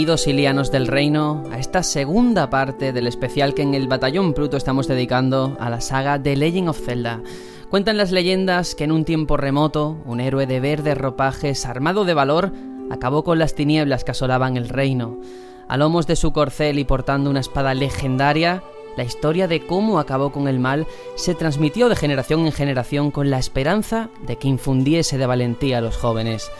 Bienvenidos Ilianos del Reino a esta segunda parte del especial que en el Batallón Pluto estamos dedicando a la saga The Legend of Zelda. Cuentan las leyendas que en un tiempo remoto, un héroe de verdes ropajes armado de valor acabó con las tinieblas que asolaban el reino. A lomos de su corcel y portando una espada legendaria, la historia de cómo acabó con el mal se transmitió de generación en generación con la esperanza de que infundiese de valentía a los jóvenes.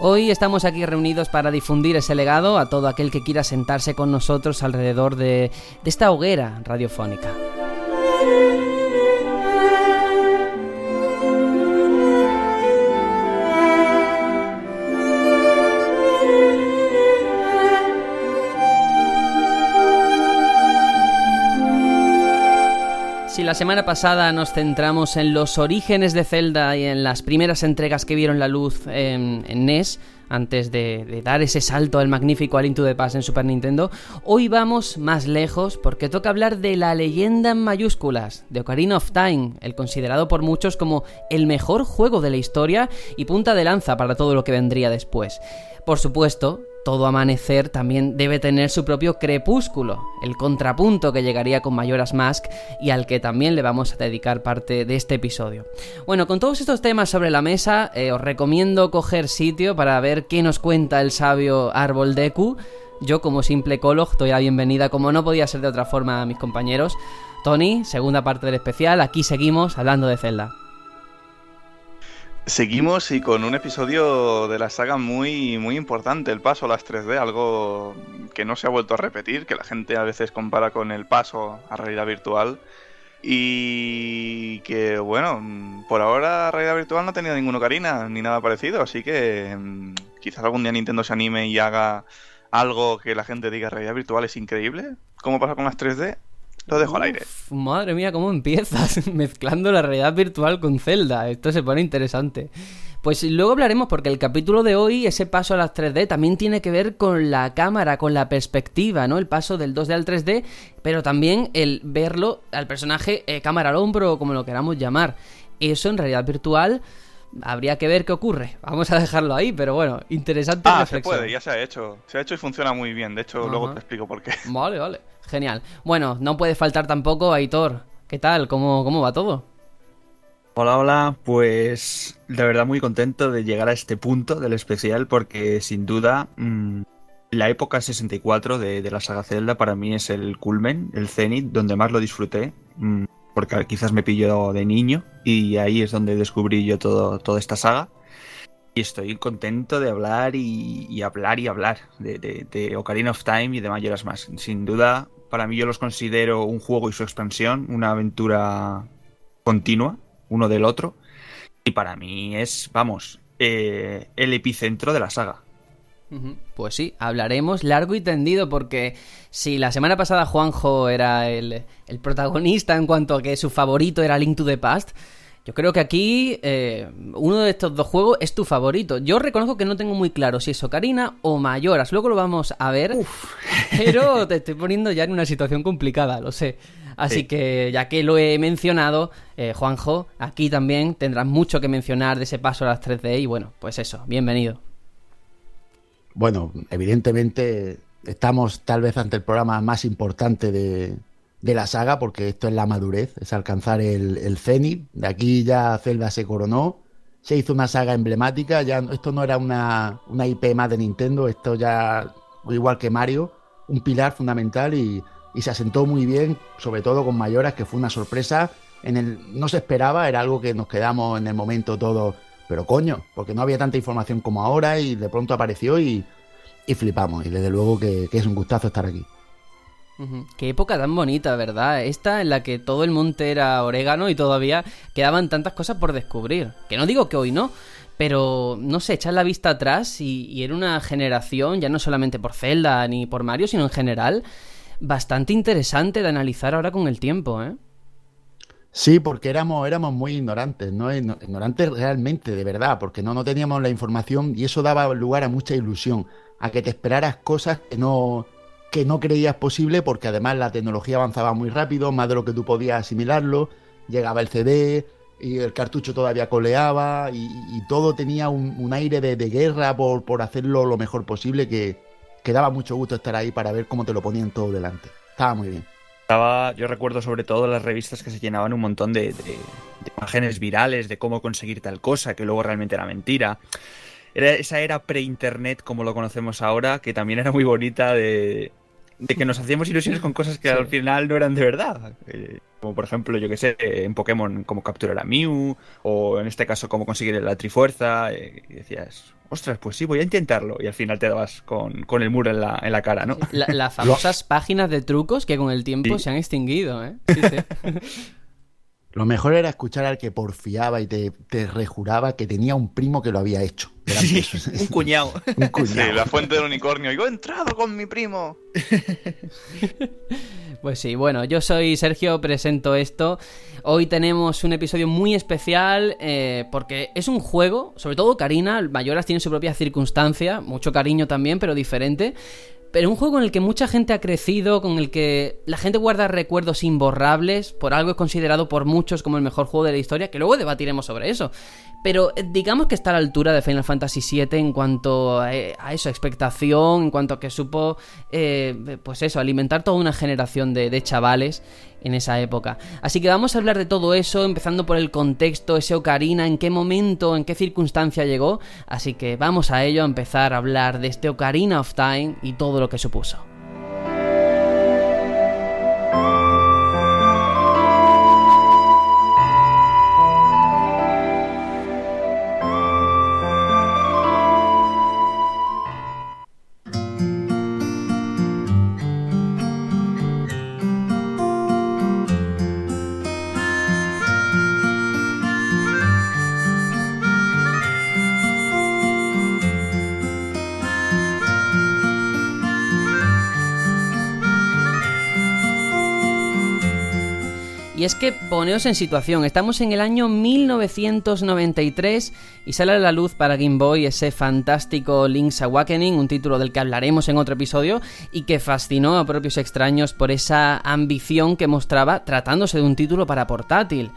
Hoy estamos aquí reunidos para difundir ese legado a todo aquel que quiera sentarse con nosotros alrededor de, esta hoguera radiofónica. La semana pasada nos centramos en los orígenes de Zelda y en las primeras entregas que vieron la luz en, NES, antes de, dar ese salto al magnífico A Link to the Past en Super Nintendo, hoy vamos más lejos porque toca hablar de la leyenda en mayúsculas, de Ocarina of Time, el considerado por muchos como el mejor juego de la historia y punta de lanza para todo lo que vendría después. Por supuesto, todo amanecer también debe tener su propio crepúsculo, el contrapunto que llegaría con Mayoras Mask y al que también le vamos a dedicar parte de este episodio. Bueno, con todos estos temas sobre la mesa, eh, os recomiendo coger sitio para ver qué nos cuenta el sabio Árbol Deku. Yo, como simple colog, doy la bienvenida, como no podía ser de otra forma, a mis compañeros. Tony, segunda parte del especial, aquí seguimos hablando de Zelda. Seguimos y con un episodio de la saga muy, muy importante, el paso a las 3D, algo que no se ha vuelto a repetir, que la gente a veces compara con el paso a realidad virtual. Y que, bueno, por ahora realidad virtual no ha tenido ninguna carina ni nada parecido, así que mm, quizás algún día Nintendo se anime y haga algo que la gente diga realidad virtual es increíble, como pasa con las 3D, lo dejo al aire. Madre mía, cómo empiezas mezclando la realidad virtual con Zelda. Esto se pone interesante. Pues luego hablaremos porque el capítulo de hoy, ese paso a las 3D, también tiene que ver con la cámara, con la perspectiva, ¿no? El paso del 2D al 3D, pero también el verlo al personaje eh, cámara al hombro como lo queramos llamar. Eso en realidad virtual habría que ver qué ocurre. Vamos a dejarlo ahí, pero bueno, interesante ah, se puede, ya se ha hecho. Se ha hecho y funciona muy bien. De hecho, luego te explico por qué. Vale, vale. Genial. Bueno, no puede faltar tampoco Aitor. ¿Qué tal? ¿Cómo, cómo va todo? Hola, hola. Pues de verdad muy contento de llegar a este punto del especial porque sin duda mm, la época 64 de, de, la saga Zelda para mí es el culmen, el cenit, donde más lo disfruté. Mm, porque quizás me pilló de niño y ahí es donde descubrí yo todo, toda esta saga. Y estoy contento de hablar y, hablar y hablar de, de, Ocarina of Time y de Majora's Mask. Sin duda, para mí yo los considero un juego y su expansión, una aventura continua, uno del otro. Y para mí es, vamos, eh, el epicentro de la saga. Pues sí, hablaremos largo y tendido porque si la semana pasada Juanjo era el, el protagonista en cuanto a que su favorito era Link to the Past, yo creo que aquí eh, uno de estos dos juegos es tu favorito. Yo reconozco que no tengo muy claro si es Ocarina o Mayoras. Luego lo vamos a ver. Pero te estoy poniendo ya en una situación complicada, lo sé. Así que ya que lo he mencionado, eh, Juanjo, aquí también tendrás mucho que mencionar de ese paso a las 3D. Y bueno, pues eso, bienvenido. Bueno, evidentemente estamos tal vez ante el programa más importante de, la saga, porque esto es la madurez, es alcanzar el, el. De aquí ya Zelda se coronó, se hizo una saga emblemática, ya esto no era una, una IP más de Nintendo, esto ya, igual que Mario, un pilar fundamental y, y se asentó muy bien, sobre todo con Mayoras, que fue una sorpresa. En el, no se esperaba, era algo que nos quedamos en el momento todo, pero coño, porque no había tanta información como ahora y de pronto apareció y, y flipamos. Y desde luego que, que es un gustazo estar aquí. Qué época tan bonita, ¿verdad? Esta en la que todo el monte era orégano y todavía quedaban tantas cosas por descubrir. Que no digo que hoy no, pero no sé, echar la vista atrás y, era una generación, ya no solamente por Zelda ni por Mario, sino en general, bastante interesante de analizar ahora con el tiempo, ¿eh? Sí, porque éramos, éramos muy ignorantes, ¿no? Ignorantes realmente, de verdad, porque no, no teníamos la información y eso daba lugar a mucha ilusión, a que te esperaras cosas que no, que no creías posible porque además la tecnología avanzaba muy rápido, más de lo que tú podías asimilarlo, llegaba el CD y el cartucho todavía coleaba y, todo tenía un, aire de, guerra por, por, hacerlo lo mejor posible que, que, daba mucho gusto estar ahí para ver cómo te lo ponían todo delante. Estaba muy bien. Estaba, yo recuerdo sobre todo las revistas que se llenaban un montón de, de imágenes virales de cómo conseguir tal cosa, que luego realmente era mentira. Era esa era pre-internet como lo conocemos ahora, que también era muy bonita de, de que nos hacíamos ilusiones con cosas que al final no eran de verdad. Eh, como por ejemplo, yo que sé, en Pokémon, cómo capturar a Mew, o en este caso, cómo conseguir la Trifuerza. Eh, y decías, ostras, pues sí, voy a intentarlo. Y al final te dabas con, el muro en la, en la, cara, ¿no? las famosas páginas de trucos que con el tiempo se han extinguido, ¿eh? Sí, sí. Lo mejor era escuchar al que porfiaba y te, rejuraba que tenía un primo que lo había hecho. un cuñado. un cuñado. Sí, la fuente del unicornio. Yo he entrado con mi primo. Pues sí, bueno, yo soy Sergio, presento esto. Hoy tenemos un episodio muy especial eh, porque es un juego, sobre todo Karina, Mayoras tiene su propia circunstancia, mucho cariño también, pero diferente pero un juego en el que mucha gente ha crecido, con el que la gente guarda recuerdos imborrables, por algo es considerado por muchos como el mejor juego de la historia, que luego debatiremos sobre eso. Pero eh, digamos que está a la altura de Final Fantasy VII en cuanto a, eh, eso, expectación, en cuanto a que supo, eh, pues eso, alimentar toda una generación de, de chavales en esa época. Así que vamos a hablar de todo eso, empezando por el contexto, ese Ocarina, en qué momento, en qué circunstancia llegó. Así que vamos a ello, a empezar a hablar de este Ocarina of Time y todo lo que supuso. Que poneos en situación, estamos en el año 1993 y sale a la luz para Game Boy ese fantástico Link's Awakening, un título del que hablaremos en otro episodio y que fascinó a propios extraños por esa ambición que mostraba tratándose de un título para portátil.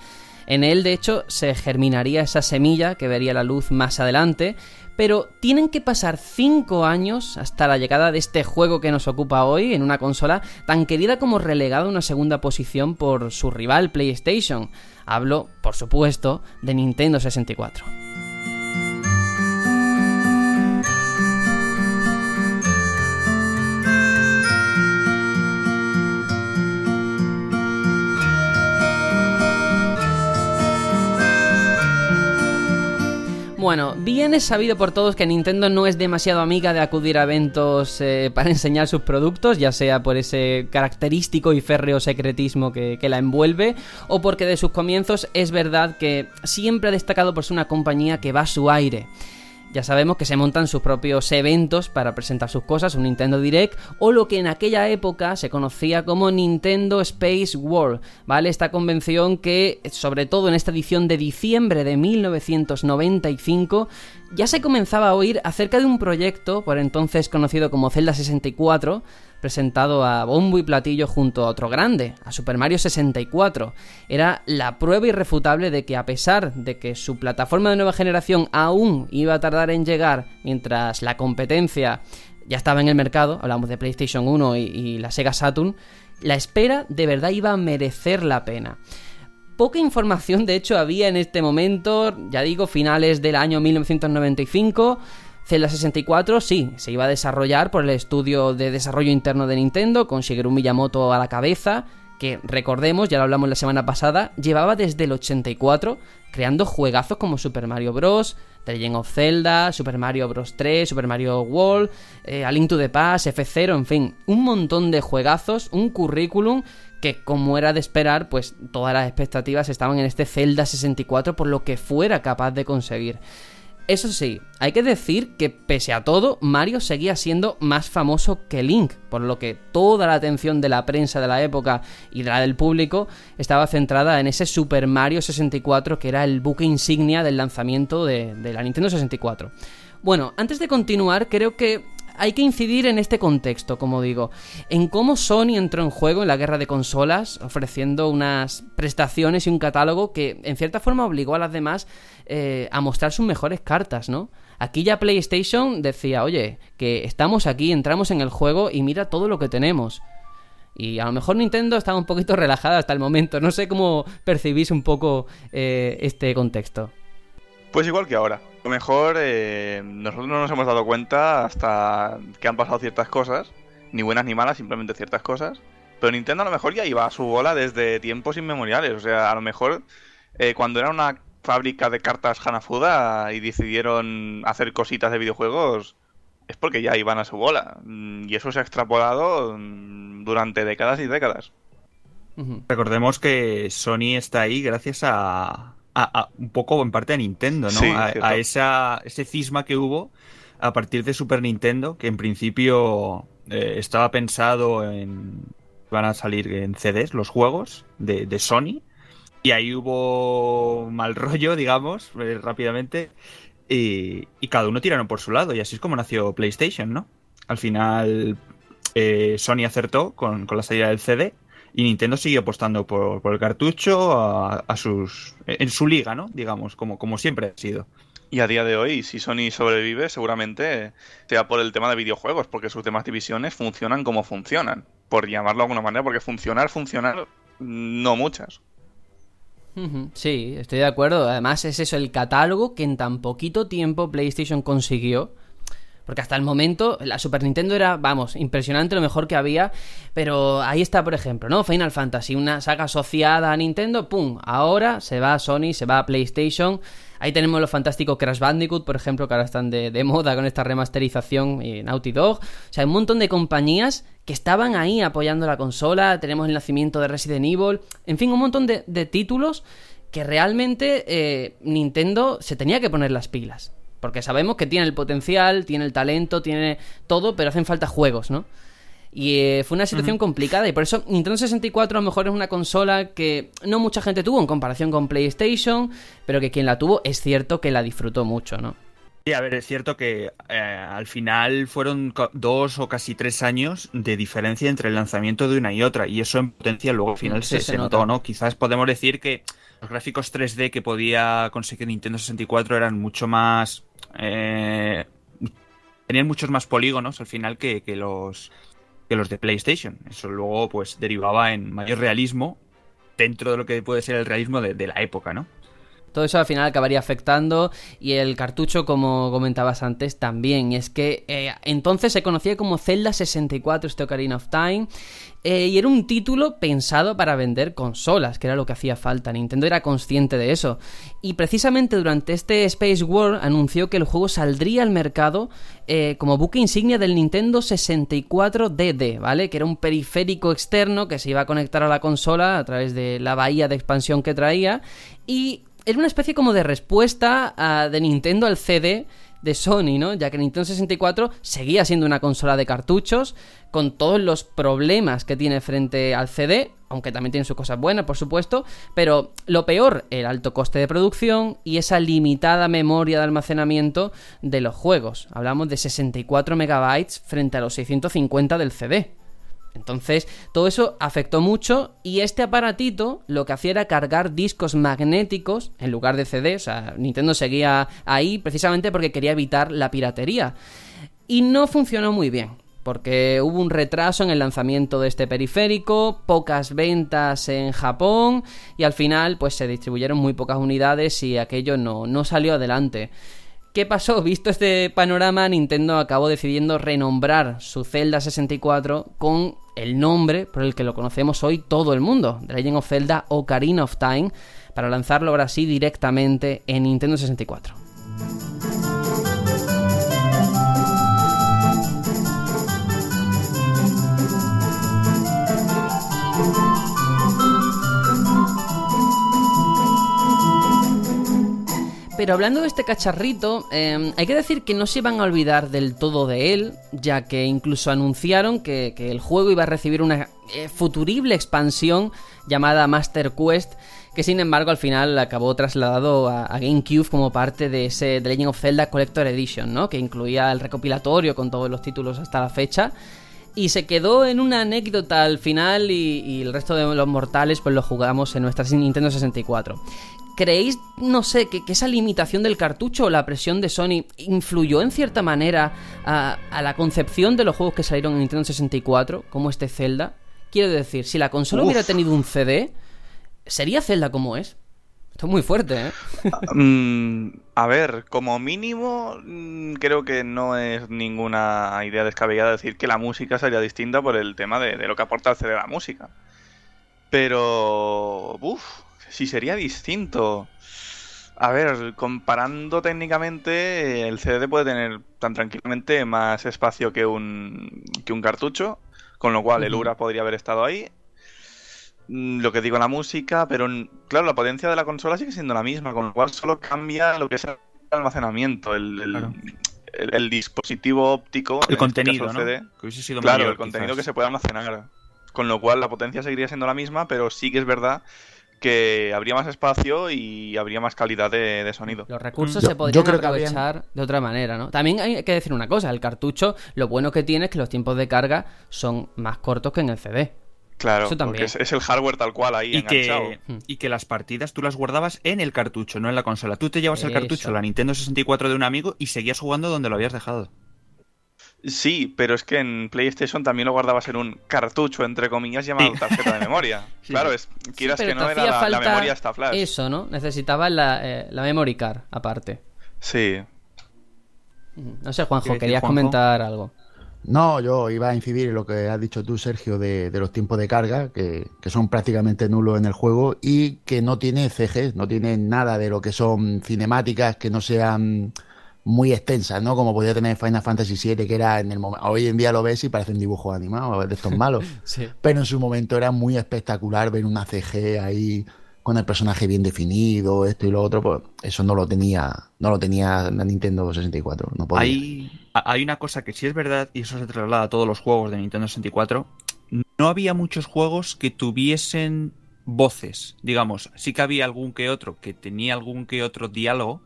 En él, de hecho, se germinaría esa semilla que vería la luz más adelante, pero tienen que pasar 5 años hasta la llegada de este juego que nos ocupa hoy en una consola tan querida como relegada a una segunda posición por su rival PlayStation. Hablo, por supuesto, de Nintendo 64. Bueno, bien es sabido por todos que Nintendo no es demasiado amiga de acudir a eventos eh, para enseñar sus productos, ya sea por ese característico y férreo secretismo que, que, la envuelve, o porque de sus comienzos es verdad que siempre ha destacado por ser una compañía que va a su aire. Ya sabemos que se montan sus propios eventos para presentar sus cosas, un Nintendo Direct o lo que en aquella época se conocía como Nintendo Space World, ¿vale? Esta convención que, sobre todo en esta edición de diciembre de 1995, ya se comenzaba a oír acerca de un proyecto, por entonces conocido como Zelda 64, presentado a bombo y platillo junto a otro grande, a Super Mario 64. Era la prueba irrefutable de que a pesar de que su plataforma de nueva generación aún iba a tardar en llegar, mientras la competencia ya estaba en el mercado, hablamos de PlayStation 1 y, y la Sega Saturn, la espera de verdad iba a merecer la pena. Poca información de hecho había en este momento, ya digo, finales del año 1995, Zelda 64 sí, se iba a desarrollar por el estudio de desarrollo interno de Nintendo, con Shigeru Miyamoto a la cabeza, que recordemos, ya lo hablamos la semana pasada, llevaba desde el 84 creando juegazos como Super Mario Bros., The Legend of Zelda, Super Mario Bros. 3, Super Mario World, eh, A Link the Past, F0, en fin, un montón de juegazos, un currículum que como era de esperar, pues todas las expectativas estaban en este Zelda 64 por lo que fuera capaz de conseguir. Eso sí, hay que decir que pese a todo, Mario seguía siendo más famoso que Link, por lo que toda la atención de la prensa de la época y de la del público estaba centrada en ese Super Mario 64 que era el buque insignia del lanzamiento de, de la Nintendo 64. Bueno, antes de continuar, creo que hay que incidir en este contexto, como digo, en cómo Sony entró en juego en la guerra de consolas, ofreciendo unas prestaciones y un catálogo que en cierta forma obligó a las demás eh, a mostrar sus mejores cartas, ¿no? Aquí ya PlayStation decía, oye, que estamos aquí, entramos en el juego y mira todo lo que tenemos. Y a lo mejor Nintendo estaba un poquito relajada hasta el momento. No sé cómo percibís un poco eh, este contexto. Pues igual que ahora. Lo mejor eh, nosotros no nos hemos dado cuenta hasta que han pasado ciertas cosas, ni buenas ni malas, simplemente ciertas cosas. Pero Nintendo a lo mejor ya iba a su bola desde tiempos inmemoriales. O sea, a lo mejor eh, cuando era una fábrica de cartas Hanafuda y decidieron hacer cositas de videojuegos, es porque ya iban a su bola. Y eso se ha extrapolado mm, durante décadas y décadas. Recordemos que Sony está ahí gracias a, un poco en parte a Nintendo, ¿no? a, esa, ese cisma que hubo a partir de Super Nintendo, que en principio eh, estaba pensado en... van a salir en CDs los juegos de, de Sony. Y ahí hubo mal rollo, digamos, eh, rápidamente. Y, cada uno tiraron por su lado. Y así es como nació PlayStation, ¿no? Al final, eh, Sony acertó con, con, la salida del CD y Nintendo sigue apostando por, el cartucho a, sus en su liga, ¿no? Digamos, como, como siempre ha sido. Y a día de hoy, si Sony sobrevive, seguramente sea por el tema de videojuegos, porque sus demás divisiones funcionan como funcionan, por llamarlo de alguna manera, porque funcionar, funcionar, no muchas. Sí, estoy de acuerdo. Además es eso, el catálogo que en tan poquito tiempo PlayStation consiguió porque hasta el momento la Super Nintendo era, vamos, impresionante, lo mejor que había. Pero ahí está, por ejemplo, ¿no? Final Fantasy, una saga asociada a Nintendo, ¡pum! Ahora se va a Sony, se va a PlayStation. Ahí tenemos los fantásticos Crash Bandicoot, por ejemplo, que ahora están de, moda con esta remasterización y Naughty Dog. O sea, hay un montón de compañías que estaban ahí apoyando la consola. Tenemos el nacimiento de Resident Evil. En fin, un montón de, títulos que realmente eh, Nintendo se tenía que poner las pilas. Porque sabemos que tiene el potencial, tiene el talento, tiene todo, pero hacen falta juegos, ¿no? Y eh, fue una situación complicada y por eso Nintendo 64 a lo mejor es una consola que no mucha gente tuvo en comparación con PlayStation, pero que quien la tuvo es cierto que la disfrutó mucho, ¿no? Sí, a ver, es cierto que eh, al final fueron dos o casi tres años de diferencia entre el lanzamiento de una y otra y eso en potencia luego al final se, se, notó, ¿no? Quizás podemos decir que los gráficos 3D que podía conseguir Nintendo 64 eran mucho más eh, tenían muchos más polígonos al final que, los que los de PlayStation. Eso luego pues derivaba en mayor realismo dentro de lo que puede ser el realismo de, de la época, ¿no? Todo eso al final acabaría afectando y el cartucho, como comentabas antes, también. Y es que eh, entonces se conocía como Zelda 64 este Ocarina of Time eh, y era un título pensado para vender consolas, que era lo que hacía falta. Nintendo era consciente de eso. Y precisamente durante este Space War anunció que el juego saldría al mercado eh, como buque insignia del Nintendo 64DD, ¿vale? Que era un periférico externo que se iba a conectar a la consola a través de la bahía de expansión que traía y era una especie como de respuesta ah, de Nintendo al CD de Sony, ¿no? Ya que Nintendo 64 seguía siendo una consola de cartuchos, con todos los problemas que tiene frente al CD, aunque también tiene sus cosas buenas, por supuesto, pero lo peor, el alto coste de producción y esa limitada memoria de almacenamiento de los juegos. Hablamos de 64 megabytes frente a los 650 del CD. Entonces, todo eso afectó mucho y este aparatito lo que hacía era cargar discos magnéticos en lugar de CD, o sea, Nintendo seguía ahí precisamente porque quería evitar la piratería. Y no funcionó muy bien, porque hubo un retraso en el lanzamiento de este periférico, pocas ventas en Japón y al final pues se distribuyeron muy pocas unidades y aquello no, no salió adelante. ¿Qué pasó? Visto este panorama, Nintendo acabó decidiendo renombrar su Zelda 64 con el nombre por el que lo conocemos hoy todo el mundo, The Legend of Zelda Ocarina of Time, para lanzarlo ahora sí directamente en Nintendo 64. Pero hablando de este cacharrito, em, hay que decir que no se iban a olvidar del todo de él, ya que incluso anunciaron que, el juego iba a recibir una eh, futurible expansión llamada Master Quest, que sin embargo al final acabó trasladado a, GameCube como parte de ese The Legend of Zelda Collector Edition, ¿no? que incluía el recopilatorio con todos los títulos hasta la fecha. Y se quedó en una anécdota al final y, y, el resto de los mortales pues lo jugamos en nuestra Nintendo 64. ¿Creéis, no sé, que, esa limitación del cartucho o la presión de Sony influyó en cierta manera a, la concepción de los juegos que salieron en Nintendo 64, como este Zelda? Quiero decir, si la consola hubiera tenido un CD, ¿sería Zelda como es? Esto es muy fuerte, ¿eh? Mm, a ver, como mínimo, mm, creo que no es ninguna idea descabellada decir que la música sería distinta por el tema de, de lo que aporta el CD a la música. Pero... Uf, si sería distinto. A ver, comparando técnicamente, el CD puede tener tan tranquilamente más espacio que un, que un cartucho, con lo cual el URA podría haber estado ahí. Mm, lo que digo, la música, pero claro, la potencia de la consola sigue siendo la misma, con lo cual solo cambia lo que es el almacenamiento, el, el, dispositivo óptico. El este contenido, ¿no? claro, el contenido que se puede almacenar. Con lo cual la potencia seguiría siendo la misma, pero sí que es verdad que habría más espacio y habría más calidad de, sonido. Los recursos se podrían aprovechar de otra manera, ¿no? También hay que decir una cosa, el cartucho, lo bueno que tiene es que los tiempos de carga son más cortos que en el CD. Claro, también. es, el hardware tal cual ahí y Que, hmm. y que las partidas tú las guardabas en el cartucho, no en la consola. Tú te llevas el cartucho a la Nintendo 64 de un amigo y seguías jugando donde lo habías dejado. Sí, pero es que en PlayStation también lo guardabas en un cartucho, entre comillas, llamado tarjeta de memoria. Claro, es, quieras que no era la, memoria hasta flash. Eso, ¿no? Necesitaba la, eh, la memory card aparte. Sí. No sé, Juanjo, querías comentar algo. No, yo iba a incidir en lo que has dicho tú, Sergio, de, los tiempos de carga, que, que, son prácticamente nulos en el juego y que no tiene CG, no tiene nada de lo que son cinemáticas que no sean muy extensas, ¿no? Como podía tener Final Fantasy VII, que era en el momento. Hoy en día lo ves y parece un dibujo animado de estos malos. Pero en su momento era muy espectacular ver una CG ahí con el personaje bien definido, esto y lo otro, pues eso no lo tenía, no lo tenía la Nintendo 64. No podía. Hay, hay una cosa que sí es verdad, y eso se traslada a todos los juegos de Nintendo 64. No había muchos juegos que tuviesen voces, digamos. Sí que había algún que otro que tenía algún que otro diálogo,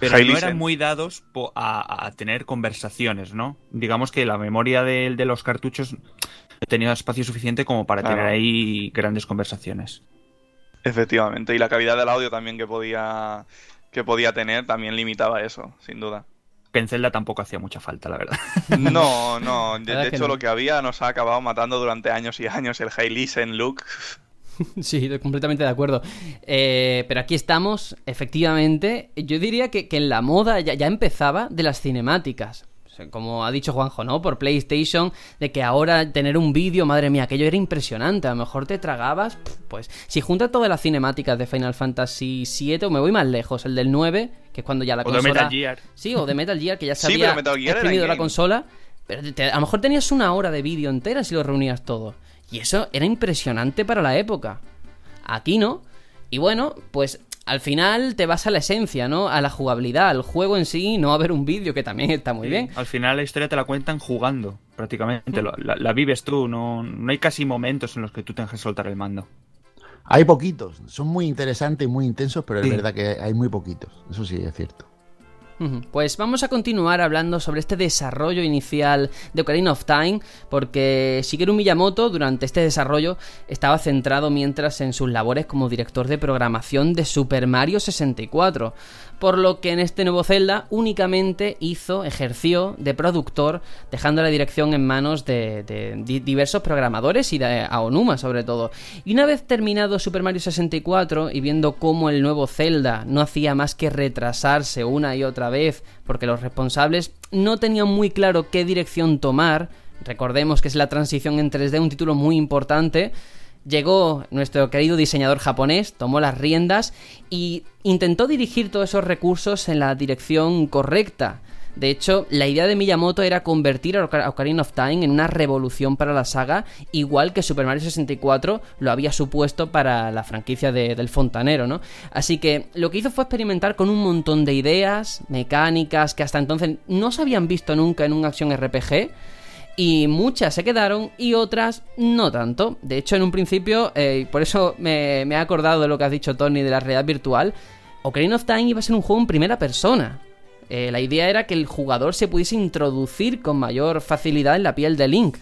pero no eran muy dados a, tener conversaciones, ¿no? Digamos que la memoria de, los cartuchos tenía espacio suficiente como para tener ahí grandes conversaciones. Efectivamente, y la calidad del audio también que podía, que podía tener también limitaba eso, sin duda. Que en Zelda tampoco hacía mucha falta, la verdad. No, no, de, hecho lo que había nos ha acabado matando durante años y años el Hey Listen look. Sí, completamente de acuerdo. Eh, pero aquí estamos, efectivamente, yo diría que, en la moda ya, empezaba de las cinemáticas como ha dicho Juanjo, ¿no? Por PlayStation, de que ahora tener un vídeo, madre mía, aquello era impresionante. A lo mejor te tragabas, pues, si juntas todas las cinemáticas de Final Fantasy VII, o me voy más lejos, el del 9, que es cuando ya la consola. O de Metal Gear. Sí, o de Metal Gear, que ya se había exprimido la consola. Pero a lo mejor tenías una hora de vídeo entera si lo reunías todo. Y eso era impresionante para la época. Aquí no. Y bueno, pues al final te vas a la esencia, ¿no? A la jugabilidad, al juego en sí, no a ver un vídeo, que también está muy bien. Al final la historia te la cuentan jugando, prácticamente. La, vives tú, no, no hay casi momentos en los que tú tengas que soltar el mando. Hay poquitos, son muy interesantes y muy intensos, pero es verdad que hay muy poquitos, eso sí es cierto. Pues vamos a continuar hablando sobre este desarrollo inicial de Ocarina of Time, porque Shigeru Miyamoto durante este desarrollo estaba centrado mientras en sus labores como director de programación de Super Mario 64 por lo que en este nuevo Zelda únicamente hizo, ejerció de productor, dejando la dirección en manos de, diversos programadores y de Aonuma sobre todo. Y una vez terminado Super Mario 64 y viendo cómo el nuevo Zelda no hacía más que retrasarse una y otra vez, porque los responsables no tenían muy claro qué dirección tomar. Recordemos que es la transición en 3D, un título muy importante. Llegó nuestro querido diseñador japonés, tomó las riendas y intentó dirigir todos esos recursos en la dirección correcta. De hecho, la idea de Miyamoto era convertir a Ocarina of Time en una revolución para la saga, igual que Super Mario 64 lo había supuesto para la franquicia del fontanero, ¿no? Así que lo que hizo fue experimentar con un montón de ideas, mecánicas, que hasta entonces no se habían visto nunca en una acción RPG. Y muchas se quedaron y otras no tanto. De hecho, en un principio, eh, por eso me, me he acordado de lo que has dicho Tony de la realidad virtual, Ocarina of Time iba a ser un juego en primera persona. Eh, la idea era que el jugador se pudiese introducir con mayor facilidad en la piel de Link.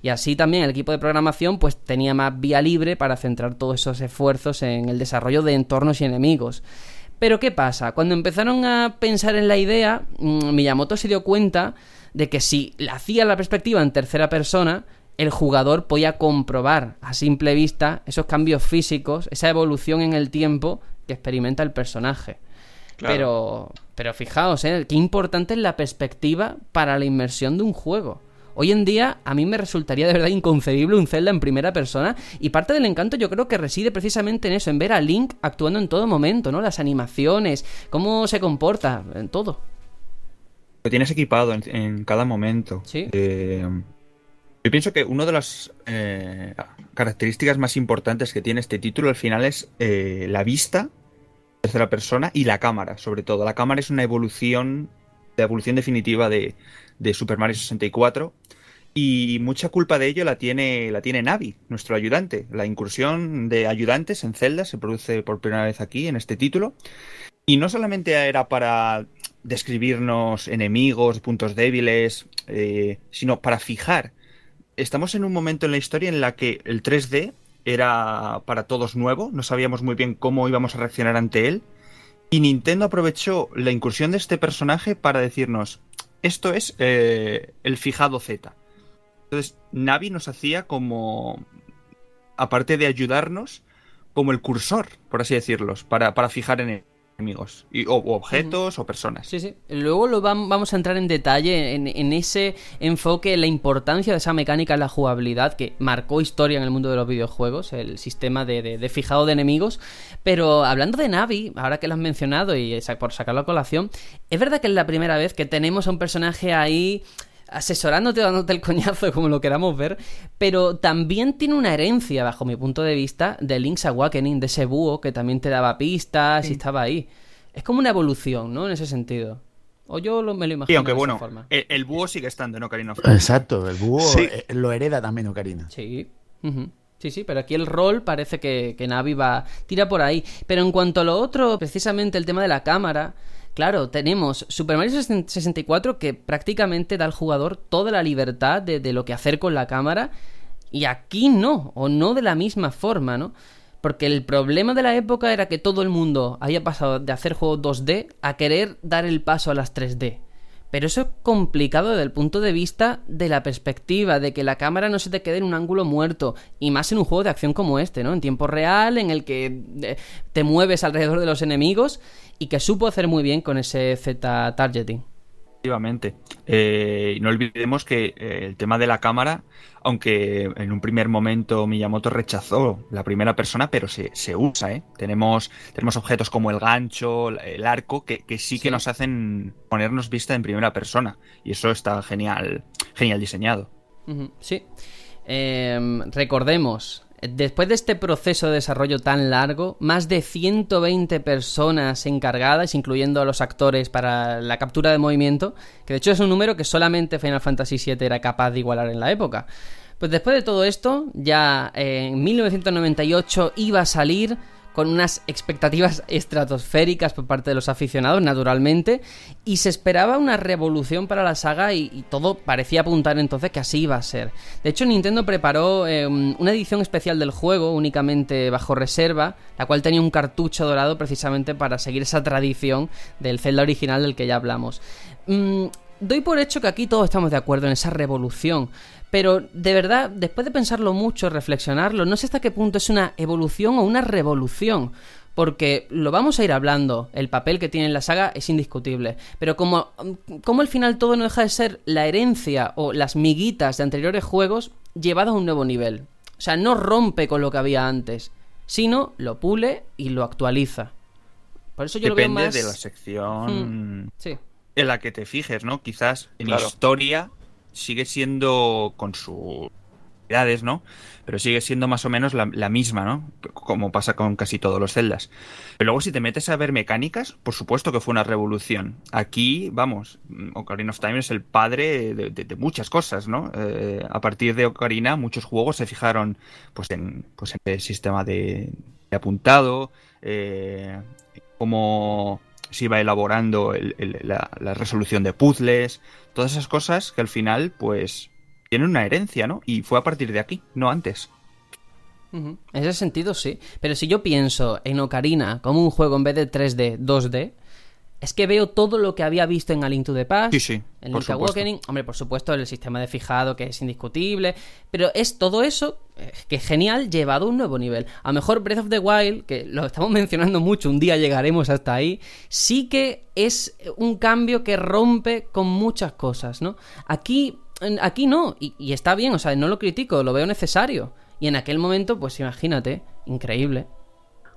Y así también el equipo de programación pues tenía más vía libre para centrar todos esos esfuerzos en el desarrollo de entornos y enemigos. Pero ¿qué pasa? Cuando empezaron a pensar en la idea, mm, Miyamoto se dio cuenta de que si hacía la perspectiva en tercera persona, el jugador podía comprobar a simple vista esos cambios físicos, esa evolución en el tiempo que experimenta el personaje. Pero, pero fijaos, ¿eh? qué importante es la perspectiva para la inmersión de un juego. Hoy en día a mí me resultaría de verdad inconcebible un Zelda en primera persona y parte del encanto yo creo que reside precisamente en eso, en ver a Link actuando en todo momento, ¿no? Las animaciones, cómo se comporta, en todo. Lo tienes equipado en, cada momento. Sí. Eh, yo pienso que una de las eh, características más importantes que tiene este título al final es eh, la vista tercera persona y la cámara, sobre todo. La cámara es una evolución, la evolución definitiva de, Super Mario 64. Y mucha culpa de ello la tiene, la tiene Navi, nuestro ayudante. La incursión de ayudantes en Zelda se produce por primera vez aquí, en este título. Y no solamente era para describirnos enemigos, puntos débiles, eh, sino para fijar. Estamos en un momento en la historia en la que el 3D era para todos nuevo, no sabíamos muy bien cómo íbamos a reaccionar ante él. Y Nintendo aprovechó la incursión de este personaje para decirnos, esto es eh, el fijado Z. Entonces, Navi nos hacía como, aparte de ayudarnos, como el cursor, por así decirlo, para, para fijar en él enemigos, y, o, objetos o personas. Sí, sí. Luego lo vamos a entrar en detalle en, ese enfoque, la importancia de esa mecánica en la jugabilidad que marcó historia en el mundo de los videojuegos, el sistema de, fijado de enemigos. Pero hablando de Navi, ahora que lo has mencionado y por sacarlo a colación, es verdad que es la primera vez que tenemos a un personaje ahí asesorándote, dándote el coñazo, como lo queramos ver, pero también tiene una herencia, bajo mi punto de vista, de Link's Awakening, de ese búho que también te daba pistas y estaba ahí. Es como una evolución, ¿no? En ese sentido. O yo me lo imagino. Sí, aunque bueno, El, búho sigue estando en Ocarina of Exacto, el búho eh, lo hereda también Ocarina. Sí. Sí, sí, pero aquí el rol parece que, que Navi va. tira por ahí. Pero en cuanto a lo otro, precisamente el tema de la cámara. Claro, tenemos Super Mario 64 que prácticamente da al jugador toda la libertad de, lo que hacer con la cámara y aquí no, o no de la misma forma, ¿no? Porque el problema de la época era que todo el mundo había pasado de hacer juegos 2D a querer dar el paso a las 3D. Pero eso es complicado desde el punto de vista de la perspectiva, de que la cámara no se te quede en un ángulo muerto, y más en un juego de acción como este, ¿no? En tiempo real, en el que eh, te mueves alrededor de los enemigos y que supo hacer muy bien con ese Z targeting. Efectivamente. Eh, no olvidemos que eh, el tema de la cámara, aunque en un primer momento Miyamoto rechazó la primera persona, pero se, usa, ¿eh? Tenemos, tenemos objetos como el gancho, el arco, que, sí, que nos hacen ponernos vista en primera persona. Y eso está genial, genial diseñado. Sí. Em, recordemos, Después de este proceso de desarrollo tan largo, más de 120 personas encargadas, incluyendo a los actores para la captura de movimiento, que de hecho es un número que solamente Final Fantasy VII era capaz de igualar en la época. Pues después de todo esto, ya en 1998 iba a salir con unas expectativas estratosféricas por parte de los aficionados, naturalmente, y se esperaba una revolución para la saga y, todo parecía apuntar entonces que así iba a ser. De hecho, Nintendo preparó eh, una edición especial del juego, únicamente bajo reserva, la cual tenía un cartucho dorado precisamente para seguir esa tradición del Zelda original del que ya hablamos. Mm, doy por hecho que aquí todos estamos de acuerdo en esa revolución, pero de verdad, después de pensarlo mucho, reflexionarlo, no sé hasta qué punto es una evolución o una revolución. porque lo vamos a ir hablando, el papel que tiene en la saga es indiscutible, pero como, como al final todo no deja de ser la herencia o las miguitas de anteriores juegos llevadas a un nuevo nivel. O sea, no rompe con lo que había antes, sino lo pule y lo actualiza. Por eso yo Depende lo veo más... de la sección Mm, sí. en la que te fijes, ¿no? Quizás en historia sigue siendo con sus edades, ¿no? Pero sigue siendo más o menos la, misma, ¿no? Como pasa con casi todos los celdas. Pero luego si te metes a ver mecánicas, por supuesto que fue una revolución. Aquí, vamos, Ocarina of Time es el padre de, muchas cosas, ¿no? Eh, a partir de Ocarina, muchos juegos se fijaron pues en, pues el sistema de, apuntado, eh, cómo se iba elaborando el, el, la, la resolución de puzzles, todas esas cosas que al final, pues, tienen una herencia, ¿no? Y fue a partir de aquí, no antes. En ese sentido, sí. Pero si yo pienso en Ocarina como un juego en vez de 3D, 2D, es que veo todo lo que había visto en A Link to the Past, sí, sí, en Link Awakening, hombre, por supuesto, el sistema de fijado que es indiscutible, pero es todo eso eh, que es genial llevado a un nuevo nivel. A lo mejor Breath of the Wild, que lo estamos mencionando mucho, un día llegaremos hasta ahí, sí que es un cambio que rompe con muchas cosas, ¿no? Aquí, aquí no, y, y está bien, o sea, no lo critico, lo veo necesario. Y en aquel momento, pues imagínate, increíble.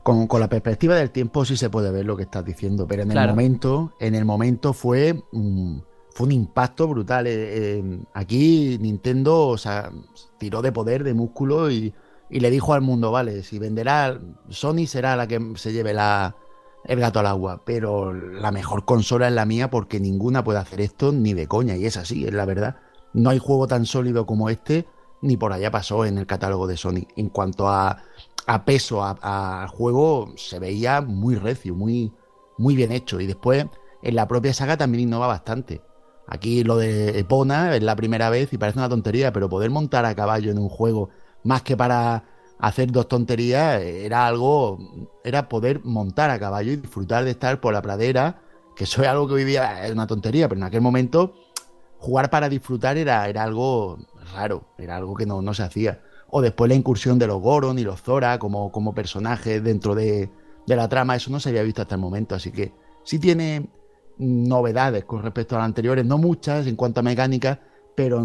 Con, con, la perspectiva del tiempo sí se puede ver lo que estás diciendo, pero en claro. el momento, en el momento fue, mmm, fue un impacto brutal. Eh, eh, aquí Nintendo o sea, tiró de poder, de músculo y, y, le dijo al mundo, vale, si venderá, Sony será la que se lleve la, el gato al agua, pero la mejor consola es la mía porque ninguna puede hacer esto ni de coña, y es así, es la verdad. No hay juego tan sólido como este, ni por allá pasó en el catálogo de Sony. En cuanto a a peso al juego se veía muy recio, muy, muy bien hecho. Y después en la propia saga también innova bastante. Aquí lo de Epona es la primera vez y parece una tontería, pero poder montar a caballo en un juego más que para hacer dos tonterías era algo, era poder montar a caballo y disfrutar de estar por la pradera, que eso es algo que hoy día es una tontería, pero en aquel momento jugar para disfrutar era, era algo raro, era algo que no, no se hacía o después la incursión de los Goron y los Zora como, como personajes dentro de, de, la trama, eso no se había visto hasta el momento, así que sí tiene novedades con respecto a las anteriores, no muchas en cuanto a mecánica, pero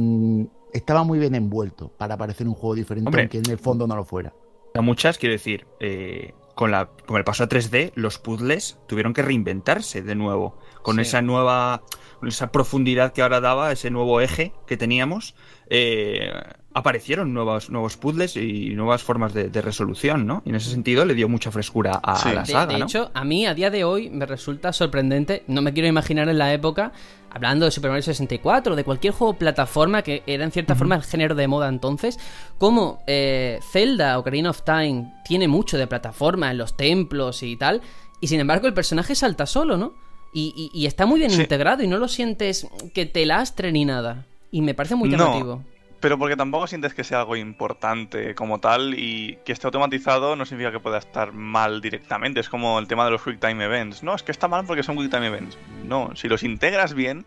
estaba muy bien envuelto para parecer un juego diferente, Hombre, aunque en el fondo no lo fuera. Muchas, quiero decir, eh, con, la, con el paso a 3D, los puzzles tuvieron que reinventarse de nuevo, con sí. esa nueva, con esa profundidad que ahora daba, ese nuevo eje que teníamos. Eh, aparecieron nuevos, nuevos puzzles y nuevas formas de, de, resolución, ¿no? Y en ese sentido le dio mucha frescura a, sí. a la saga. De, de ¿no? hecho, a mí a día de hoy me resulta sorprendente, no me quiero imaginar en la época, hablando de Super Mario 64, de cualquier juego plataforma que era en cierta uh -huh. forma el género de moda entonces, como eh, Zelda o Ocarina of Time tiene mucho de plataforma en los templos y tal, y sin embargo el personaje salta solo, ¿no? Y, y, y está muy bien sí. integrado y no lo sientes que te lastre ni nada. Y me parece muy llamativo. No. Pero porque tampoco sientes que sea algo importante como tal y que esté automatizado no significa que pueda estar mal directamente. Es como el tema de los Quick Time Events. No, es que está mal porque son Quick Time Events. No, si los integras bien,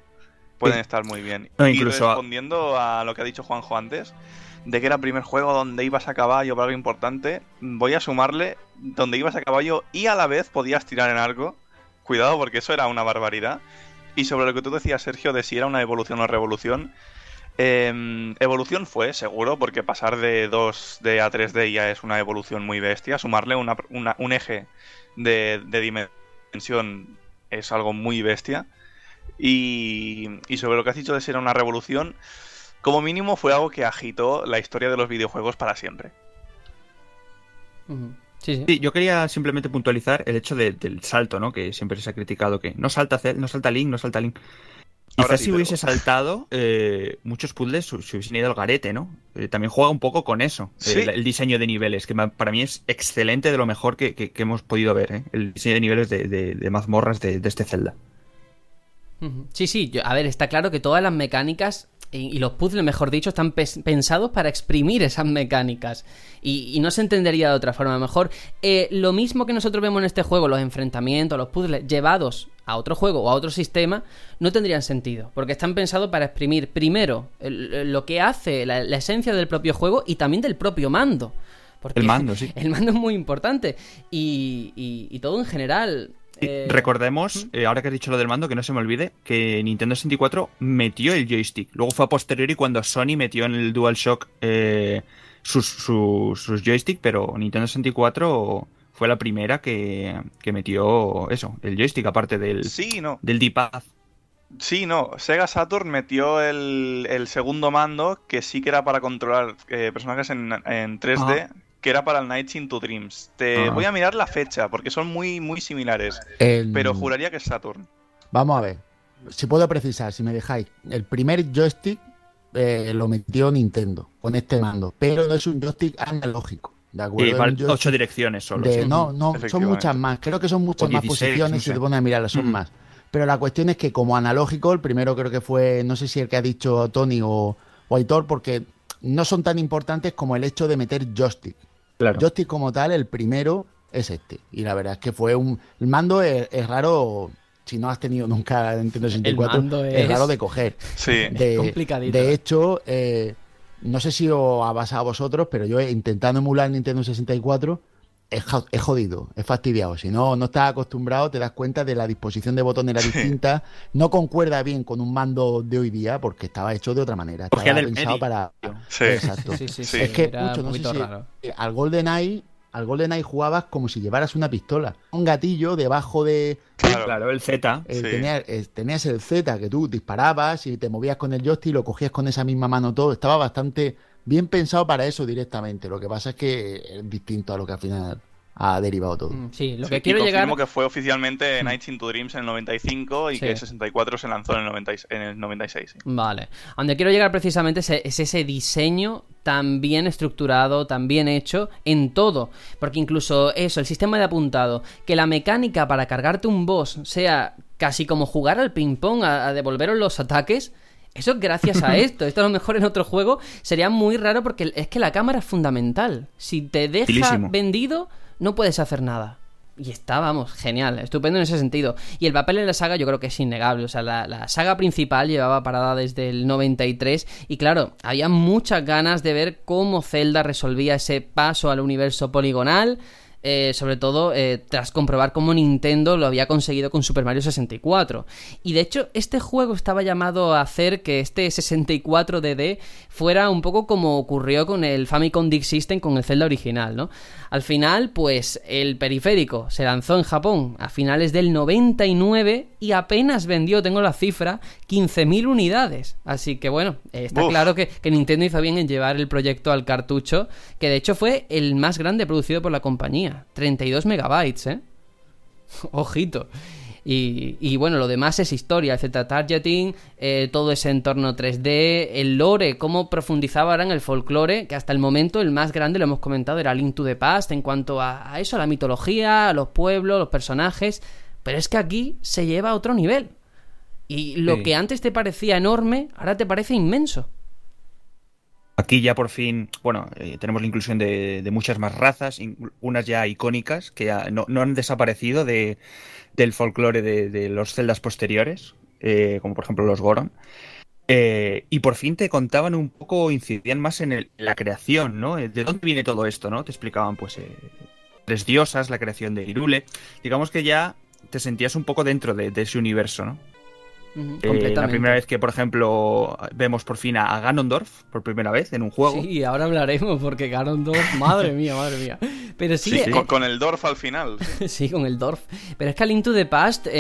pueden sí. estar muy bien. No, y respondiendo a lo que ha dicho Juanjo antes, de que era el primer juego donde ibas a caballo para algo importante, voy a sumarle donde ibas a caballo y a la vez podías tirar en arco. Cuidado porque eso era una barbaridad. Y sobre lo que tú decías, Sergio, de si era una evolución o revolución, eh, evolución fue, seguro, porque pasar de 2D a 3D ya es una evolución muy bestia. Sumarle un eje de, dimensión es algo muy bestia. Y, sobre lo que has dicho de ser una revolución, como mínimo fue algo que agitó la historia de los videojuegos para siempre. Sí, sí. sí, yo quería simplemente puntualizar el hecho de, del salto, ¿no? Que siempre se ha criticado que no salta, no salta Link, no salta Link. Quizás sí, si hubiese pero... saltado, eh, muchos puzzles se hubiesen ido al garete, ¿no? Eh, también juega un poco con eso, ¿Sí? el, el, diseño de niveles, que para mí es excelente de lo mejor que, que, que hemos podido ver, ¿eh? el diseño de niveles de, de, de mazmorras de, de, este Zelda. Sí, sí, yo, a ver, está claro que todas las mecánicas y los puzzles, mejor dicho, están pensados para exprimir esas mecánicas. Y, y, no se entendería de otra forma. A lo mejor eh, lo mismo que nosotros vemos en este juego, los enfrentamientos, los puzzles, llevados a otro juego o a otro sistema, no tendrían sentido. Porque están pensados para exprimir, primero, el, lo que hace la, la esencia del propio juego y también del propio mando. Porque El mando, sí. El mando es muy importante. Y, y- y todo en general. Eh, Recordemos, eh, ahora que has dicho lo del mando, que no se me olvide, que Nintendo 64 metió el joystick. Luego fue a posteriori cuando Sony metió en el DualShock eh, sus, sus, sus joystick, pero Nintendo 64 fue la primera que, que metió eso, el joystick, aparte del, Sí, no. del D-pad. Sí, no. Sega Saturn metió el, el segundo mando que sí que era para controlar eh, personajes en, en 3D, que era para el Nights into Dreams. Te Ah. voy a mirar la fecha porque son muy, muy similares. El- Pero juraría que es Saturn. Vamos a ver. Si puedo precisar, si me dejáis. El primer joystick eh, lo metió Nintendo con este mando. Pero no es un joystick analógico. ¿De acuerdo? Y ocho direcciones solo. de- sí. no, no, son muchas más. Creo que son muchas más 16, posiciones si te pones a mirarlas, son Mm. más. Pero la cuestión es que como analógico, el primero creo que fue, no sé si el que ha dicho Tony o, o Aitor, porque no son tan importantes como el hecho de meter joystick. Claro. Joystick como tal, el primero es este. Y la verdad es que fue un... El mando es, es raro, si no has tenido nunca Nintendo 64, mando es... es- raro de coger. Sí. De, complicadito. de hecho, eh, no sé si os ha pasado a vosotros, pero yo intentando emular Nintendo 64 es, jo- es jodido, es fastidiado. Si no, no estás acostumbrado, te das cuenta de la disposición de botones era distinta. No concuerda bien con un mando de hoy día porque estaba hecho de otra manera. Cogía Estaba del pensado medio. para... Sí. Exacto. Sí, sí, Sí. sí. Es que, mucho, no sé si-. Eh, al GoldenEye, al GoldenEye jugabas como si llevaras una pistola. Un gatillo debajo de... Claro. Claro, el Z. eh, Sí. tenías, eh, tenías el Z que tú disparabas y te movías con el joystick y lo cogías con esa misma mano todo. Estaba bastante bien pensado para eso directamente. Lo que pasa es que es distinto a lo que al final ha derivado todo. Mm, Sí, lo Sí, que quiero llegar. confirmo que fue oficialmente Nights into Dreams en el 95 y Sí. que el 64 se lanzó en el, 90 y- en el 96. sí. Vale. A donde quiero llegar precisamente es, es ese diseño tan bien estructurado, tan bien hecho en todo. Porque incluso eso, el sistema de apuntado, que la mecánica para cargarte un boss sea casi como jugar al ping-pong, a, a devolveros los ataques. Eso es gracias a esto. Esto a lo mejor en otro juego sería muy raro porque es que la cámara es fundamental. Si te deja vendido, no puedes hacer nada. Y está, vamos, genial, estupendo en ese sentido. Y el papel en la saga yo creo que es innegable. O sea, la, la saga principal llevaba parada desde el 93 y claro, había muchas ganas de ver cómo Zelda resolvía ese paso al universo poligonal. Eh, sobre todo eh, tras comprobar cómo Nintendo lo había conseguido con Super Mario 64. Y de hecho, este juego estaba llamado a hacer que este 64DD fuera un poco como ocurrió con el Famicom Disk System con el Zelda original, ¿no? Al final, pues el periférico se lanzó en Japón a finales del 99 y apenas vendió, tengo la cifra, 15.000 unidades. Así que bueno, eh, está Uf. claro que, que Nintendo hizo bien en llevar el proyecto al cartucho, que de hecho fue el más grande producido por la compañía. 32 megabytes, ¿eh? Ojito. Y, y bueno, lo demás es historia, el Z-targeting, eh, todo ese entorno 3D, el lore, cómo profundizaba ahora en el folclore, que hasta el momento el más grande, lo hemos comentado, era Link to the Past, en cuanto a, a eso, a la mitología, a los pueblos, los personajes. Pero es que aquí se lleva a otro nivel. Y lo Sí. que antes te parecía enorme, ahora te parece inmenso. Aquí ya por fin, bueno, eh, tenemos la inclusión de, muchas más razas, unas ya icónicas que ya no, han desaparecido de, del folclore de, los celdas posteriores, eh, como por ejemplo los Goron. Eh, y por fin te contaban un poco, incidían más en la creación, ¿no? ¿De dónde viene todo esto, no? Te explicaban, pues, tres diosas, la creación de Irule. Digamos que ya te sentías un poco dentro de, de ese universo, ¿no? Eh, la primera vez que, por ejemplo, vemos por fin a, a Ganondorf, por primera vez en un juego. Sí, ahora hablaremos porque Ganondorf, madre mía, madre mía. Pero sí, Sí, eh, Con, con el Dorf al final. Sí, con el Dorf. Pero es que a Link to the Past eh,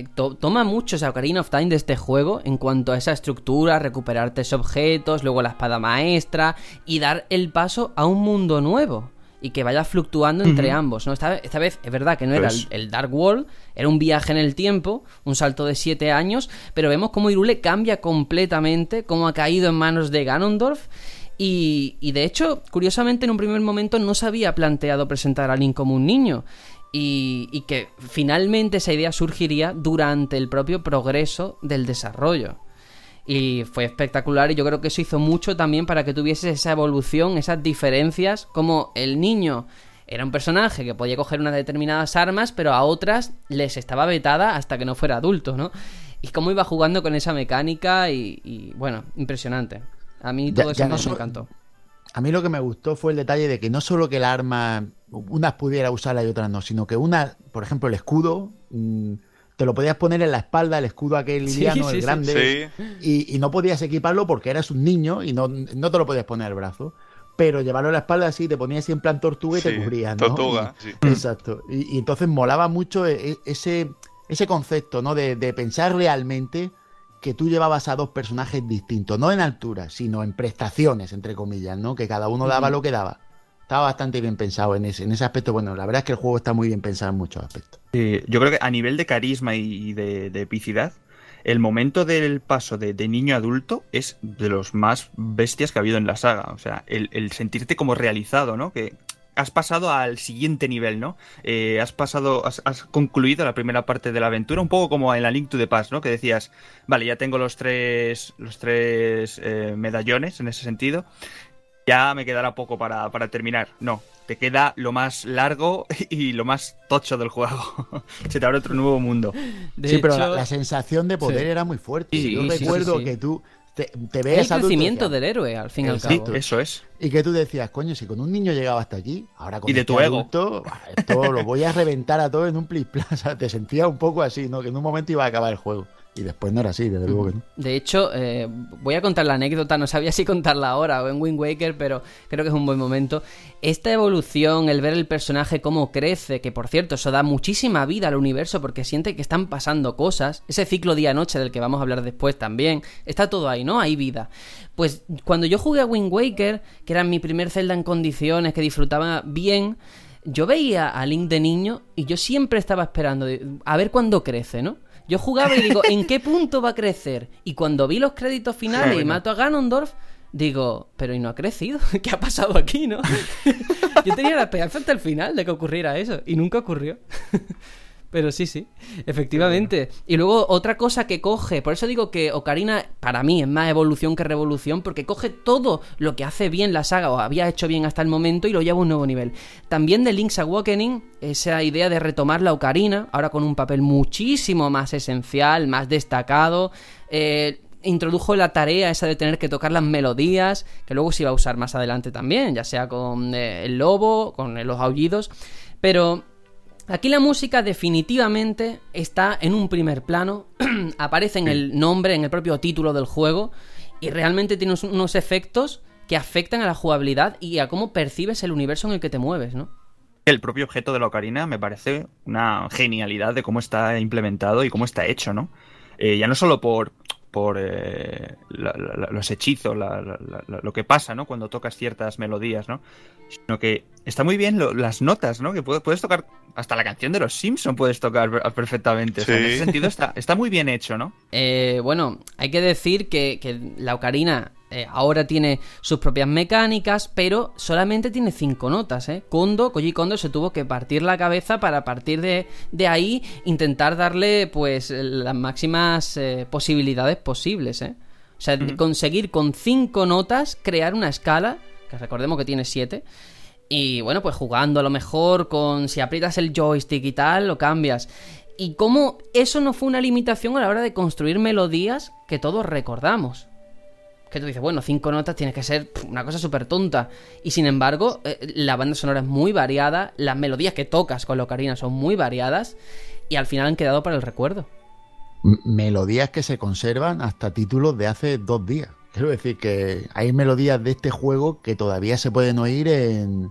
eh, to- toma mucho esa Ocarina of Time de este juego en cuanto a esa estructura, recuperar tres objetos, luego la espada maestra y dar el paso a un mundo nuevo. Y que vaya fluctuando entre ambos, ¿no? Esta, esta vez es verdad que no era el, el Dark World, era un viaje en el tiempo, un salto de siete años, pero vemos cómo Irule cambia completamente, cómo ha caído en manos de Ganondorf y, de hecho, curiosamente, en un primer momento no se había planteado presentar a Link como un niño. Y, y que finalmente esa idea surgiría durante el propio progreso del desarrollo. Y fue espectacular y yo creo que eso hizo mucho también para que tuvieses esa evolución, esas diferencias, como el niño era un personaje que podía coger unas determinadas armas, pero a otras les estaba vetada hasta que no fuera adulto, ¿no? Y cómo iba jugando con esa mecánica y, y, bueno, impresionante. A mí Ya- todo eso ya me, no me so- encantó. a mí lo que me gustó fue el detalle de que no solo que el arma, unas pudiera usarla y otras no, sino que una, por ejemplo, el escudo, mm, te lo podías poner en la espalda, el escudo aquel liviano, el grande, y, no podías equiparlo porque eras un niño y no, no te lo podías poner al brazo pero llevarlo a la espalda así, te ponías así en plan tortuga y te cubrías, ¿no? Tortuga, sí. Exacto. Y, entonces molaba mucho e, e, ese, ese concepto, ¿no? De, de, pensar realmente que tú llevabas a dos personajes distintos, no en altura, sino en prestaciones, entre comillas, ¿no? Que cada uno daba lo que daba. Estaba bastante bien pensado en ese, en ese aspecto. Bueno, la verdad es que el juego está muy bien pensado en muchos aspectos. yo creo que a nivel de carisma y de, de epicidad, el momento del paso de, niño a adulto es de los más bestias que ha habido en la saga. O sea, el, sentirte como realizado, ¿no? Que has pasado al siguiente nivel, ¿no? Eh, has pasado, has, concluido la primera parte de la aventura, un poco como en la Link to the Past, ¿no? Que decías, vale, ya tengo los tres, los tres eh, medallones en ese sentido, ya me quedará poco para, para, terminar. No, te queda lo más largo y lo más tocho del juego. Se te abre otro nuevo mundo. sí, pero la, sensación de poder era muy fuerte. Yo recuerdo que tú te, te veías El crecimiento del héroe, al fin y al cabo. eso es. Y que tú decías, coño, si con un niño llegaba hasta aquí, ahora con y de este tu adulto, esto lo voy a reventar a todo en un plis plaza. Te sentía un poco así, ¿no? Que en un momento iba a acabar el juego. Y después no era así, desde luego que no. De hecho, eh, voy a contar la anécdota, no sabía si contarla ahora o en Wind Waker, pero creo que es un buen momento. Esta evolución, el ver el personaje cómo crece, que por cierto, eso da muchísima vida al universo porque siente que están pasando cosas, ese ciclo día-noche del que vamos a hablar después también, está todo ahí, ¿no? Hay vida. Pues cuando yo jugué a Wind Waker, que era mi primer celda en condiciones, que disfrutaba bien, yo veía a Link de niño y yo siempre estaba esperando a ver cuándo crece, ¿no? Yo jugaba y digo, ¿en qué punto va a crecer? Y cuando vi los créditos finales y mato a Ganondorf, digo, pero ¿y no ha crecido? ¿Qué ha pasado aquí, no? Yo tenía la esperanza hasta el final de que ocurriera eso y nunca ocurrió. Pero sí, sí, efectivamente. Y luego otra cosa que coge, por eso digo que Ocarina para mí es más evolución que revolución, porque coge todo lo que hace bien la saga o había hecho bien hasta el momento y lo lleva a un nuevo nivel. También de Link's Awakening, esa idea de retomar la Ocarina, ahora con un papel muchísimo más esencial, más destacado. Eh, introdujo la tarea esa de tener que tocar las melodías, que luego se iba a usar más adelante también, ya sea con eh, el lobo, con los aullidos. Pero Aquí la música definitivamente está en un primer plano, aparece en el nombre, en el propio título del juego, y realmente tiene unos efectos que afectan a la jugabilidad y a cómo percibes el universo en el que te mueves, ¿no? El propio objeto de la ocarina me parece una genialidad de cómo está implementado y cómo está hecho, ¿no? Eh, ya no solo por, por eh, los hechizos, lo que pasa, ¿no? Cuando tocas ciertas melodías, ¿no? Sino que está muy bien las notas, ¿no? Que puedes, tocar hasta la canción de los Simpson puedes tocar perfectamente. en ese sentido está, está muy bien hecho, ¿no? Eh, bueno, hay que decir que, que la ocarina eh, ahora tiene sus propias mecánicas, pero solamente tiene cinco notas, ¿eh? Kondo, Koji Kondo se tuvo que partir la cabeza para a partir de, de ahí intentar darle pues las máximas eh, posibilidades posibles, ¿eh? O sea, conseguir con cinco notas crear una escala, que recordemos que tiene siete, y bueno, pues jugando a lo mejor con si aprietas el joystick y tal, lo cambias. Y cómo eso no fue una limitación a la hora de construir melodías que todos recordamos que tú dices, bueno, cinco notas tiene que ser una cosa súper tonta. Y sin embargo, eh, la banda sonora es muy variada, las melodías que tocas con la ocarina son muy variadas y al final han quedado para el recuerdo. melodías que se conservan hasta títulos de hace dos días. Quiero decir que hay melodías de este juego que todavía se pueden oír en,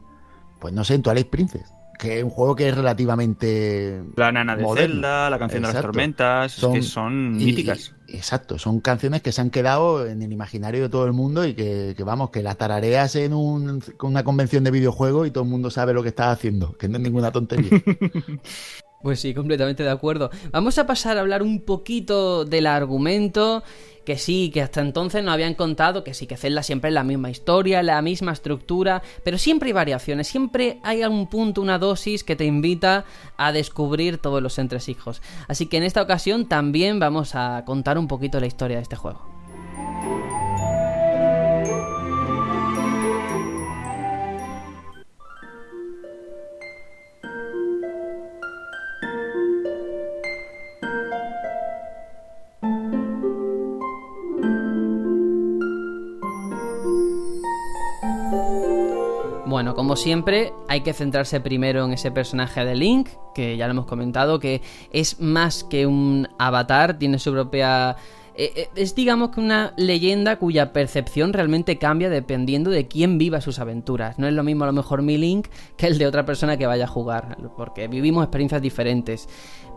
pues no sé, en Twilight Princess que es un juego que es relativamente. La nana de Zelda, la canción de las tormentas, son, que son míticas. exacto, son canciones que se han quedado en el imaginario de todo el mundo y que, vamos, que la tarareas en una convención de videojuegos y todo el mundo sabe lo que estás haciendo, que no es ninguna tontería. Pues sí, completamente de acuerdo. Vamos a pasar a hablar un poquito del argumento que sí, que hasta entonces no habían contado, que sí, que Zelda siempre es la misma historia, la misma estructura, pero siempre hay variaciones, siempre hay algún punto, una dosis que te invita a descubrir todos los entresijos. Así que en esta ocasión también vamos a contar un poquito la historia de este juego. Bueno, como siempre, hay que centrarse primero en ese personaje de Link, que ya lo hemos comentado, que es más que un avatar, tiene su propia eh, eh, es digamos que una leyenda cuya percepción realmente cambia dependiendo de quién viva sus aventuras. No es lo mismo a lo mejor mi Link que el de otra persona que vaya a jugar, porque vivimos experiencias diferentes.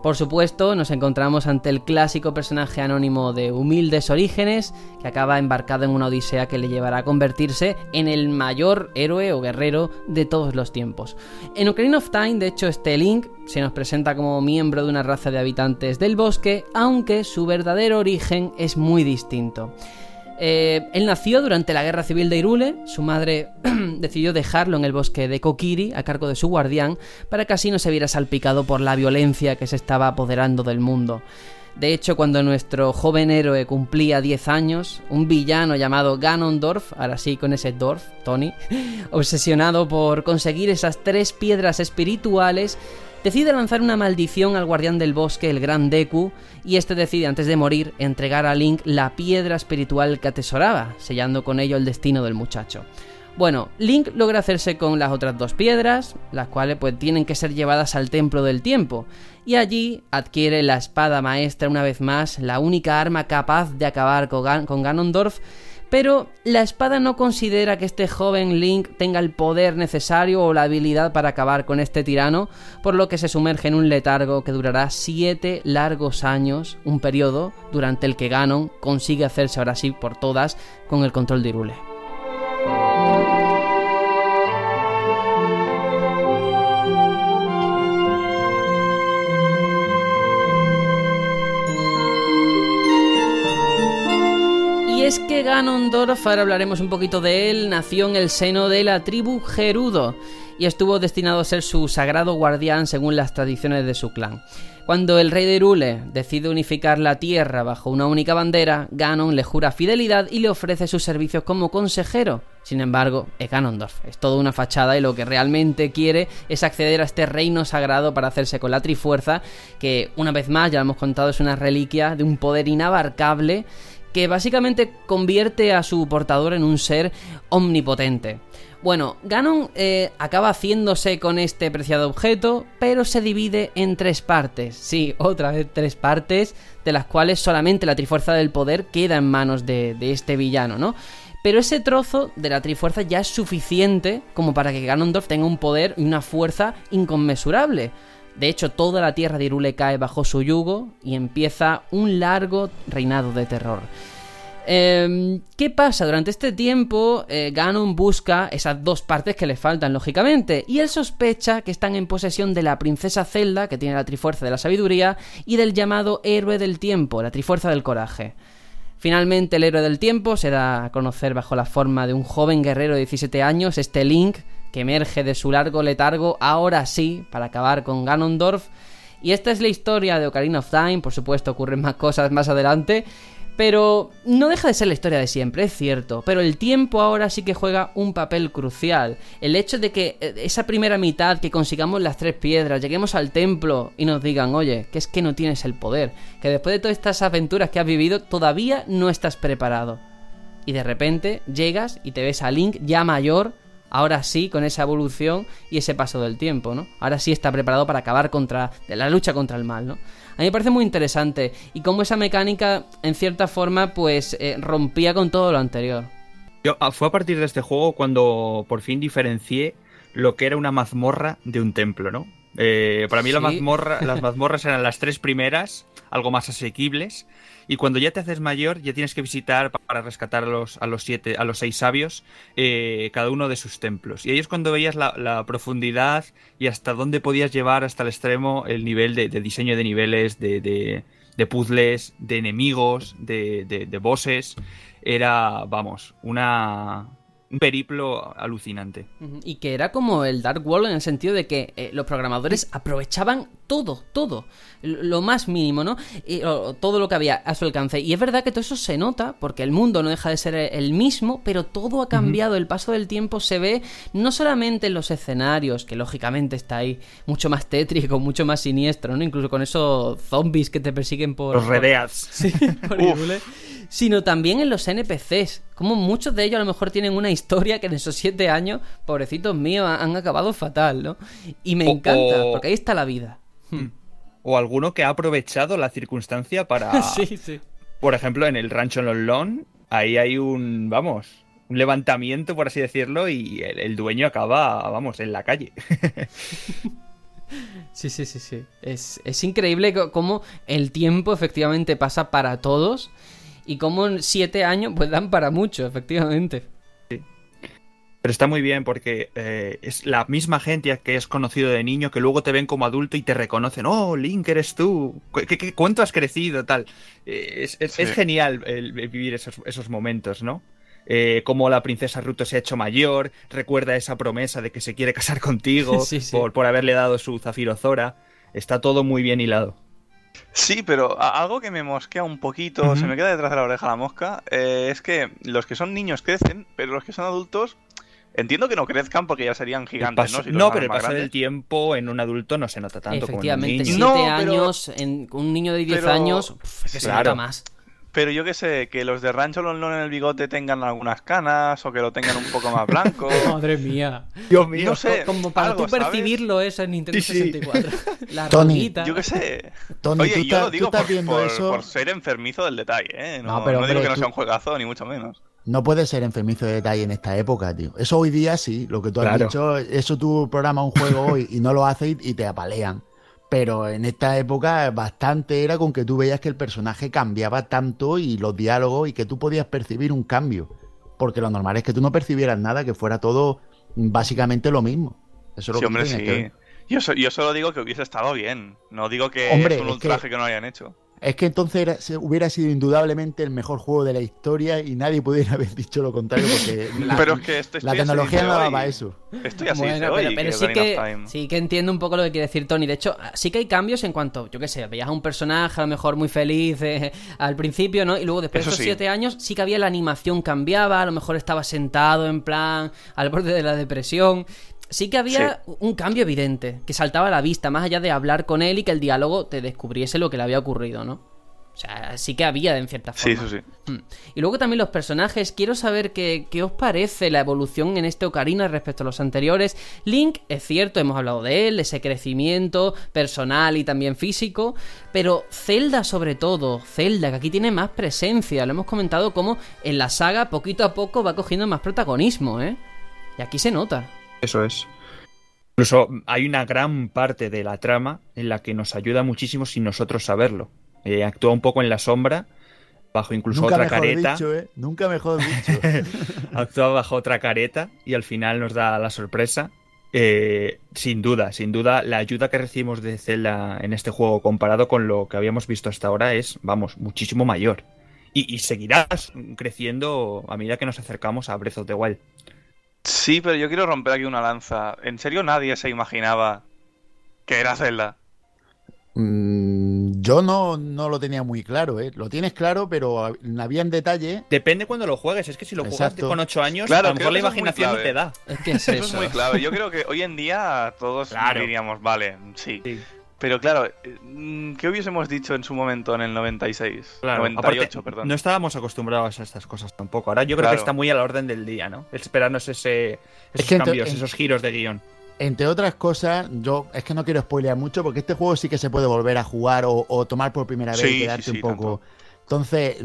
Por supuesto, nos encontramos ante el clásico personaje anónimo de humildes orígenes, que acaba embarcado en una odisea que le llevará a convertirse en el mayor héroe o guerrero de todos los tiempos. En Ocarina of Time, de hecho, este Link se nos presenta como miembro de una raza de habitantes del bosque, aunque su verdadero origen es muy distinto. Eh, él nació durante la guerra civil de Irule, su madre decidió dejarlo en el bosque de Kokiri a cargo de su guardián para que así no se viera salpicado por la violencia que se estaba apoderando del mundo. De hecho, cuando nuestro joven héroe cumplía 10 años, un villano llamado Ganondorf, ahora sí con ese Dorf, Tony, obsesionado por conseguir esas tres piedras espirituales, decide lanzar una maldición al guardián del bosque, el Gran Deku, y este decide antes de morir entregar a Link la piedra espiritual que atesoraba, sellando con ello el destino del muchacho. Bueno, Link logra hacerse con las otras dos piedras, las cuales pues tienen que ser llevadas al templo del tiempo, y allí adquiere la espada maestra una vez más, la única arma capaz de acabar con, Ganondorf, pero la espada no considera que este joven Link tenga el poder necesario o la habilidad para acabar con este tirano, por lo que se sumerge en un letargo que durará 7 largos años, un periodo durante el que Ganon consigue hacerse ahora sí por todas con el control de Irule. Es que Ganondorf, ahora hablaremos un poquito de él, nació en el seno de la tribu Gerudo y estuvo destinado a ser su sagrado guardián según las tradiciones de su clan. Cuando el rey de Irule decide unificar la tierra bajo una única bandera, Ganon le jura fidelidad y le ofrece sus servicios como consejero. Sin embargo, es Ganondorf, es toda una fachada y lo que realmente quiere es acceder a este reino sagrado para hacerse con la Trifuerza, que una vez más ya lo hemos contado es una reliquia de un poder inabarcable que básicamente convierte a su portador en un ser omnipotente. Bueno, Ganon eh, acaba haciéndose con este preciado objeto, pero se divide en tres partes. Sí, otra vez tres partes, de las cuales solamente la Trifuerza del Poder queda en manos de, de este villano, ¿no? Pero ese trozo de la Trifuerza ya es suficiente como para que Ganondorf tenga un poder y una fuerza inconmensurable. De hecho, toda la tierra de Irule cae bajo su yugo y empieza un largo reinado de terror. Em, ¿Qué pasa? Durante este tiempo, eh, Ganon busca esas dos partes que le faltan, lógicamente, y él sospecha que están en posesión de la princesa Zelda, que tiene la Trifuerza de la Sabiduría, y del llamado Héroe del Tiempo, la Trifuerza del Coraje. Finalmente, el Héroe del Tiempo se da a conocer bajo la forma de un joven guerrero de 17 años, este Link, que emerge de su largo letargo ahora sí para acabar con Ganondorf. Y esta es la historia de Ocarina of Time, por supuesto ocurren más cosas más adelante, pero no deja de ser la historia de siempre, es cierto, pero el tiempo ahora sí que juega un papel crucial. El hecho de que eh, esa primera mitad, que consigamos las tres piedras, lleguemos al templo y nos digan, oye, que es que no tienes el poder, que después de todas estas aventuras que has vivido todavía no estás preparado. Y de repente llegas y te ves a Link ya mayor, ahora sí con esa evolución y ese paso del tiempo, ¿no? Ahora sí está preparado para acabar contra de la lucha contra el mal, ¿no? A mí me parece muy interesante y cómo esa mecánica en cierta forma pues eh, rompía con todo lo anterior. Yo, ah, fue a partir de este juego cuando por fin diferencié lo que era una mazmorra de un templo, ¿no? Eh, para mí la mazmorra, las mazmorras eran las tres primeras, algo más asequibles, y cuando ya te haces mayor, ya tienes que visitar para rescatar a los, a los siete, a los seis sabios, eh, cada uno de sus templos. Y ahí es cuando veías la, profundidad y hasta dónde podías llevar hasta el extremo el nivel de, diseño de niveles, de, de, puzzles, de enemigos, de, de bosses. Era, vamos, una, un periplo alucinante. Y que era como el Dark World en el sentido de que eh, los programadores aprovechaban todo, todo, lo más mínimo, ¿no? Y, todo lo que había a su alcance. Y es verdad que todo eso se nota, porque el mundo no deja de ser el mismo, pero todo ha cambiado, el paso del tiempo se ve no solamente en los escenarios, que lógicamente está ahí mucho más tétrico, mucho más siniestro, ¿no? Incluso con esos zombies que te persiguen por... Los redeas. Sí, por sino también en los NPCs. Como muchos de ellos a lo mejor tienen una historia que en esos siete años, pobrecitos míos, han acabado fatal, ¿no? Y me encanta, porque ahí está la vida. Hmm. O alguno que ha aprovechado la circunstancia para... sí, sí. Por ejemplo, en el rancho en Lon, ahí hay un, vamos, un levantamiento, por así decirlo, y el, dueño acaba, vamos, en la calle. Sí, sí, sí, sí. Es, es, increíble cómo el tiempo efectivamente pasa para todos y cómo en siete años pues dan para mucho, efectivamente. Pero está muy bien porque eh, es la misma gente que es conocido de niño que luego te ven como adulto y te reconocen. Oh, Link, eres tú. ¿Qué, cuánto has crecido? Tal. Eh, es, genial vivir esos, momentos, ¿no? Eh, como la princesa Ruto se ha hecho mayor, recuerda esa promesa de que se quiere casar contigo Por, por haberle dado su Zafiro Zora. Está todo muy bien hilado. Sí, pero algo que me mosquea un poquito, se me queda detrás de la oreja la mosca, eh, es que los que son niños crecen, pero los que son adultos Entiendo que no crezcan porque ya serían gigantes, ¿no? no, pero el paso del tiempo en un adulto no se nota tanto Efectivamente, como en un niño. años, en un niño de 10 años, que se nota más. Pero yo qué sé, que los de Rancho Lon en el bigote tengan algunas canas o que lo tengan un poco más blanco. Madre mía. Dios mío. No sé, como para tú percibirlo eso en Nintendo 64. La Tony, Yo qué sé. Tony, Oye, yo lo digo por, ser enfermizo del detalle, ¿eh? No, pero, digo que no sea un juegazo, ni mucho menos. No puede ser enfermizo de detalle en esta época, tío. Eso hoy día sí, lo que tú has dicho, eso tú programas un juego hoy y no lo haces y te apalean. Pero en esta época bastante era con que tú veías que el personaje cambiaba tanto y los diálogos y que tú podías percibir un cambio. Porque lo normal es que tú no percibieras nada, que fuera todo básicamente lo mismo. Eso es lo sí, hombre, sí. Yo, yo, solo digo que hubiese estado bien. No digo que es un ultraje que no hayan hecho. Es que entonces hubiera sido indudablemente el mejor juego de la historia y nadie pudiera haber dicho lo contrario porque la, pero es que esto la tecnología no daba eso. Estoy así pero, pero sí, que, sí que entiendo un poco lo que quiere decir Tony. De hecho, sí que hay cambios en cuanto, yo qué sé, veías a un personaje a lo mejor muy feliz eh, al principio, ¿no? Y luego después de esos siete años sí que había la animación cambiaba, a lo mejor estaba sentado en plan al borde de la depresión sí que había un cambio evidente, que saltaba a la vista, más allá de hablar con él y que el diálogo te descubriese lo que le había ocurrido, ¿no? O sea, sí que había en cierta forma. Sí, eso sí. Hmm. Y luego también los personajes. Quiero saber qué, qué, os parece la evolución en este Ocarina respecto a los anteriores. Link, es cierto, hemos hablado de él, ese crecimiento personal y también físico. Pero Zelda, sobre todo, Zelda, que aquí tiene más presencia. Lo hemos comentado como en la saga, poquito a poco, va cogiendo más protagonismo, ¿eh? Y aquí se nota. Eso es. Incluso hay una gran parte de la trama en la que nos ayuda muchísimo sin nosotros saberlo. Eh, actúa un poco en la sombra, bajo incluso otra careta. ¿eh? Nunca mejor dicho. actúa bajo otra careta y al final nos da la sorpresa. Eh, sin duda, sin duda, la ayuda que recibimos de Zelda en este juego comparado con lo que habíamos visto hasta ahora es, vamos, muchísimo mayor. Y, y seguirás creciendo a medida que nos acercamos a Breath of the Wild. Sí, pero yo quiero romper aquí una lanza. ¿En serio nadie se imaginaba que era Zelda? Mm, yo no, no lo tenía muy claro, ¿eh? Lo tienes claro, pero había en detalle. Depende cuando lo juegues. Es que si lo juegas con 8 años, a lo mejor la imaginación te da. Es que es eso. es muy clave. Yo creo que hoy en día todos diríamos, vale, sí. Pero claro, mm, ¿qué hubiésemos dicho en su momento en el 96? Claro, 98, perdón. No estábamos acostumbrados a estas cosas tampoco. Ahora yo creo que está muy a la orden del día, ¿no? Esperarnos ese, esos cambios, esos giros de guion. Entre otras cosas, yo es que no quiero spoilear mucho porque este juego sí que se puede volver a jugar o, tomar por primera vez y quedarte un poco. Entonces,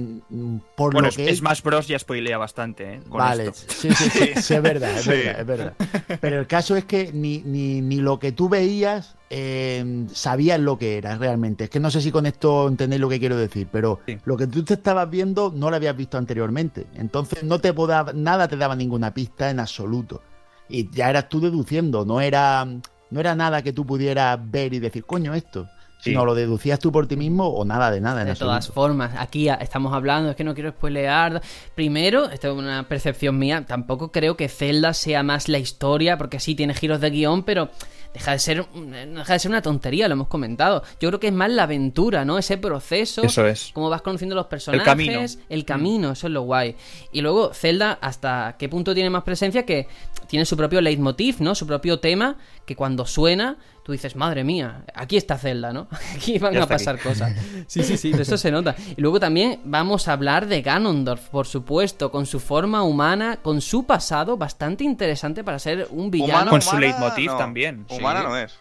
por lo que es, Smash Bros ya spoilea bastante, ¿eh? vale, sí, sí, sí, es verdad, es verdad, es verdad. Pero el caso es que ni, ni, ni lo que tú veías eh, sabías lo que era realmente. Es que no sé si con esto entendéis lo que quiero decir, pero lo que tú te estabas viendo no lo habías visto anteriormente. Entonces no te podaba, nada te daba ninguna pista en absoluto. Y ya eras tú deduciendo, no era, no era nada que tú pudieras ver y decir, coño, esto. Si no lo deducías tú por ti mismo o nada de nada. de todas formas, aquí estamos hablando, es que no quiero spoilear. Primero, esto es una percepción mía, tampoco creo que Zelda sea más la historia, porque sí tiene giros de guion, pero deja de ser deja de ser una tontería, lo hemos comentado. Yo creo que es más la aventura, ¿no? Ese proceso. Eso es. Cómo vas conociendo los personajes. El camino. El camino, eso es lo guay. Y luego, Zelda, ¿hasta qué punto tiene más presencia? Que tiene su propio leitmotiv, ¿no? Su propio tema, que cuando suena, tú dices, madre mía, aquí está Zelda, ¿no? Aquí van a pasar cosas. Sí, sí, sí, eso se nota. Y luego también vamos a hablar de Ganondorf, por supuesto, con su forma humana, con su pasado, bastante interesante para ser un villano. Humano, Con su leitmotiv no. también, sí. Humana no es.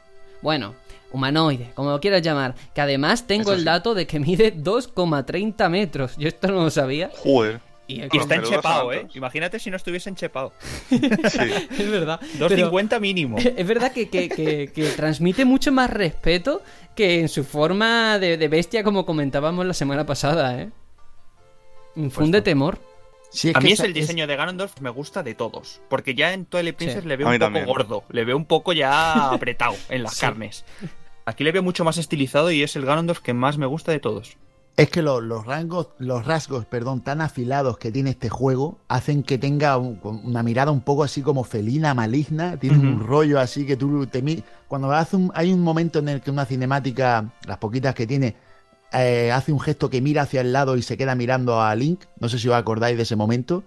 Bueno, humanoide, como lo quieras llamar. Que además tengo el dato de que mide 2,30 metros. Yo esto no lo sabía. Joder. Y es, está enchepado, ¿eh? Imagínate si no estuviese enchepado. Sí. es verdad. pero 2.50 mínimo. es verdad que, que- que- que transmite mucho más respeto que en su forma de, de bestia, como comentábamos la semana pasada, ¿eh? Infunde Puesto. temor. Sí, a mí es el diseño de Ganondorf me gusta de todos. Porque ya en Twilight Princess Sí. le veo un poco también. gordo. Le veo un poco ya apretado en las Sí. carnes. Aquí le veo mucho más estilizado y es el Ganondorf que más me gusta de todos. Es que lo- los rasgos, los rasgos, perdón, tan afilados que tiene este juego hacen que tenga un- una mirada un poco así como felina, maligna. Tiene un rollo así que tú te cuando hace un, hay un momento en el que una cinemática, las poquitas que tiene, eh, hace un gesto que mira hacia el lado y se queda mirando a Link. No sé si os acordáis de ese momento.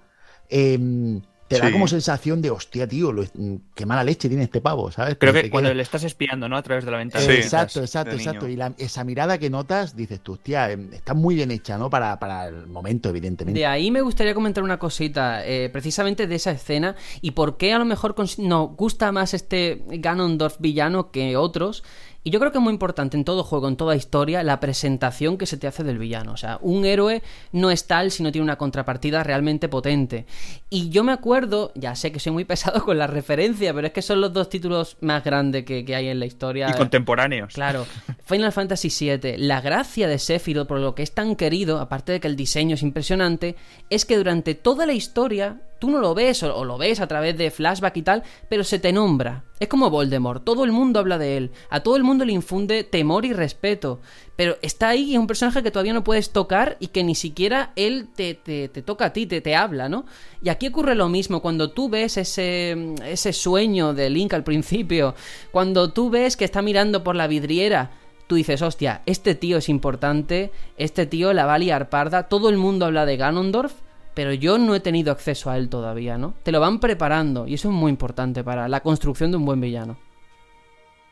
Eh, te da como sensación de hostia, tío, lo- qué mala leche tiene este pavo, ¿sabes? Creo que cuando queda- le estás espiando, ¿no? A través de la ventana. Sí. exacto, exacto, exacto. niño. Y la- esa mirada que notas, dices tú, hostia, eh, está muy bien hecha, ¿no? Para, para el momento, evidentemente. De ahí me gustaría comentar una cosita, eh, precisamente de esa escena, y por qué a lo mejor nos gusta más este Ganondorf villano que otros. Y yo creo que es muy importante en todo juego, en toda historia, la presentación que se te hace del villano. O sea, un héroe no es tal si no tiene una contrapartida realmente potente. Y yo me acuerdo, ya sé que soy muy pesado con la referencia, pero es que son los dos títulos más grandes que, que hay en la historia. Y contemporáneos. Claro, Final Fantasy VII, la gracia de Sephiroth, por lo que es tan querido, aparte de que el diseño es impresionante, es que durante toda la historia tú no lo ves o, lo ves a través de flashback y tal, pero se te nombra. Es como Voldemort, todo el mundo habla de él, a todo el mundo le infunde temor y respeto, pero está ahí y es un personaje que todavía no puedes tocar y que ni siquiera él te, te- te toca a ti, te, te habla, ¿no? Y aquí ocurre lo mismo, cuando tú ves ese, ese sueño de Link al principio, cuando tú ves que está mirando por la vidriera, tú dices, hostia, este tío es importante, este tío la va a liar parda, todo el mundo habla de Ganondorf, pero yo no he tenido acceso a él todavía, ¿no? Te lo van preparando y eso es muy importante para la construcción de un buen villano.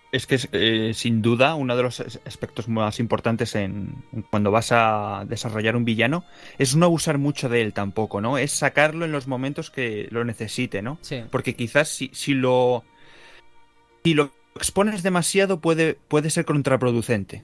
Es que es eh, sin duda uno de los as- aspectos más importantes en, en cuando vas a desarrollar un villano es no abusar mucho de él tampoco, ¿no? Es sacarlo en los momentos que lo necesite, ¿no? Sí. Porque quizás si, si lo si lo expones demasiado puede, puede ser contraproducente.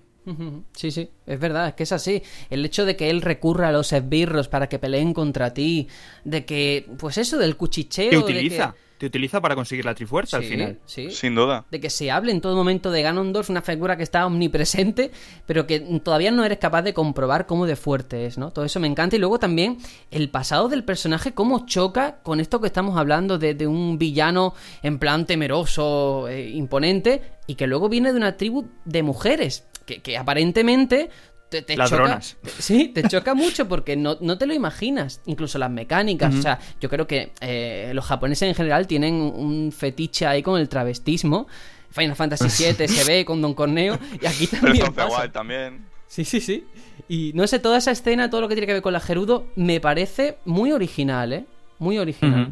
Sí, sí, es verdad, es que es así. El hecho de que él recurra a los esbirros para que peleen contra ti, de que, pues eso, del cuchicheo. Te de utiliza, que- te utiliza para conseguir la trifuerza al final. Sí, Sin duda. de que se hable en todo momento de Ganondorf, una figura que está omnipresente, pero que todavía no eres capaz de comprobar cómo de fuerte es, ¿no? Todo eso me encanta. Y luego también el pasado del personaje, cómo choca con esto que estamos hablando de, de un villano en plan temeroso, eh, imponente, y que luego viene de una tribu de mujeres, que, que aparentemente... Te, te choca- sí, te choca mucho porque no, no te lo imaginas. Incluso las mecánicas. O sea, yo creo que eh, los japoneses en general tienen un fetiche ahí con el travestismo. Final Fantasy VII se ve con Don Corneo y aquí también pasa. También. Sí, sí, sí. Y no sé, toda esa escena, todo lo que tiene que ver con la Gerudo, me parece muy original, ¿eh? Muy original.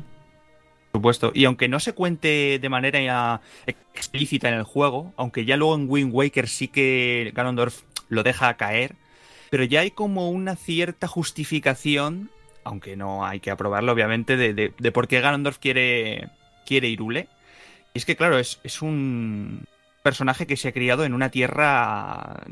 Supuesto. Y aunque no se cuente de manera ya explícita en el juego, aunque ya luego en Wind Waker sí que Ganondorf lo deja caer, pero ya hay como una cierta justificación, aunque no hay que aprobarlo obviamente, de, de- de por qué Ganondorf quiere, quiere Irule. Y es que claro, es, es un personaje que se ha criado en una tierra...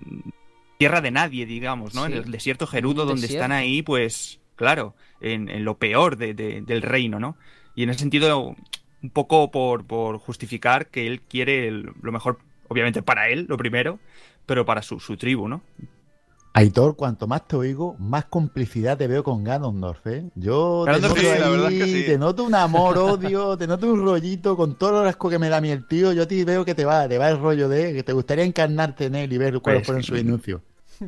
Tierra de nadie, digamos, ¿no? Sí. En el desierto gerudo, donde desierto. están ahí, pues, claro, en, en lo peor de- de- del reino, ¿no? Y en ese sentido, un poco por, por justificar que él quiere el- lo mejor, obviamente para él, lo primero, pero para su, su tribu, ¿no? Aitor, cuanto más te oigo, más complicidad te veo con Ganondorf, ¿eh? Yo te Ganondorf, noto, sí, la verdad es que sí. te noto un amor, odio, te noto un rollito con todo el asco que me da a mí el tío. Yo a ti veo que te va, te va el rollo de que te gustaría encarnarte en él y ver cuáles Pues, fueron sus enuncios.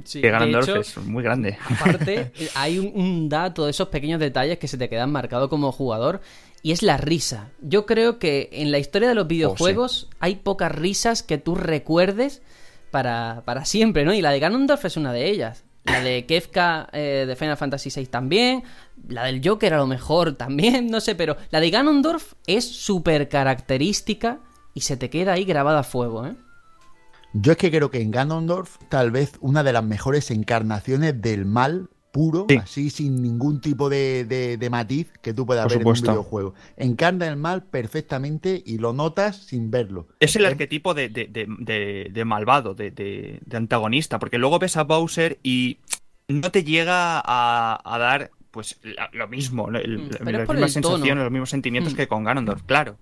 Sí, que de Ganondorf hecho, es muy grande. Aparte, hay un, un dato de esos pequeños detalles que se te quedan marcados como jugador y es la risa. Yo creo que en la historia de los videojuegos hay pocas risas que tú recuerdes para, para siempre, ¿no? Y la de Ganondorf es una de ellas. La de Kefka eh, de Final Fantasy VI también. La del Joker a lo mejor también, no sé, pero la de Ganondorf es súper característica y se te queda ahí grabada a fuego, ¿eh? Yo es que creo que en Ganondorf tal vez una de las mejores encarnaciones del mal puro, así sin ningún tipo de, matiz que tú puedas ver en un videojuego. Encarna el mal perfectamente y lo notas sin verlo. Es el arquetipo de, malvado, de, antagonista, porque luego ves a Bowser y no te llega a, dar pues lo mismo, mm, la, misma sensación, los mismos sentimientos mm. que con Ganondorf, claro.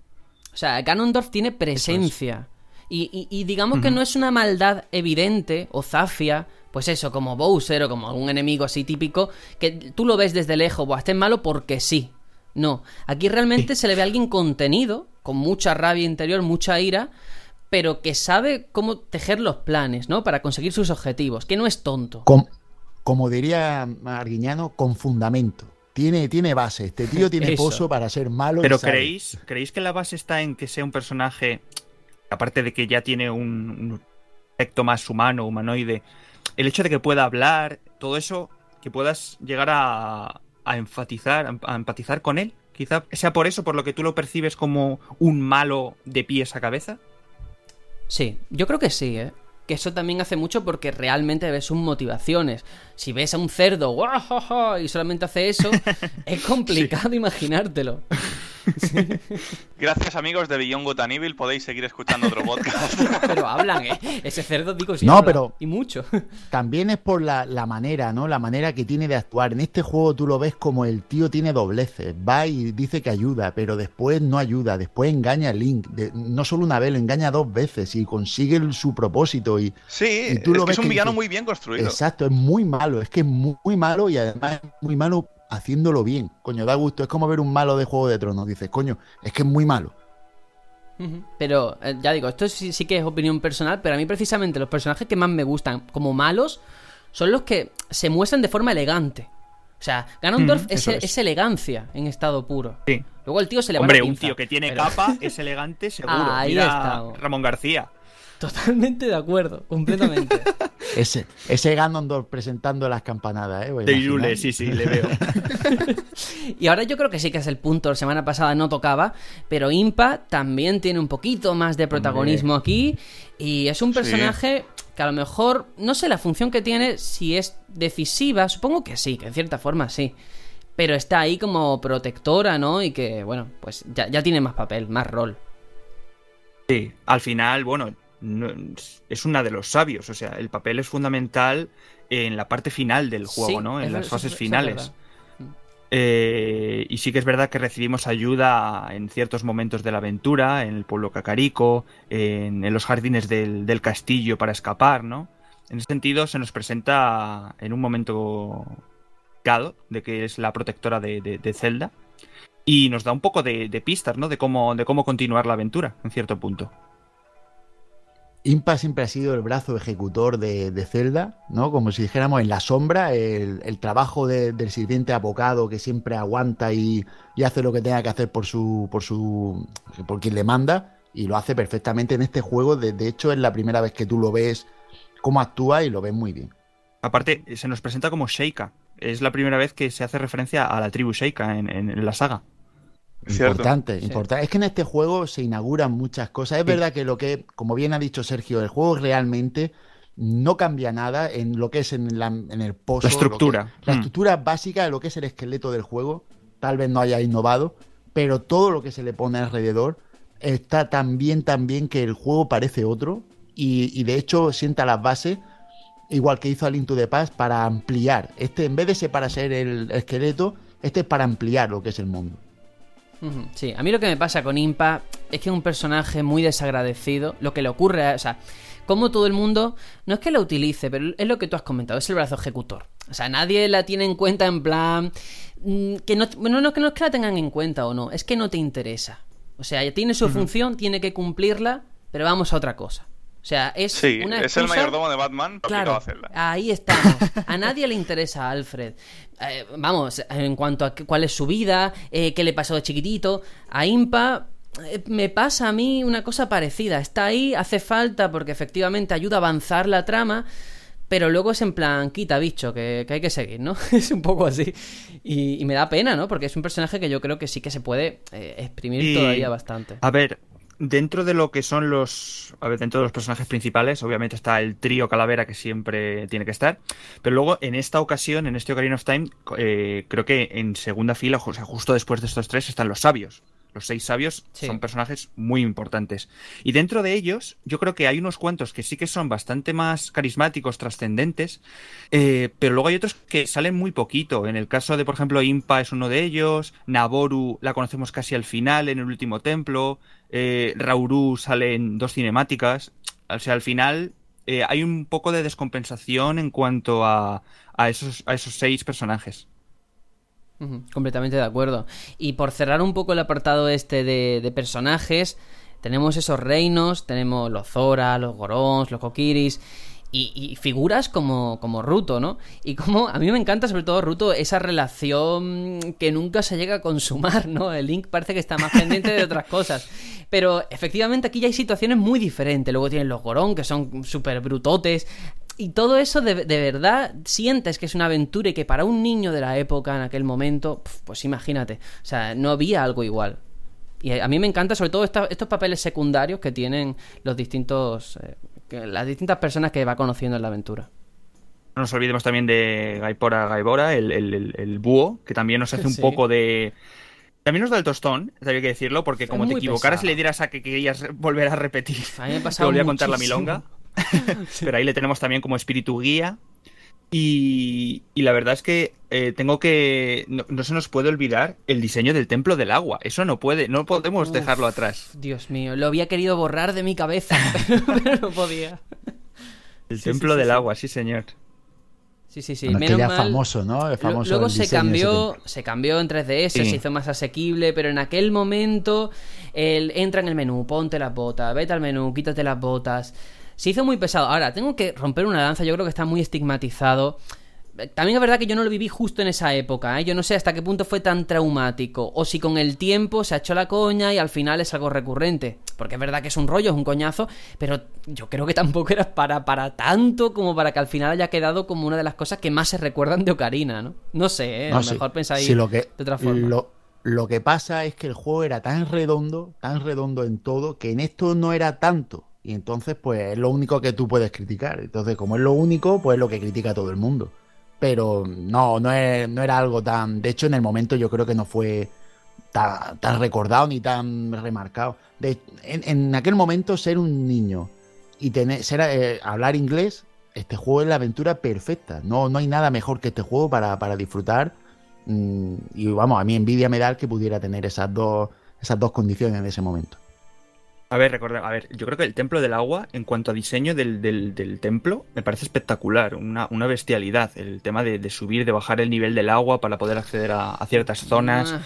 O sea, Ganondorf tiene presencia. Y, digamos que no es una maldad evidente o zafia, pues eso, como Bowser o como algún enemigo así típico, que tú lo ves desde lejos, o esté malo porque sí. No, aquí realmente se le ve a alguien contenido, con mucha rabia interior, mucha ira, pero que sabe cómo tejer los planes, ¿no? Para conseguir sus objetivos, que no es tonto. como diría Arguiñano, con fundamento. Tiene, tiene base, este tío tiene pozo para ser malo. Pero ¿creéis, ¿creéis que la base está en que sea un personaje aparte de que ya tiene un, aspecto más humano, humanoide, el hecho de que pueda hablar, todo eso, que puedas llegar a, enfatizar, a empatizar con él, quizá sea por eso, por lo que tú lo percibes como un malo de pies a cabeza. Sí, yo creo que sí, ¿eh? Que eso también hace mucho porque realmente ves sus motivaciones. Si ves a un cerdo y solamente hace eso, es complicado imaginártelo. Gracias amigos de Beyond Good podéis seguir escuchando otro podcast. pero hablan, ¿eh? Ese cerdo digo sí No, pero y mucho. También es por la, manera, ¿no? La manera que tiene de actuar. En este juego tú lo ves como el tío tiene dobleces. Va y dice que ayuda, pero después no ayuda. Después engaña a Link. no solo una vez, lo engaña dos veces y consigue su propósito. Y, sí, tú es que es un villano muy bien construido. Exacto, es muy malo. Es que es muy, muy malo y además es muy malo haciéndolo bien. Coño, da gusto. Es como ver un malo de Juego de Tronos. Dices, coño, es que es muy malo. Pero eh, ya digo, esto sí, que es opinión personal, pero a mí precisamente los personajes que más me gustan como malos son los que se muestran de forma elegante. O sea, Ganondorf es, elegancia en estado puro. Sí. Luego el tío se le Hombre, un tío que tiene capa es elegante seguro. ahí está. Ramón García. Totalmente de acuerdo, completamente. ese, ese Ganondorf presentando las campanadas, ¿eh? De Yule, sí, sí, le veo. y ahora yo creo que sí que es el punto, la semana pasada no tocaba, pero Impa también tiene un poquito más de protagonismo aquí y es un personaje que a lo mejor, no sé la función que tiene, si es decisiva, supongo que sí, que en cierta forma sí. Pero está ahí como protectora, ¿no? Y que, bueno, pues ya, ya tiene más papel, más rol. Sí, al final, bueno, es una de los sabios. O sea, el papel es fundamental en la parte final del juego, ¿no? En las fases finales. Eh, y sí que es verdad que recibimos ayuda en ciertos momentos de la aventura, en el pueblo Cacarico, en, los jardines del, castillo para escapar, ¿no? En ese sentido se nos presenta en un momento dado de que es la protectora de, Zelda y nos da un poco de, de, pistas, ¿no? De cómo, de cómo continuar la aventura en cierto punto. Impa siempre ha sido el brazo ejecutor de, Zelda, ¿no? Como si dijéramos en la sombra, el, trabajo del sirviente abocado que siempre aguanta y, hace lo que tenga que hacer por su, por su, por quien le manda, y lo hace perfectamente en este juego. De, hecho, es la primera vez que tú lo ves cómo actúa y lo ves muy bien. Aparte, se nos presenta como Sheikah. Es la primera vez que se hace referencia a la tribu Sheikah en la saga. Importante, importante. Es que en este juego se inauguran muchas cosas. Es verdad que lo que, como bien ha dicho Sergio, el juego realmente no cambia nada en lo que es en, el pozo. La estructura. la mm. estructura básica de lo que es el esqueleto del juego. Tal vez no haya innovado, pero todo lo que se le pone alrededor está tan bien, tan bien que el juego parece otro. Y, de hecho sienta las bases, igual que hizo Alinto de Paz, para ampliar. Este, en vez de ser para ser el esqueleto, este es para ampliar lo que es el mundo. Sí, a mí lo que me pasa con Impa es que es un personaje muy desagradecido. Lo que le ocurre, o sea, como todo el mundo, no es que la utilice, pero es lo que tú has comentado, es el brazo ejecutor. O sea, nadie la tiene en cuenta en plan... Mm, que no, no, que no es que la tengan en cuenta o no, es que no te interesa. O sea, tiene su función, tiene que cumplirla, pero vamos a otra cosa. O sea, es sí, es el mayordomo de Batman claro, a Ahí estamos. A nadie le interesa a Alfred. Eh, vamos, en cuanto a cuál es su vida, eh, qué le pasó de chiquitito. A Impa eh, me pasa a mí una cosa parecida. Está ahí, hace falta porque efectivamente ayuda a avanzar la trama, pero luego es en plan, quita bicho, que, hay que seguir, ¿no? es un poco así. Y, me da pena, ¿no? Porque es un personaje que yo creo que sí que se puede eh, exprimir todavía bastante. A ver, dentro de lo que son los. A ver, dentro de los personajes principales, obviamente está el trío Calavera que siempre tiene que estar. Pero luego, en esta ocasión, en este Ocarina of Time, eh, creo que en segunda fila, o sea, justo después de estos tres, están los sabios. Los seis sabios son personajes muy importantes. Y dentro de ellos, yo creo que hay unos cuantos que sí que son bastante más carismáticos, trascendentes, eh, pero luego hay otros que salen muy poquito. En el caso de, por ejemplo, Impa es uno de ellos, Naboru la conocemos casi al final, en el último templo, eh, Rauru sale en dos cinemáticas. O sea, al final eh, hay un poco de descompensación en cuanto a, a, esos, a esos seis personajes. Completamente de acuerdo. Y por cerrar un poco el apartado este de, de personajes, tenemos esos reinos, tenemos los Zora, los Gorons, los Kokiris y, figuras como, como Ruto, ¿no? Y como a mí me encanta sobre todo Ruto esa relación que nunca se llega a consumar, ¿no? El Link parece que está más pendiente de otras cosas. Pero efectivamente aquí ya hay situaciones muy diferentes. Luego tienen los Gorón, que son súper brutotes. Y todo eso de, verdad sientes que es una aventura y que para un niño de la época en aquel momento, pues imagínate, o sea, no había algo igual. Y a mí me encanta sobre todo estos papeles secundarios que tienen los distintos eh, las distintas personas que va conociendo en la aventura. No nos olvidemos también de Gaipora Gaibora, el, el, búho, que también nos hace un poco de... También nos da el tostón, hay que decirlo, porque como te equivocaras y le dieras a que querías volver a repetir, a mí me te volví a contar la milonga. Pero ahí le tenemos también como espíritu guía. Y, la verdad es que eh, tengo que. No, se nos puede olvidar el diseño del templo del agua. Eso no puede, no podemos dejarlo atrás. Dios mío, lo había querido borrar de mi cabeza, pero, no podía. El templo del agua, sí, señor. Sí, sí, sí. Menos famoso, ¿no? luego se cambió, se cambió en 3DS, se hizo más asequible, pero en aquel momento él entra en el menú, ponte las botas, vete al menú, quítate las botas se hizo muy pesado. Ahora, tengo que romper una danza, yo creo que está muy estigmatizado. También es verdad que yo no lo viví justo en esa época, ¿eh? yo no sé hasta qué punto fue tan traumático, o si con el tiempo se ha hecho la coña y al final es algo recurrente, porque es verdad que es un rollo, es un coñazo, pero yo creo que tampoco era para, para tanto como para que al final haya quedado como una de las cosas que más se recuerdan de Ocarina, ¿no? No sé, ¿eh? a lo mejor pensáis lo que, de otra forma. Lo, lo que pasa es que el juego era tan redondo, tan redondo en todo, que en esto no era tanto. Y entonces, pues es lo único que tú puedes criticar. Entonces, como es lo único, pues es lo que critica todo el mundo. Pero no, no, es, no era algo tan. De hecho, en el momento yo creo que no fue tan, recordado ni tan remarcado. De, en, aquel momento, ser un niño y tener, ser, eh, hablar inglés, este juego es la aventura perfecta. No, no hay nada mejor que este juego para, para disfrutar. Mm, y vamos, a mí envidia me da que pudiera tener esas dos, esas dos condiciones en ese momento. A ver, recordad, a ver, yo creo que el templo del agua, en cuanto a diseño del, del, templo, me parece espectacular, una, una bestialidad. El tema de, subir, de bajar el nivel del agua para poder acceder a, ciertas zonas. Ah,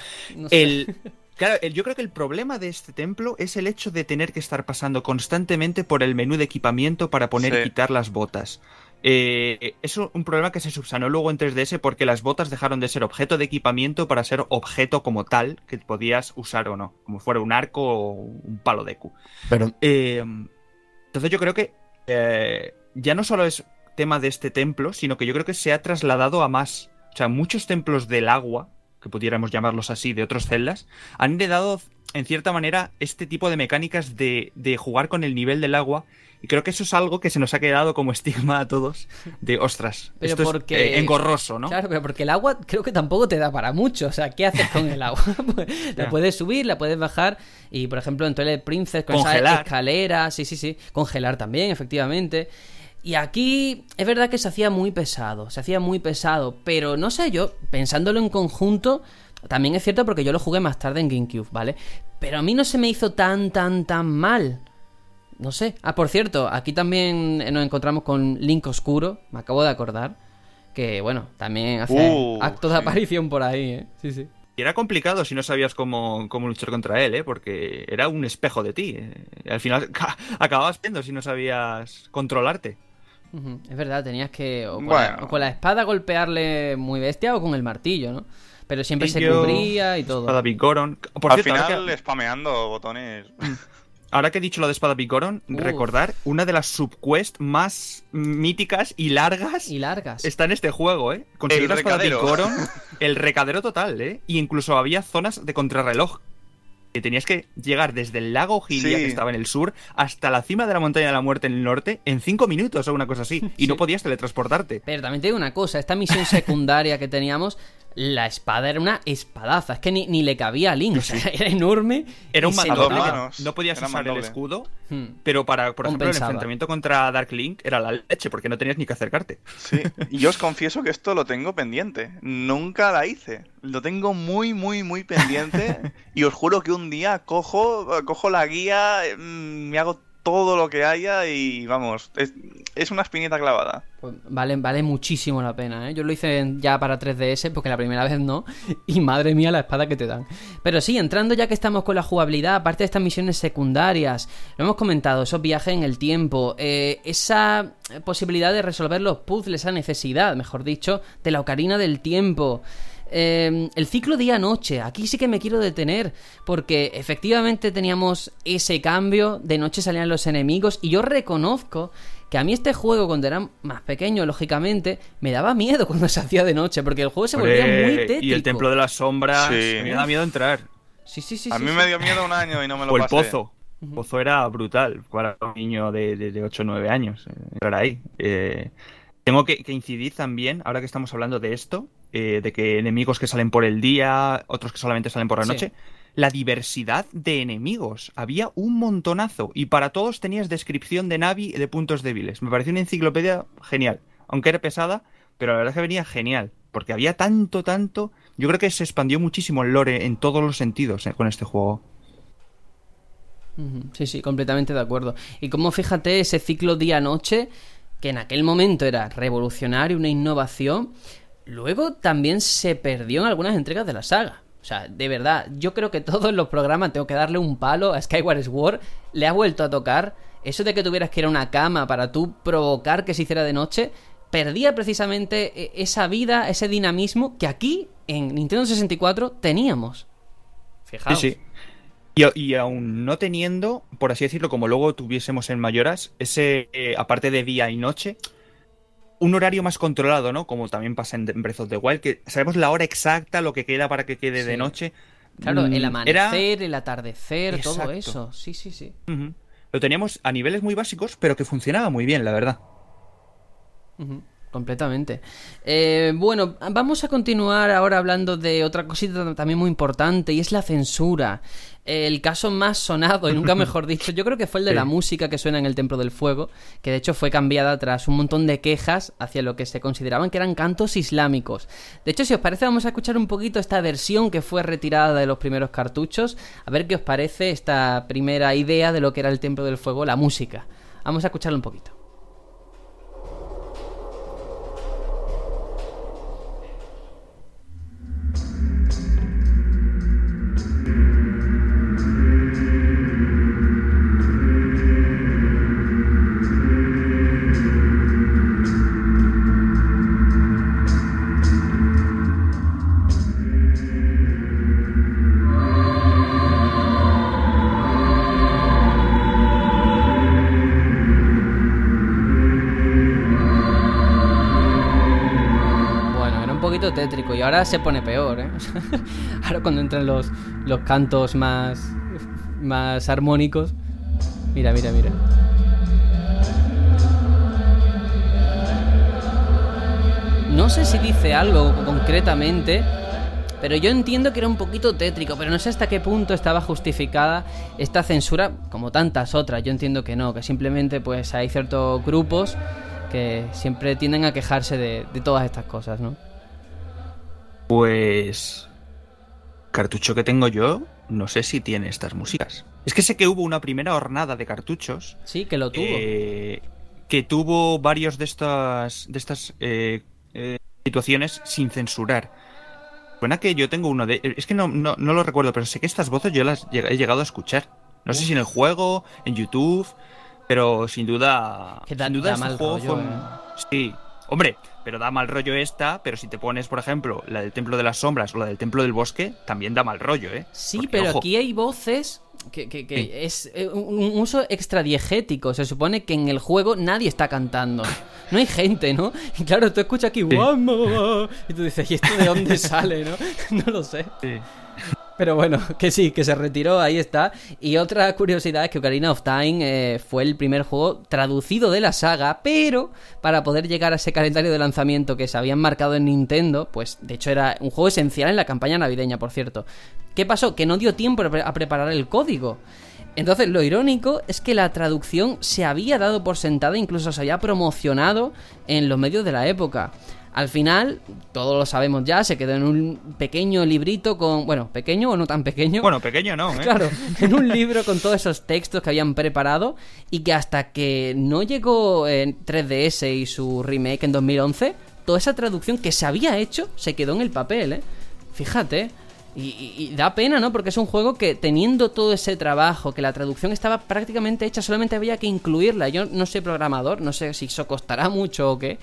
el, claro, yo creo que el problema de este templo es el hecho de tener que estar pasando constantemente por el menú de equipamiento para poner y quitar las botas. Eh, es un problema que se subsanó luego en 3DS porque las botas dejaron de ser objeto de equipamiento para ser objeto como tal que podías usar o no, como fuera un arco o un palo de Q. Pero... Eh, entonces yo creo que eh, ya no solo es tema de este templo, sino que yo creo que se ha trasladado a más. O sea, muchos templos del agua, que pudiéramos llamarlos así, de otros celdas, han heredado en cierta manera este tipo de mecánicas de, de jugar con el nivel del agua y creo que eso es algo que se nos ha quedado como estigma a todos de, ostras, esto porque, es eh, engorroso, ¿no? Claro, pero porque el agua creo que tampoco te da para mucho. O sea, ¿qué haces con el agua? Pues, la puedes subir, la puedes bajar. Y, por ejemplo, en Twilight Princess con esa escalera, sí, sí, sí. Congelar también, efectivamente. Y aquí es verdad que se hacía muy pesado, se hacía muy pesado, pero no sé, yo pensándolo en conjunto, también es cierto porque yo lo jugué más tarde en GameCube, ¿vale? Pero a mí no se me hizo tan, tan, tan mal. No sé. Ah, por cierto, aquí también nos encontramos con Link Oscuro, me acabo de acordar. Que bueno, también hace uh, acto de aparición por ahí, ¿eh? Sí, sí. Y era complicado si no sabías cómo, cómo luchar contra él, ¿eh? Porque era un espejo de ti. ¿eh? al final acababas viendo si no sabías controlarte. Es verdad, tenías que o con, la, espada golpearle muy bestia o con el martillo, ¿no? Pero siempre se cubría y todo. Espada Por Al final, spameando botones. ahora que he dicho lo de Espada Picoron, Uf. recordar una de las subquests más míticas y largas Y largas. está en este juego, ¿eh? Conseguir El la Espada el recadero total, ¿eh? Y incluso había zonas de contrarreloj. Que tenías que llegar desde el lago Gilia, Sí. que estaba en el sur, hasta la cima de la montaña de la muerte en el norte, en cinco minutos o una cosa así. Y no podías teletransportarte. Pero también te digo una cosa, esta misión secundaria que teníamos, la espada era una espadaza, es que ni, ni le cabía a Link, o sea, era enorme. Era un manos. No podías Era usar el escudo. Hmm. Pero para, por ejemplo, el enfrentamiento contra Dark Link era la leche, porque no tenías ni que acercarte. Sí, y yo os confieso que esto lo tengo pendiente. Nunca la hice. Lo tengo muy, muy, muy pendiente. y os juro que un día cojo, cojo la guía, mm, me hago todo lo que haya y vamos, es, es una espinita clavada. Pues vale, vale muchísimo la pena, ¿eh? Yo lo hice ya para 3DS porque la primera vez no. Y madre mía la espada que te dan. Pero sí, entrando ya que estamos con la jugabilidad, aparte de estas misiones secundarias, lo hemos comentado, esos viajes en el tiempo, eh, esa posibilidad de resolver los puzzles, esa necesidad, mejor dicho, de la ocarina del tiempo. Eh, el ciclo día-noche, aquí sí que me quiero detener, porque efectivamente teníamos ese cambio, de noche salían los enemigos, y yo reconozco que a mí este juego, cuando era más pequeño, lógicamente, me daba miedo cuando se hacía de noche, porque el juego se volvía muy tétrico. y el templo de las sombras, Sí. me da miedo entrar. Sí, sí, sí. a sí, mí sí. me dio miedo un año y no me lo O el pasé. pozo. El pozo era brutal para un niño de, de, 8 o 9 años. eh, Entrar ahí. Eh, tengo que, que incidir también, ahora que estamos hablando de esto, eh, de que enemigos que salen por el día, otros que solamente salen por la Sí. noche, la diversidad de enemigos. Había un montonazo y para todos tenías descripción de Navi y de puntos débiles. Me pareció una enciclopedia genial, aunque era pesada, pero la verdad es que venía genial, porque había tanto, tanto. Yo creo que se expandió muchísimo el lore en todos los sentidos eh, con este juego. Sí, sí, completamente de acuerdo. Y como fíjate, ese ciclo día-noche, que en aquel momento era revolucionario, una innovación, luego también se perdió en algunas entregas de la saga. O sea, de verdad, yo creo que todos los programas tengo que darle un palo a Skyward Sword. Le ha vuelto a tocar. Eso de que tuvieras que ir a una cama para tú provocar que se hiciera de noche, perdía precisamente eh, esa vida, ese dinamismo que aquí, en Nintendo 64, teníamos. Fijaos. Sí, sí. Y, y aún no teniendo, por así decirlo, como luego tuviésemos en Mayoras, ese, eh, aparte de día y noche, un horario más controlado, ¿no? Como también pasa en Breath of the Wild, que sabemos la hora exacta, lo que queda para que quede de noche. Claro, Mm, el era- amanecer, el atardecer, todo eso. Sí, sí, sí. Lo teníamos a niveles muy básicos, pero que funcionaba muy bien, la verdad. Completamente. Eh, bueno, vamos a continuar ahora hablando de otra cosita también muy importante y es la censura. El caso más sonado, y nunca mejor dicho, yo creo que fue el de Sí. la música que suena en el Templo del Fuego, que de hecho fue cambiada tras un montón de quejas hacia lo que se consideraban que eran cantos islámicos. De hecho, si os parece, vamos a escuchar un poquito esta versión que fue retirada de los primeros cartuchos, a ver qué os parece esta primera idea de lo que era el Templo del Fuego, la música. Vamos a escucharlo un poquito. Ahora se pone peor, ¿eh? ahora cuando entran los, los cantos más, más armónicos. Mira, mira, mira. No sé si dice algo concretamente, pero yo entiendo que era un poquito tétrico, pero no sé hasta qué punto estaba justificada esta censura, como tantas otras. Yo entiendo que no, que simplemente pues hay ciertos grupos que siempre tienden a quejarse de, de todas estas cosas, ¿no? Pues. Cartucho que tengo yo, no sé si tiene estas músicas. Es que sé que hubo una primera hornada de cartuchos Sí, que lo tuvo. eh, que tuvo varios de estas de estas eh, eh, situaciones sin censurar. Suena que yo tengo uno de es que no, no, no lo recuerdo, pero sé que estas voces yo las he llegado a escuchar. No sé si en el juego, en YouTube, pero sin duda, Que da- sin duda da este mal juego rollo, fue- eh. sí, Hombre, pero da mal rollo esta, pero si te pones, por ejemplo, la del Templo de las Sombras o la del Templo del Bosque, también da mal rollo, ¿eh? Sí, pero aquí hay voces que, que, es eh, un uso extradiegético. Se supone que en el juego nadie está cantando. No hay gente, ¿no? Y claro, tú escuchas aquí, y tú dices, ¿y esto de dónde sale, no? No lo sé. Sí. Pero bueno, que sí, que se retiró, ahí está. Y otra curiosidad es que Ocarina of Time eh, fue el primer juego traducido de la saga, pero para poder llegar a ese calendario de lanzamiento que se habían marcado en Nintendo, pues de hecho era un juego esencial en la campaña navideña, por cierto. ¿Qué pasó? Que no dio tiempo a preparar el código. Entonces, lo irónico es que la traducción se había dado por sentada, incluso se había promocionado en los medios de la época. Al final, todos lo sabemos ya, se quedó en un pequeño librito con. Bueno, pequeño o no tan pequeño. Bueno, pequeño no, ¿eh? Claro, en un libro con todos esos textos que habían preparado y que hasta que no llegó en 3DS y su remake en 2011, toda esa traducción que se había hecho se quedó en el papel, ¿eh? Fíjate. Y, y, da pena, ¿no? Porque es un juego que teniendo todo ese trabajo, que la traducción estaba prácticamente hecha, solamente había que incluirla. Yo no soy programador, no sé si eso costará mucho o qué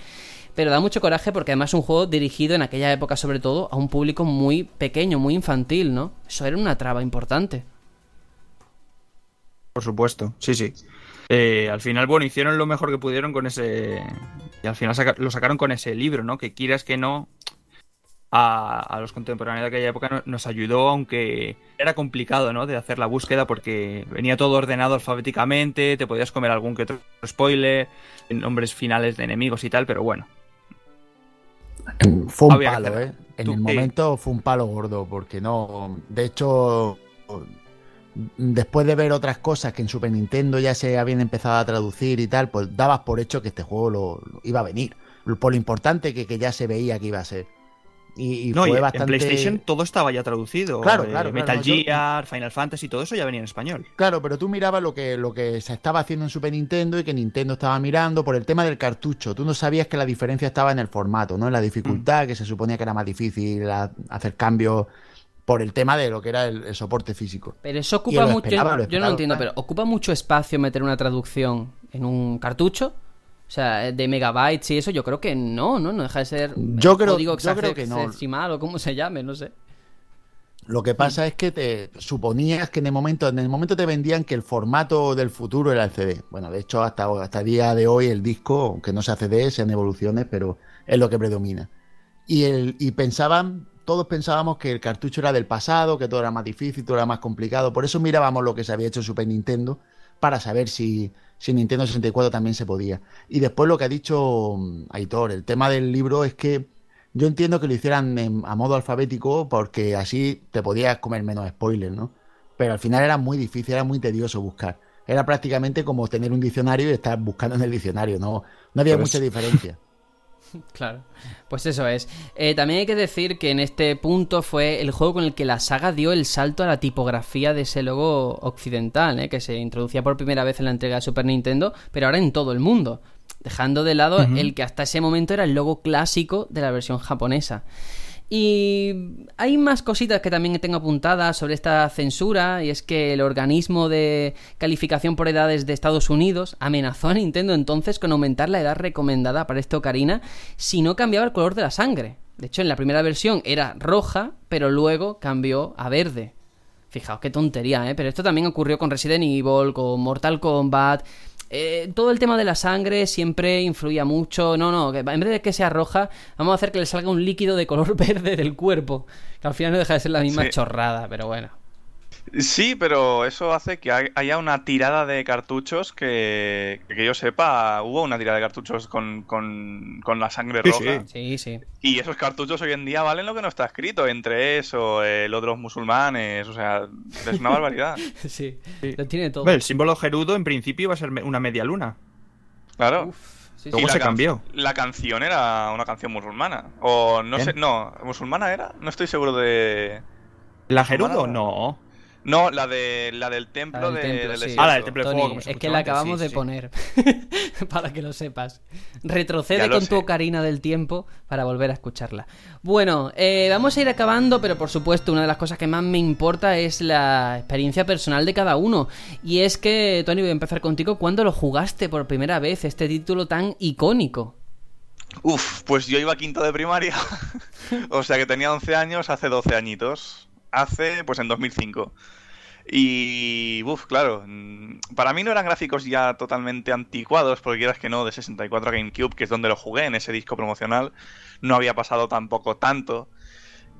pero da mucho coraje porque además es un juego dirigido en aquella época sobre todo a un público muy pequeño, muy infantil, ¿no? Eso era una traba importante. Por supuesto, sí, sí. Eh, al final, bueno, hicieron lo mejor que pudieron con ese... Y al final lo sacaron con ese libro, ¿no? Que quieras que no... A, los contemporáneos de aquella época nos ayudó, aunque era complicado, ¿no? De hacer la búsqueda porque venía todo ordenado alfabéticamente, te podías comer algún que otro spoiler, nombres finales de enemigos y tal, pero bueno, fue un palo, ¿eh? En el momento fue un palo gordo, porque no. De hecho, después de ver otras cosas que en Super Nintendo ya se habían empezado a traducir y tal, pues dabas por hecho que este juego lo, iba a venir. Por lo importante que, que ya se veía que iba a ser. Y, no, fue bastante... en PlayStation todo estaba ya traducido. Claro, eh, claro. Metal Gear, Final Fantasy, todo eso ya venía en español. Claro, pero tú mirabas lo que, lo que se estaba haciendo en Super Nintendo y que Nintendo estaba mirando por el tema del cartucho. Tú no sabías que la diferencia estaba en el formato, ¿no? En la dificultad, mm. que se suponía que era más difícil hacer cambios por el tema de lo que era el, soporte físico. Pero eso ocupa mucho. yo no entiendo, pero ¿ocupa mucho espacio meter una traducción en un cartucho? O sea, de megabytes y eso, yo creo que no, ¿no? No deja de ser yo creo, yo creo que no. o como se llame, no sé. Lo que pasa es que te suponías que en el momento, en el momento te vendían que el formato del futuro era el CD. Bueno, de hecho, hasta, hasta el día de hoy el disco, aunque no sea CD, sean evoluciones, pero es lo que predomina. Y, el, y pensaban, todos pensábamos que el cartucho era del pasado, que todo era más difícil, todo era más complicado. Por eso mirábamos lo que se había hecho en Super Nintendo para saber si, si Nintendo 64 también se podía. Y después lo que ha dicho mm, Aitor, el tema del libro es que yo entiendo que lo hicieran a modo alfabético porque así te podías comer menos spoilers, ¿no? Pero al final era muy difícil, era muy tedioso buscar. Era prácticamente como tener un diccionario y estar buscando en el diccionario, no, no había mucha diferencia. Claro, pues eso es. Eh, también hay que decir que en este punto fue el juego con el que la saga dio el salto a la tipografía de ese logo occidental, eh, que se introducía por primera vez en la entrega de Super Nintendo, pero ahora en todo el mundo, dejando de lado el que hasta ese momento era el logo clásico de la versión japonesa. Y hay más cositas que también tengo apuntadas sobre esta censura, y es que el organismo de calificación por edades de Estados Unidos amenazó a Nintendo entonces con aumentar la edad recomendada para esta ocarina si no cambiaba el color de la sangre. De hecho, en la primera versión era roja, pero luego cambió a verde. Fijaos qué tontería, ¿eh? Pero esto también ocurrió con Resident Evil, con Mortal Kombat, eh, todo el tema de la sangre siempre influía mucho. No, no, que en vez de que sea roja, vamos a hacer que le salga un líquido de color verde del cuerpo. Que al final no deja de ser la misma chorrada, pero bueno. Sí, pero eso hace que haya una tirada de cartuchos que, que yo sepa, hubo una tirada de cartuchos con, la sangre roja. Sí. sí, Y esos cartuchos hoy en día valen lo que no está escrito, entre eso, el otros musulmanes, o sea, es una barbaridad. sí, lo tiene todo. el símbolo gerudo en principio iba a ser una media luna. Claro. ¿Cómo se cambió? La canción era una canción musulmana. O no sé, no, ¿musulmana era? No estoy seguro de... ¿La Gerudo? No. No, la de la del templo, de, del Ah, la del templo de fuego. es que la acabamos de poner. para que lo sepas. Retrocede con tu ocarina del tiempo para volver a escucharla. Bueno, eh, vamos a ir acabando, pero por supuesto, una de las cosas que más me importa es la experiencia personal de cada uno. Y es que, Tony, voy a empezar contigo. ¿Cuándo lo jugaste por primera vez este título tan icónico? Uf, pues yo iba a quinto de primaria, o sea que tenía 11 años hace 12 añitos, hace pues en 2005. Y, uff, claro, mm, para mí no eran gráficos ya totalmente anticuados, porque quieras que no, de 64 GameCube, que es donde lo jugué en ese disco promocional, no había pasado tampoco tanto.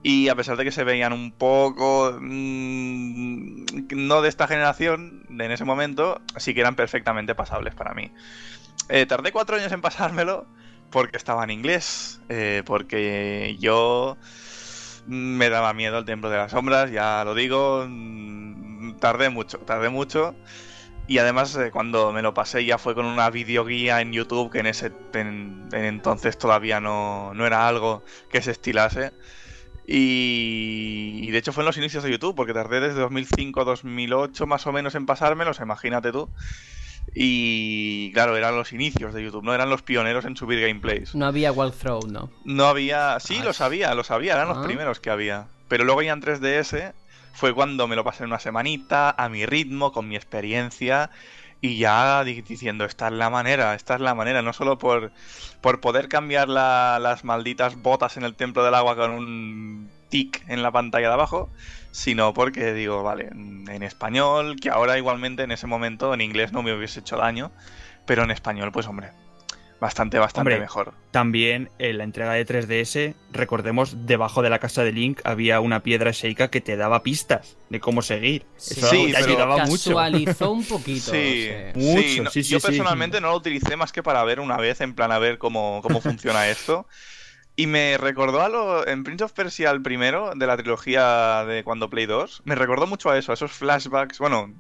Y a pesar de que se veían un poco mmm, no de esta generación, en ese momento, sí que eran perfectamente pasables para mí. Eh, tardé cuatro años en pasármelo porque estaba en inglés, eh, porque yo me daba miedo el Templo de las Sombras, ya lo digo, mm, tardé mucho, tardé mucho. Y además eh, cuando me lo pasé ya fue con una videoguía en YouTube que en ese en, entonces todavía no, no, era algo que se estilase. Y, y, de hecho fue en los inicios de YouTube, porque tardé desde 2005 a 2008 más o menos en pasármelos, imagínate tú. Y claro, eran los inicios de YouTube, no eran los pioneros en subir gameplays. No había walkthrough, ¿no? No había. Sí, ah. lo sabía, lo sabía, eran los ah. primeros que había. Pero luego ya en 3DS fue cuando me lo pasé en una semanita, a mi ritmo, con mi experiencia. Y ya diciendo, esta es la manera, esta es la manera, no solo por, por poder cambiar las malditas botas en el templo del agua con un tic en la pantalla de abajo, sino porque digo, vale, en español, que ahora igualmente en ese momento en inglés no me hubiese hecho daño, pero en español, pues hombre, bastante, bastante mejor. También en la entrega de 3DS, recordemos, debajo de la casa de Link había una piedra Sheikah que te daba pistas de cómo seguir. Eso sí, ayudaba mucho. Casualizó un poquito. Sí, mucho. Sí, yo personalmente no lo utilicé más que para ver una vez, en plan a ver cómo, cómo funciona esto. Y me recordó a lo. En Prince of Persia, el primero, de la trilogía de cuando Play 2, me recordó mucho a eso, a esos flashbacks. Bueno,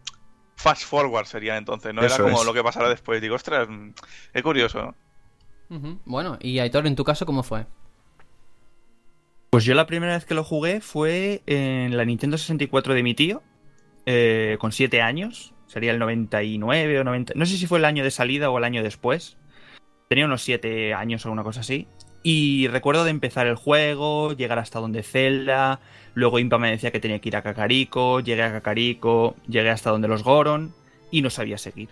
fast forward sería entonces, no era como lo que pasara después. Digo, ostras, es curioso. Bueno, y Aitor, en tu caso, ¿cómo fue? Pues yo la primera vez que lo jugué fue en la Nintendo 64 de mi tío, eh, con 7 años. Sería el 99 o 90. No sé si fue el año de salida o el año después. Tenía unos 7 años o alguna cosa así. Y recuerdo de empezar el juego, llegar hasta donde Zelda, luego Impa me decía que tenía que ir a Kakariko, llegué a Kakariko, llegué hasta donde los Goron y no sabía seguir.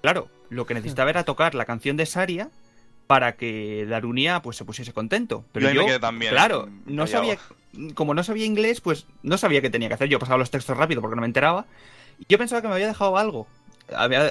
Claro, lo que necesitaba era tocar la canción de Saria para que Darunia pues se pusiese contento. Pero yo, también, claro, no sabía, como no sabía inglés, pues no sabía qué tenía que hacer. Yo pasaba los textos rápido porque no me enteraba. Y yo pensaba que me había dejado algo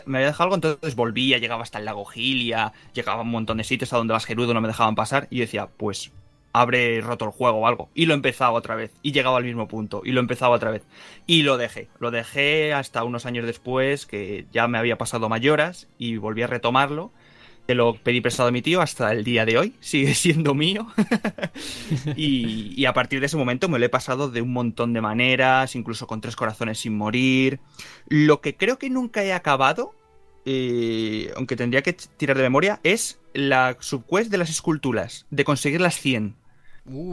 me había dejado algo, entonces volvía, llegaba hasta el lago Gilia, llegaba a un montón de sitios a donde las Gerudo no me dejaban pasar, y yo decía, pues habré roto el juego o algo. Y lo empezaba otra vez, y llegaba al mismo punto, y lo empezaba otra vez. Y lo dejé, lo dejé hasta unos años después, que ya me había pasado mayoras, y volví a retomarlo, lo pedí prestado a mi tío hasta el día de hoy, sigue siendo mío. y, a partir de ese momento me lo he pasado de un montón de maneras, incluso con tres corazones sin morir. Lo que creo que nunca he acabado, eh, aunque tendría que tirar de memoria, es la subquest de las esculturas, de conseguir las 100.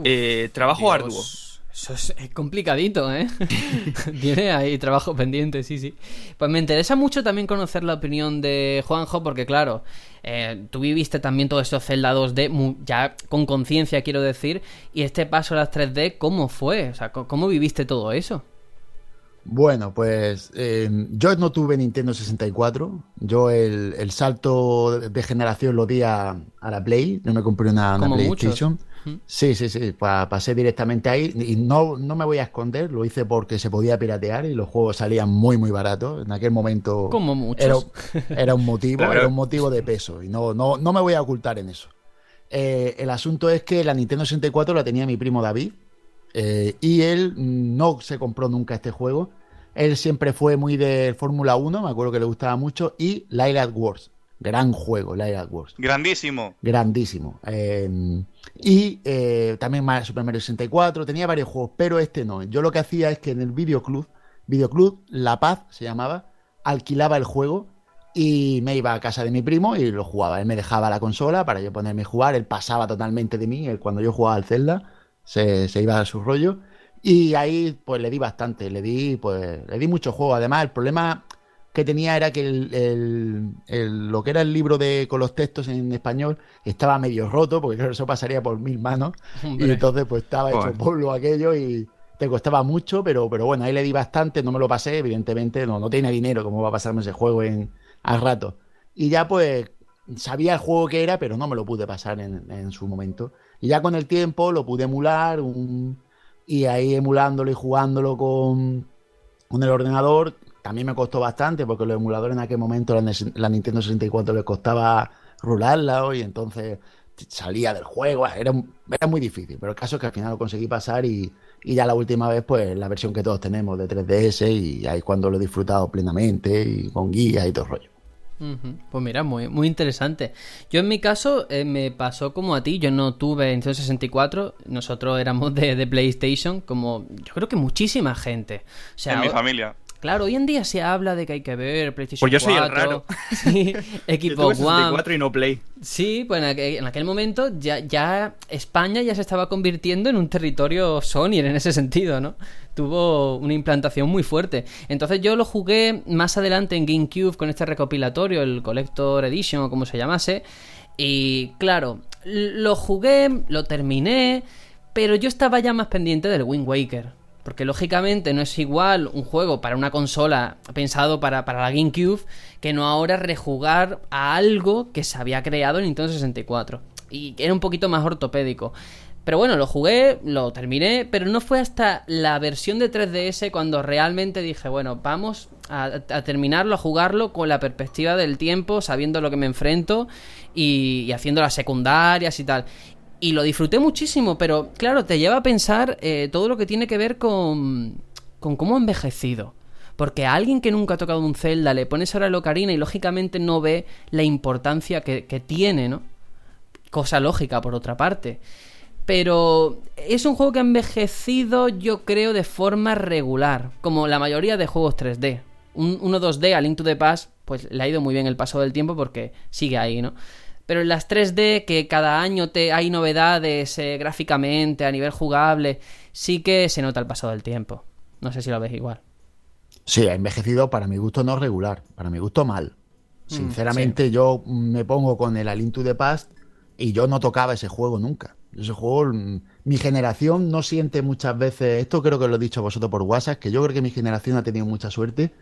Eh, trabajo arduo. Eso es, complicadito, ¿eh? Tiene ahí trabajo pendiente, sí, sí. Pues me interesa mucho también conocer la opinión de Juanjo, porque claro, eh, tú viviste también todos esos Zelda 2D, ya con conciencia quiero decir, y este paso a las 3D, ¿cómo fue? O sea, ¿cómo viviste todo eso? Bueno, pues eh, yo no tuve Nintendo 64. Yo el, salto de generación lo di a, la Play. Yo me compré una, PlayStation. Sí, sí, sí. pasé directamente ahí. Y no, no me voy a esconder. Lo hice porque se podía piratear y los juegos salían muy, muy baratos. En aquel momento. Como muchos. Era, un motivo, era un motivo de peso. Y no, no, no me voy a ocultar en eso. Eh, el asunto es que la Nintendo 64 la tenía mi primo David. Eh, y él no se compró nunca este juego él siempre fue muy de Fórmula 1, me acuerdo que le gustaba mucho, y Light Wars. Gran juego, Light Wars. Grandísimo. Grandísimo. Em, y eh, también Super Mario 64, tenía varios juegos, pero este no. Yo lo que hacía es que en el videoclub, videoclub La Paz se llamaba, alquilaba el juego y me iba a casa de mi primo y lo jugaba. Él me dejaba la consola para yo ponerme a jugar, él pasaba totalmente de mí, él cuando yo jugaba al Zelda se, se iba a su rollo y ahí pues le di bastante, le di pues le di mucho juego. Además, el problema que tenía era que el, lo que era el libro de con los textos en español estaba medio roto, porque eso pasaría por mil manos. Y entonces pues estaba hecho polvo aquello y te costaba mucho, pero, pero bueno, ahí le di bastante, no me lo pasé, evidentemente, no, no tiene dinero, como va a pasarme ese juego en al rato. Y ya pues sabía el juego que era, pero no me lo pude pasar en, su momento. Y ya con el tiempo lo pude emular y ahí emulándolo y jugándolo con, con el ordenador, también me costó bastante porque los emuladores en aquel momento, la, la Nintendo 64 les costaba rularla y entonces salía del juego, era, era muy difícil, pero el caso es que al final lo conseguí pasar y, y ya la última vez, pues la versión que todos tenemos de 3DS y ahí es cuando lo he disfrutado plenamente y con guías y todo el rollo. Pues mira, muy, muy interesante. Yo en mi caso eh, me pasó como a ti, yo no tuve Nintendo 64, nosotros éramos de, de, PlayStation, como yo creo que muchísima gente. O sea, en mi familia. Claro, hoy en día se habla de que hay que ver PlayStation 4. Pues yo soy el raro. Sí, Xbox One. y no Play. Sí, pues en aquel, momento ya, ya España ya se estaba convirtiendo en un territorio Sony en ese sentido, ¿no? Tuvo una implantación muy fuerte. Entonces yo lo jugué más adelante en GameCube con este recopilatorio, el Collector Edition o como se llamase. Y claro, lo jugué, lo terminé, pero yo estaba ya más pendiente del Wind Waker. Porque lógicamente no es igual un juego para una consola pensado para, para la GameCube que no ahora rejugar a algo que se había creado en Nintendo 64. Y era un poquito más ortopédico. Pero bueno, lo jugué, lo terminé, pero no fue hasta la versión de 3DS cuando realmente dije, bueno, vamos a, terminarlo, a jugarlo con la perspectiva del tiempo, sabiendo lo que me enfrento y, y haciendo las secundarias y tal y lo disfruté muchísimo, pero claro, te lleva a pensar eh, todo lo que tiene que ver con, con cómo ha envejecido. Porque a alguien que nunca ha tocado un Zelda le pones ahora el Ocarina y lógicamente no ve la importancia que, que tiene, ¿no? Cosa lógica, por otra parte. Pero es un juego que ha envejecido, yo creo, de forma regular, como la mayoría de juegos 3D. Un 1-2D a Link to the Past, pues le ha ido muy bien el paso del tiempo porque sigue ahí, ¿no? Pero en las 3D, que cada año te hay novedades eh, gráficamente, a nivel jugable, sí que se nota el paso del tiempo. No sé si lo ves igual. Sí, ha envejecido para mi gusto no regular, para mi gusto mal. Mm, Sinceramente, yo me pongo con el Alintu de Past y yo no tocaba ese juego nunca. Ese juego, mm, mi generación no siente muchas veces, esto creo que lo he dicho vosotros por WhatsApp, que yo creo que mi generación ha tenido mucha suerte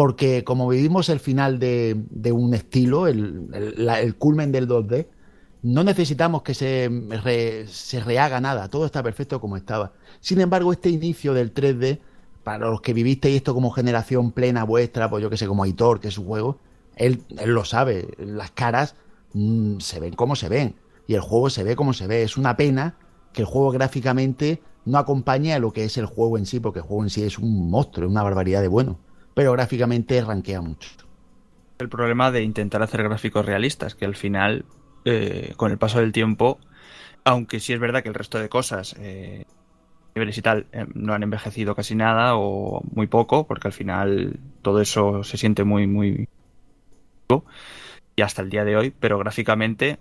porque como vivimos el final de, un estilo, el, culmen del 2D, no necesitamos que se, se rehaga nada, todo está perfecto como estaba. Sin embargo, este inicio del 3D, para los que vivisteis esto como generación plena vuestra, pues yo que sé, como Aitor, que es su juego, él, lo sabe, las caras mm, se ven como se ven, y el juego se ve como se ve. Es una pena que el juego gráficamente no acompañe a lo que es el juego en sí, porque el juego en sí es un monstruo, es una barbaridad de bueno pero gráficamente rankea mucho. El problema de intentar hacer gráficos realistas, que al final, eh, con el paso del tiempo, aunque sí es verdad que el resto de cosas, eh, niveles y tal, eh, no han envejecido casi nada o muy poco, porque al final todo eso se siente muy, muy. y hasta el día de hoy, pero gráficamente,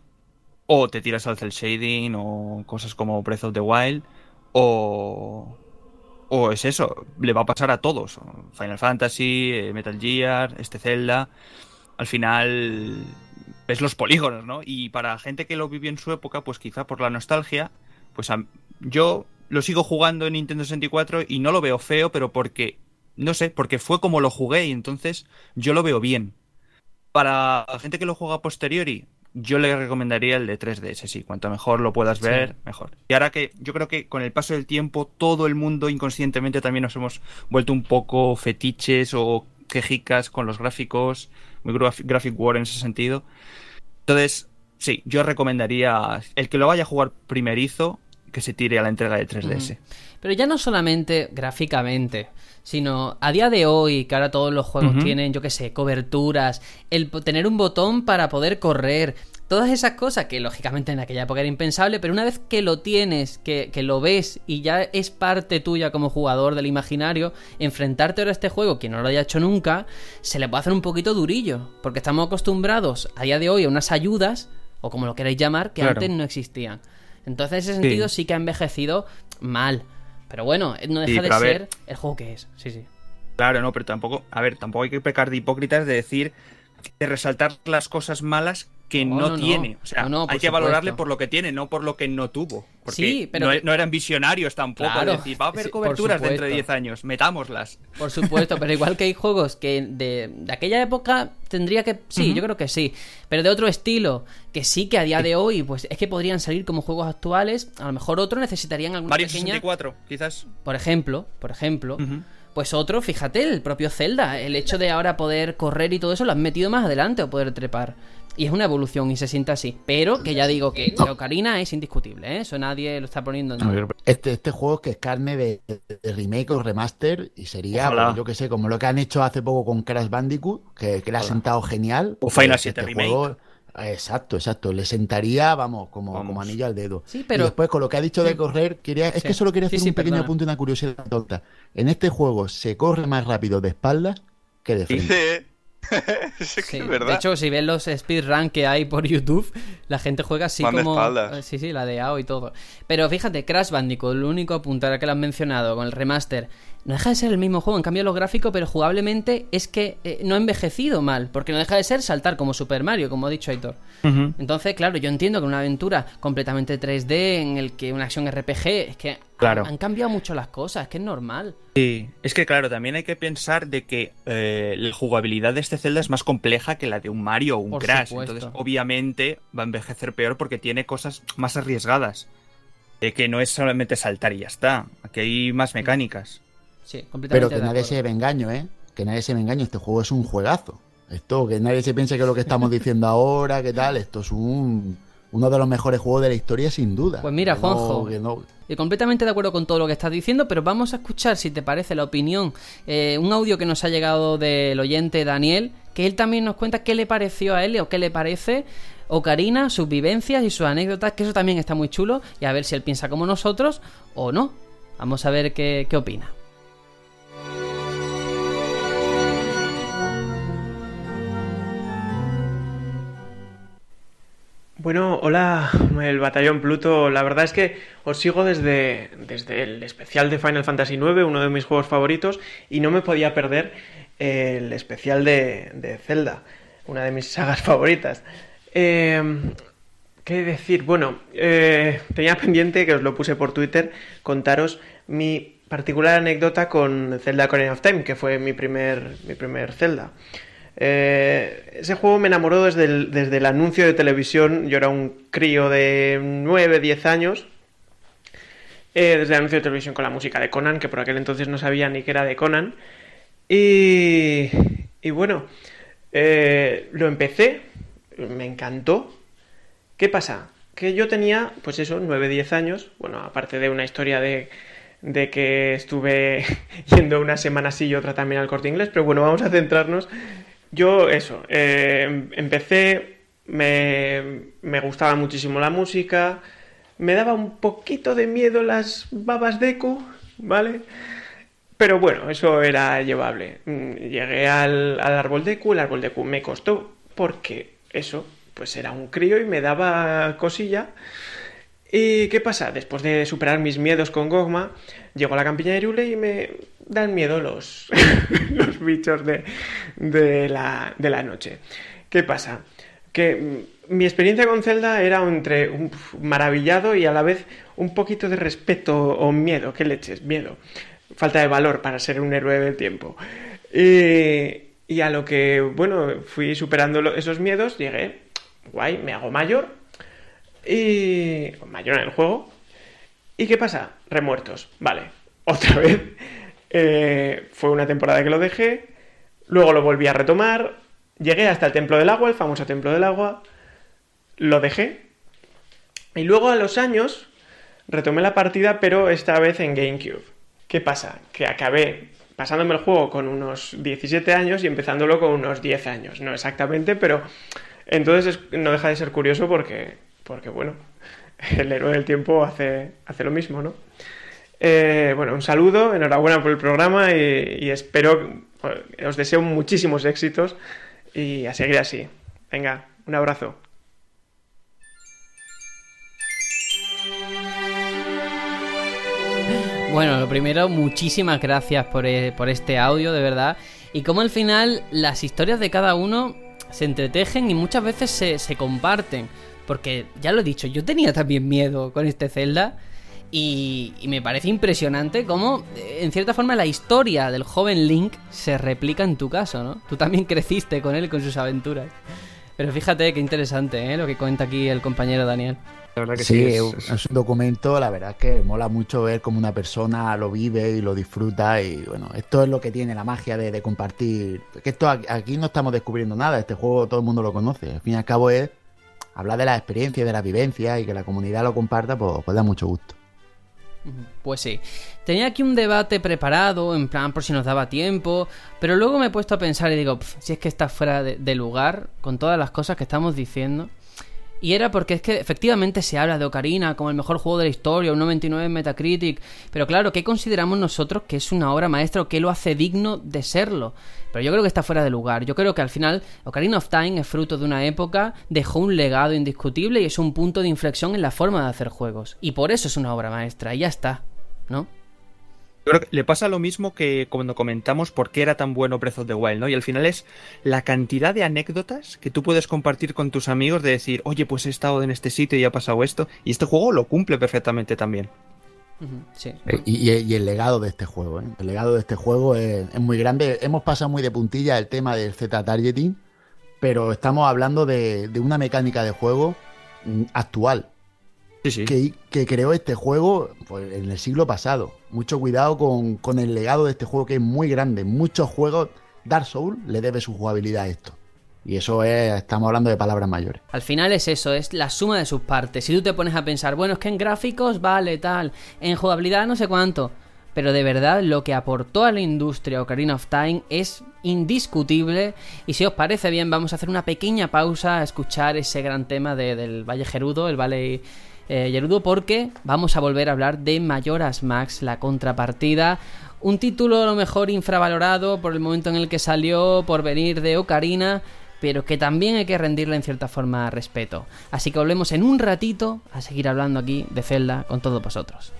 o te tiras al cel shading, o cosas como Breath of the Wild, o o es eso, le va a pasar a todos. Final Fantasy, eh, Metal Gear, este Zelda. Al final ves los polígonos, ¿no? Y para gente que lo vivió en su época, pues quizá por la nostalgia, pues yo lo sigo jugando en Nintendo 64 y no lo veo feo, pero porque, no sé, porque fue como lo jugué y entonces yo lo veo bien. Para gente que lo juega a posteriori, yo le recomendaría el de 3DS, sí. Cuanto mejor lo puedas ver, mejor. Y ahora que yo creo que con el paso del tiempo, todo el mundo inconscientemente también nos hemos vuelto un poco fetiches o quejicas con los gráficos, muy graphic war en ese sentido. Entonces, sí, yo recomendaría el que lo vaya a jugar primerizo, que se tire a la entrega de 3DS. Pero ya no solamente gráficamente, sino a día de hoy, que ahora todos los juegos tienen, yo qué sé, coberturas, el tener un botón para poder correr, todas esas cosas que lógicamente en aquella época era impensable, pero una vez que lo tienes, que, que, lo ves y ya es parte tuya como jugador del imaginario, enfrentarte ahora a este juego, que no lo haya hecho nunca, se le puede hacer un poquito durillo, porque estamos acostumbrados a día de hoy a unas ayudas, o como lo queráis llamar, que antes no existían. Entonces, en ese sentido sí que ha envejecido mal. Pero bueno, no deja de ser el juego que es. Sí, sí. Claro, no, pero tampoco, a ver, tampoco hay que pecar de hipócritas de decir, de resaltar las cosas malas que no, tiene. O sea, hay que valorarle por lo que tiene, no por lo que no tuvo. Porque sí, pero no, eran visionarios tampoco. decir, va a haber coberturas dentro de 10 años, metámoslas. Por supuesto, pero igual que hay juegos que de, aquella época tendría que. Sí, yo creo que sí. Pero de otro estilo, que sí que a día de hoy, pues es que podrían salir como juegos actuales. A lo mejor otro necesitarían alguna Mario pequeña... 64, quizás. Por ejemplo, por ejemplo. Pues otro, fíjate, el propio Zelda. El hecho de ahora poder correr y todo eso lo han metido más adelante o poder trepar. Y es una evolución y se siente así. Pero que ya digo que Ocarina es indiscutible, ¿eh? Eso nadie lo está poniendo en este, este juego es que es carne de, remake o remaster y sería, pues, yo que sé, como lo que han hecho hace poco con Crash Bandicoot, que, le ha sentado genial. O Final 7 este Remake. Exacto, exacto. Le sentaría, vamos, como, como anillo al dedo. Sí, pero... Y después, con lo que ha dicho de correr, quería, es que solo quería hacer un pequeño apunte y una curiosidad tonta. En este juego se corre más rápido de espaldas que de frente. De hecho, si ves los speedrun que hay por YouTube, la gente juega así como. Eh, sí, sí, la de AO y todo. Pero fíjate, Crash Bandicoot, lo único apuntar que lo han mencionado con el remaster, no deja de ser el mismo juego. En cambio, lo gráfico, pero jugablemente es que eh, no ha envejecido mal. Porque no deja de ser saltar como Super Mario, como ha dicho Aitor. Entonces, claro, yo entiendo que una aventura completamente 3D, en el que una acción RPG, es que Claro. Han, cambiado mucho las cosas, es que es normal. Sí, es que claro, también hay que pensar de que eh, la jugabilidad de este Zelda es más compleja que la de un Mario o un Crash. Entonces, obviamente, va a envejecer peor porque tiene cosas más arriesgadas. De que no es solamente saltar y ya está. Aquí hay más mecánicas. Sí, completamente. Pero que nadie se me engaño, ¿eh? Que nadie se me engaño. Este juego es un juegazo. Esto, que nadie se piense que lo que estamos diciendo ahora, que tal, esto es un uno de los mejores juegos de la historia, sin duda. Pues mira, Juanjo, y completamente de acuerdo con todo lo que estás diciendo, pero vamos a escuchar, si te parece, la opinión, eh, un audio que nos ha llegado del oyente Daniel, que él también nos cuenta qué le pareció a él o qué le parece Ocarina, sus vivencias y sus anécdotas, que eso también está muy chulo, y a ver si él piensa como nosotros o no. Vamos a ver qué, qué opina. Bueno, hola, el Batallón Pluto. La verdad es que os sigo desde, desde el especial de Final Fantasy IX, uno de mis juegos favoritos, y no me podía perder el especial de, Zelda, una de mis sagas favoritas. Em, ¿Qué decir? Bueno, eh, tenía pendiente, que os lo puse por Twitter, contaros mi particular anécdota con Zelda Ocarina of Time, que fue mi primer, mi primer Zelda. Eh, ese juego me enamoró desde el, desde el anuncio de televisión. Yo era un crío de 9, 10 años. Eh, desde el anuncio de televisión con la música de Conan, que por aquel entonces no sabía ni que era de Conan. Y, y bueno, eh, lo empecé, me encantó. ¿Qué pasa? Que yo tenía, pues eso, 9, 10 años. Bueno, aparte de una historia de, de que estuve yendo una semana así y otra también al corte inglés, pero bueno, vamos a centrarnos yo, eso, eh, empecé, me, me, gustaba muchísimo la música, me daba un poquito de miedo las babas de eco, ¿vale? Pero bueno, eso era llevable. Mm, llegué al, al árbol de Q, el árbol de Q me costó porque eso, pues era un crío y me daba cosilla. ¿Y qué pasa? Después de superar mis miedos con Gogma, llego a la campiña de Irule y me dan miedo los, los bichos de, de, la, de la noche. ¿Qué pasa? Que mi experiencia con Zelda era entre un maravillado y a la vez un poquito de respeto o miedo. ¿Qué leches? Miedo. Falta de valor para ser un héroe del tiempo. Y, y a lo que, bueno, fui superando esos miedos, llegué, guay, me hago mayor, y. Mayor en el juego. ¿Y qué pasa? Remuertos. Vale. Otra vez. Eh, fue una temporada que lo dejé. Luego lo volví a retomar. Llegué hasta el Templo del Agua, el famoso Templo del Agua. Lo dejé. Y luego a los años retomé la partida, pero esta vez en GameCube. ¿Qué pasa? Que acabé pasándome el juego con unos 17 años y empezándolo con unos 10 años. No exactamente, pero entonces no deja de ser curioso porque porque bueno, el héroe del tiempo hace, hace lo mismo, ¿no? Eh, bueno, un saludo, enhorabuena por el programa y, espero, os deseo muchísimos éxitos y a seguir así. Venga, un abrazo. Bueno, lo primero, muchísimas gracias por, eh, por este audio, de verdad. Y como al final las historias de cada uno se entretejen y muchas veces se comparten. Porque, ya lo he dicho, yo tenía también miedo con este Zelda. Y, y, me parece impresionante cómo, eh, en cierta forma, la historia del joven Link se replica en tu caso, ¿no? Tú también creciste con él y con sus aventuras. Pero fíjate qué interesante, ¿eh? Lo que cuenta aquí el compañero Daniel. La verdad que sí, sí es, es, un documento, la verdad es que mola mucho ver cómo una persona lo vive y lo disfruta y bueno, esto es lo que tiene la magia de, de compartir. Que esto aquí no estamos descubriendo nada, este juego todo el mundo lo conoce. Al fin y al cabo es hablar de la experiencia, de la vivencia y que la comunidad lo comparta, pues, pues da mucho gusto. Pues sí. Tenía aquí un debate preparado, en plan por si nos daba tiempo, pero luego me he puesto a pensar y digo, si es que está fuera de, lugar con todas las cosas que estamos diciendo. Y era porque es que efectivamente se habla de Ocarina como el mejor juego de la historia, un 99 en Metacritic, pero claro, ¿qué consideramos nosotros que es una obra maestra o qué lo hace digno de serlo? Pero yo creo que está fuera de lugar. Yo creo que al final Ocarina of Time es fruto de una época, dejó un legado indiscutible y es un punto de inflexión en la forma de hacer juegos. Y por eso es una obra maestra, y ya está, ¿no? Creo que le pasa lo mismo que cuando comentamos por qué era tan bueno Breath of the Wild, ¿no? Y al final es la cantidad de anécdotas que tú puedes compartir con tus amigos de decir, oye, pues he estado en este sitio y ha pasado esto. Y este juego lo cumple perfectamente también. Sí. Y, y, el legado de este juego, ¿eh? el legado de este juego es, es, muy grande. Hemos pasado muy de puntilla el tema del Z-Targeting, pero estamos hablando de, de una mecánica de juego mm, actual. Sí, sí. Que, que, creó este juego pues, en el siglo pasado. Mucho cuidado con, con, el legado de este juego que es muy grande. Muchos juegos, Dark Souls le debe su jugabilidad a esto. Y eso es, estamos hablando de palabras mayores. Al final es eso, es la suma de sus partes. Si tú te pones a pensar, bueno, es que en gráficos vale tal, en jugabilidad no sé cuánto. Pero de verdad lo que aportó a la industria Ocarina of Time es indiscutible. Y si os parece bien, vamos a hacer una pequeña pausa a escuchar ese gran tema de, del Valle Gerudo, el Valle eh, Gerudo, porque vamos a volver a hablar de Mayoras Max, la contrapartida. Un título a lo mejor infravalorado por el momento en el que salió, por venir de Ocarina, pero que también hay que rendirle en cierta forma respeto. Así que volvemos en un ratito a seguir hablando aquí de Zelda con todos vosotros.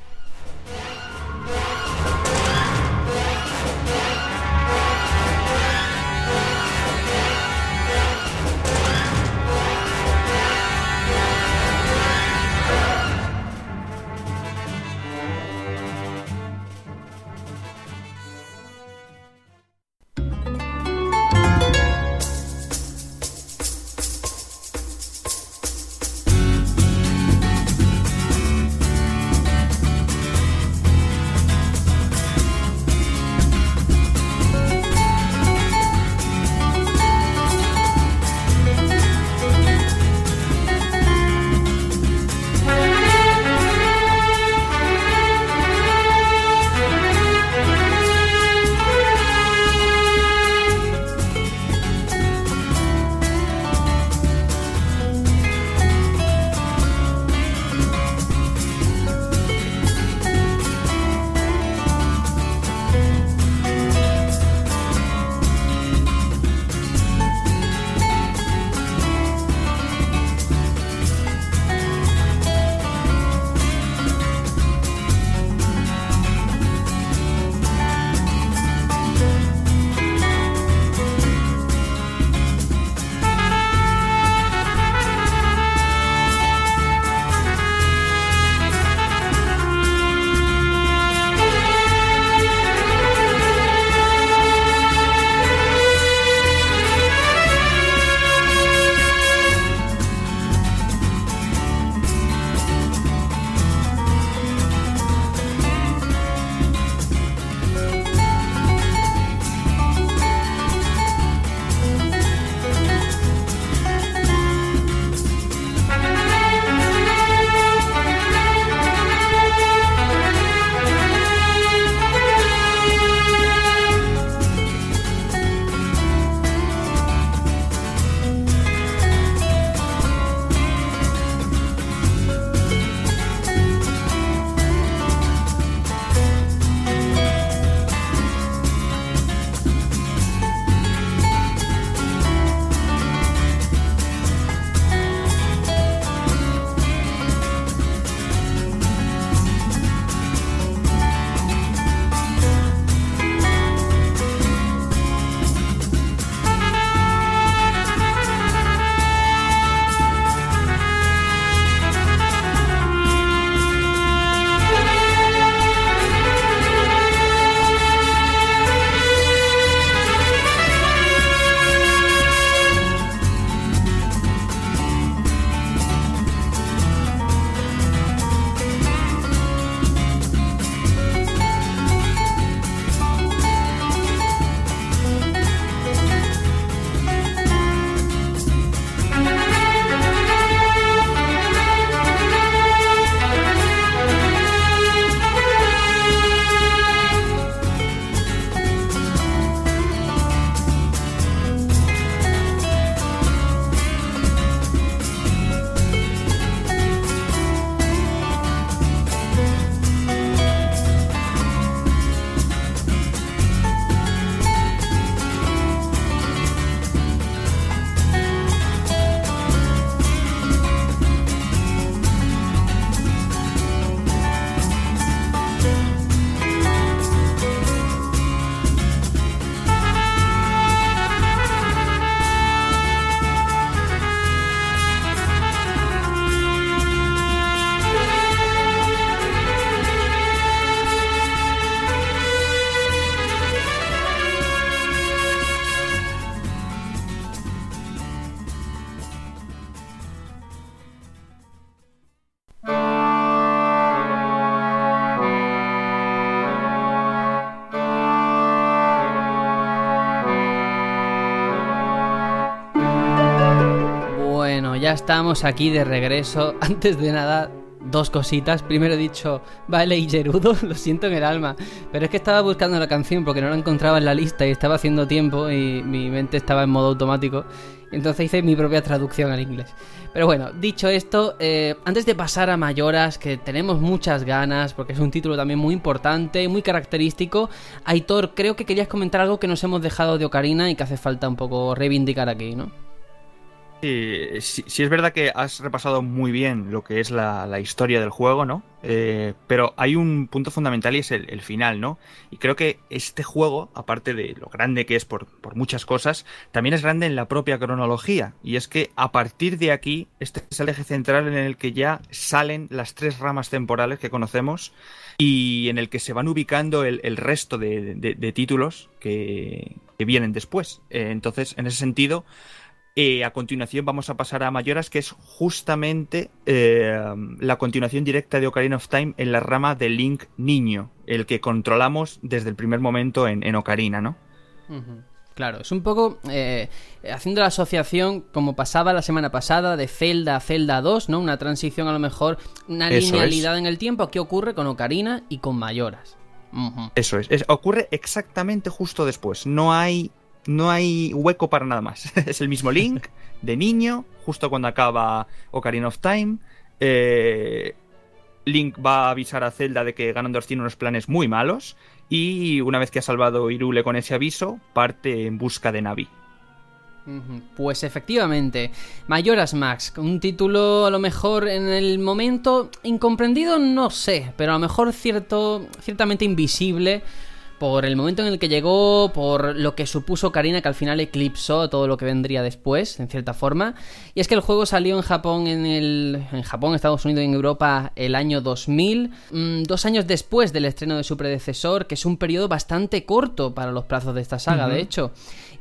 Ya estamos aquí de regreso. Antes de nada, dos cositas. Primero he dicho, vale, y Gerudo, lo siento en el alma. Pero es que estaba buscando la canción porque no la encontraba en la lista y estaba haciendo tiempo y mi mente estaba en modo automático. Entonces hice mi propia traducción al inglés. Pero bueno, dicho esto, eh, antes de pasar a Mayoras, que tenemos muchas ganas, porque es un título también muy importante, muy característico, Aitor, creo que querías comentar algo que nos hemos dejado de Ocarina y que hace falta un poco reivindicar aquí, ¿no? Sí, sí, es verdad que has repasado muy bien lo que es la, historia del juego, ¿no? Eh, pero hay un punto fundamental y es el, final, ¿no? Y creo que este juego, aparte de lo grande que es por, muchas cosas, también es grande en la propia cronología. Y es que a partir de aquí, este es el eje central en el que ya salen las tres ramas temporales que conocemos y en el que se van ubicando el, resto de, títulos que, vienen después. Eh, entonces, en ese sentido eh, a continuación vamos a pasar a Mayoras, que es justamente eh, la continuación directa de Ocarina of Time en la rama de Link Niño, el que controlamos desde el primer momento en, Ocarina, ¿no? Claro, es un poco eh, haciendo la asociación como pasaba la semana pasada de Zelda a Zelda 2, ¿no? Una transición a lo mejor, una linealidad en el tiempo. ¿Qué ocurre con Ocarina y con Mayoras? Eso es. ocurre exactamente justo después. No hay no hay hueco para nada más. es el mismo Link de niño, justo cuando acaba Ocarina of Time. Eh, Link va a avisar a Zelda de que Ganondorf tiene unos planes muy malos y una vez que ha salvado Irule con ese aviso, parte en busca de Navi. Pues efectivamente, Mayoras Max, un título a lo mejor en el momento incomprendido, no sé, pero a lo mejor cierto, ciertamente invisible por el momento en el que llegó, por lo que supuso Karina, que al final eclipsó todo lo que vendría después, en cierta forma. Y es que el juego salió en Japón, en, el, en Japón, Estados Unidos y en Europa el año 2000, mm, dos años después del estreno de su predecesor, que es un periodo bastante corto para los plazos de esta saga, de hecho.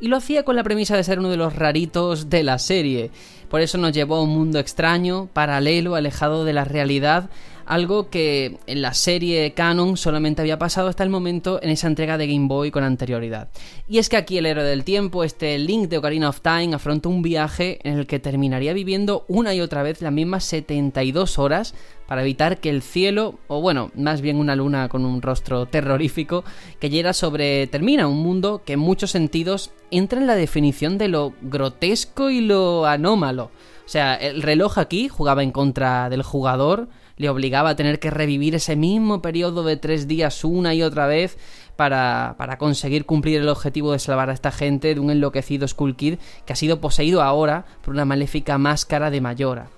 Y lo hacía con la premisa de ser uno de los raritos de la serie. Por eso nos llevó a un mundo extraño, paralelo, alejado de la realidad, algo que en la serie canon solamente había pasado hasta el momento en esa entrega de Game Boy con anterioridad. Y es que aquí el héroe del tiempo, este Link de Ocarina of Time, afronta un viaje en el que terminaría viviendo una y otra vez las mismas 72 horas para evitar que el cielo, o bueno, más bien una luna con un rostro terrorífico, cayera sobre termina un mundo que en muchos sentidos entra en la definición de lo grotesco y lo anómalo. O sea, el reloj aquí jugaba en contra del jugador, le obligaba a tener que revivir ese mismo periodo de tres días una y otra vez para, para, conseguir cumplir el objetivo de salvar a esta gente de un enloquecido Skull Kid que ha sido poseído ahora por una maléfica máscara de Mayora.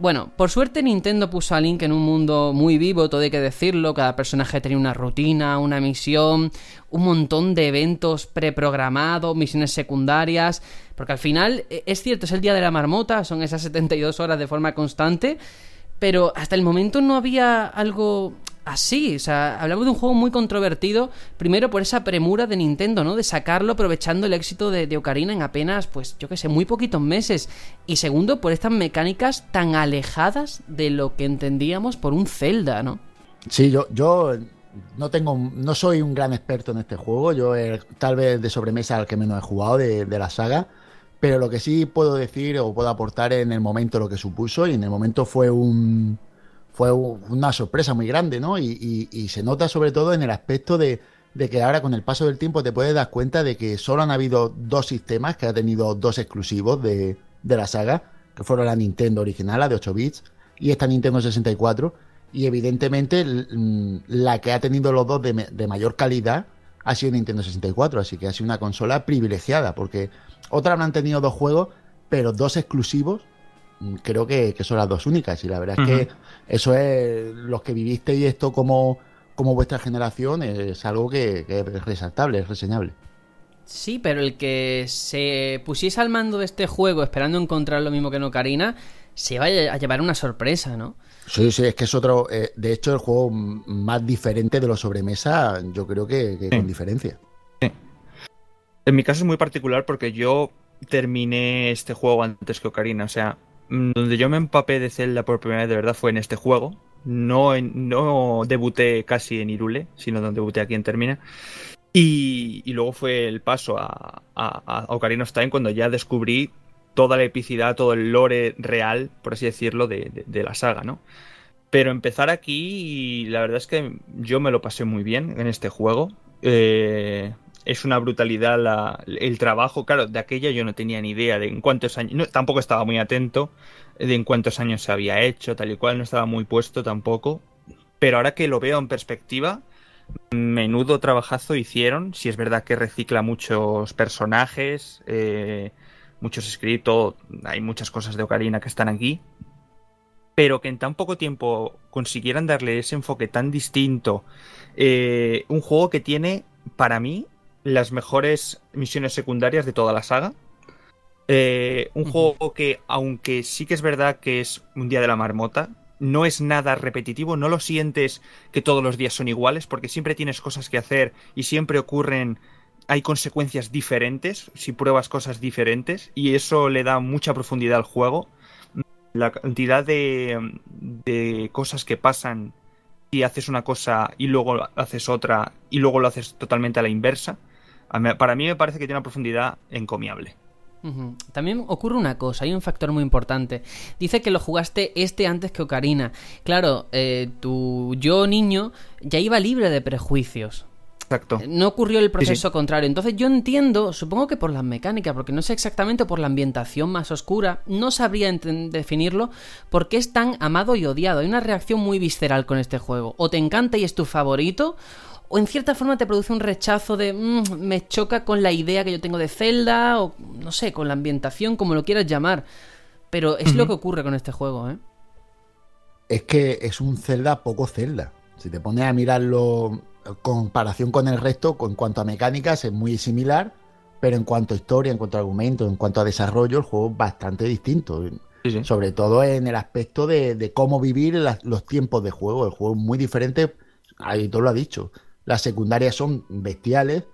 Bueno, por suerte Nintendo puso a Link en un mundo muy vivo, todo hay que decirlo, cada personaje tenía una rutina, una misión, un montón de eventos preprogramados, misiones secundarias, porque al final e, es cierto, es el día de la marmota, son esas 72 horas de forma constante, pero hasta el momento no había algo así. O sea, hablamos de un juego muy controvertido, primero por esa premura de Nintendo, ¿no? De sacarlo aprovechando el éxito de, Ocarina en apenas, pues, yo qué sé, muy poquitos meses. Y segundo, por estas mecánicas tan alejadas de lo que entendíamos por un Zelda, ¿no? Sí, yo, yo no tengo, no soy un gran experto en este juego. Yo eh, tal vez de sobremesa al que menos he jugado de, de la saga. Pero lo que sí puedo decir o puedo aportar en el momento lo que supuso, y en el momento fue un fue una sorpresa muy grande, ¿no? Y, se nota sobre todo en el aspecto de, que ahora con el paso del tiempo te puedes dar cuenta de que solo han habido dos sistemas que ha tenido dos exclusivos de, la saga, que fueron la Nintendo original, la de 8 bits, y esta Nintendo 64. Y evidentemente la que ha tenido los dos de, de mayor calidad ha sido Nintendo 64, así que ha sido una consola privilegiada, porque otras habrán tenido dos juegos, pero dos exclusivos, mm, creo que, son las dos únicas. Y la verdad es que eso es los que vivisteis esto como, como vuestra generación, es algo que, es resaltable, es reseñable. Sí, pero el que se pusiese al mando de este juego esperando encontrar lo mismo que no Karina, se va a llevar una sorpresa, ¿no? Sí, sí, es que es otro. Eh, de hecho, el juego más diferente de los sobremesa, yo creo que, con diferencia. En mi caso es muy particular porque yo terminé este juego antes que Ocarina. O sea, mm, donde yo me empapé de Zelda por primera vez de verdad fue en este juego. No, no debuté casi en Irule, sino donde debuté aquí en Termina. Y, luego fue el paso a, a, Ocarina of Time cuando ya descubrí toda la epicidad, todo el lore real, por así decirlo, de, la saga, ¿no? Pero empezar aquí, la verdad es que yo me lo pasé muy bien en este juego. Eh, es una brutalidad el trabajo. Claro, de aquella yo no tenía ni idea de en cuántos años. tampoco estaba muy atento de en cuántos años se había hecho, tal y cual. No estaba muy puesto tampoco. Pero ahora que lo veo en perspectiva, menudo trabajazo hicieron. Si es verdad que recicla muchos personajes, eh, muchos scripts, hay muchas cosas de Ocarina que están aquí. Pero que en tan poco tiempo consiguieran darle ese enfoque tan distinto. Eh, un juego que tiene, para mí, las mejores misiones secundarias de toda la saga. Eh, un juego que, aunque sí que es verdad que es un día de la marmota, no es nada repetitivo, no lo sientes que todos los días son iguales, porque siempre tienes cosas que hacer y siempre ocurren, hay consecuencias diferentes si pruebas cosas diferentes y eso le da mucha profundidad al juego. La cantidad de, de cosas que pasan si haces una cosa y luego haces otra y luego lo haces totalmente a la inversa, para mí me parece que tiene una profundidad encomiable. También ocurre una cosa, hay un factor muy importante. Dice que lo jugaste este antes que Ocarina. Claro, eh, tu yo niño ya iba libre de prejuicios. Exacto. No ocurrió el proceso contrario. Entonces yo entiendo, supongo que por las mecánicas, porque no sé exactamente por la ambientación más oscura, no sabría definirlo, por qué es tan amado y odiado. Hay una reacción muy visceral con este juego. O te encanta y es tu favorito, o en cierta forma te produce un rechazo de mm, me choca con la idea que yo tengo de Zelda o no sé, con la ambientación, como lo quieras llamar. Pero es lo que ocurre con este juego, ¿eh? Es que es un Zelda poco Zelda. Si te pones a mirarlo en comparación con el resto, en cuanto a mecánicas es muy similar, pero en cuanto a historia, en cuanto a argumento, en cuanto a desarrollo, el juego es bastante distinto. Sobre todo en el aspecto de, cómo vivir los tiempos de juego. El juego es muy diferente, ahí todo lo ha dicho. Las secundarias son bestiales,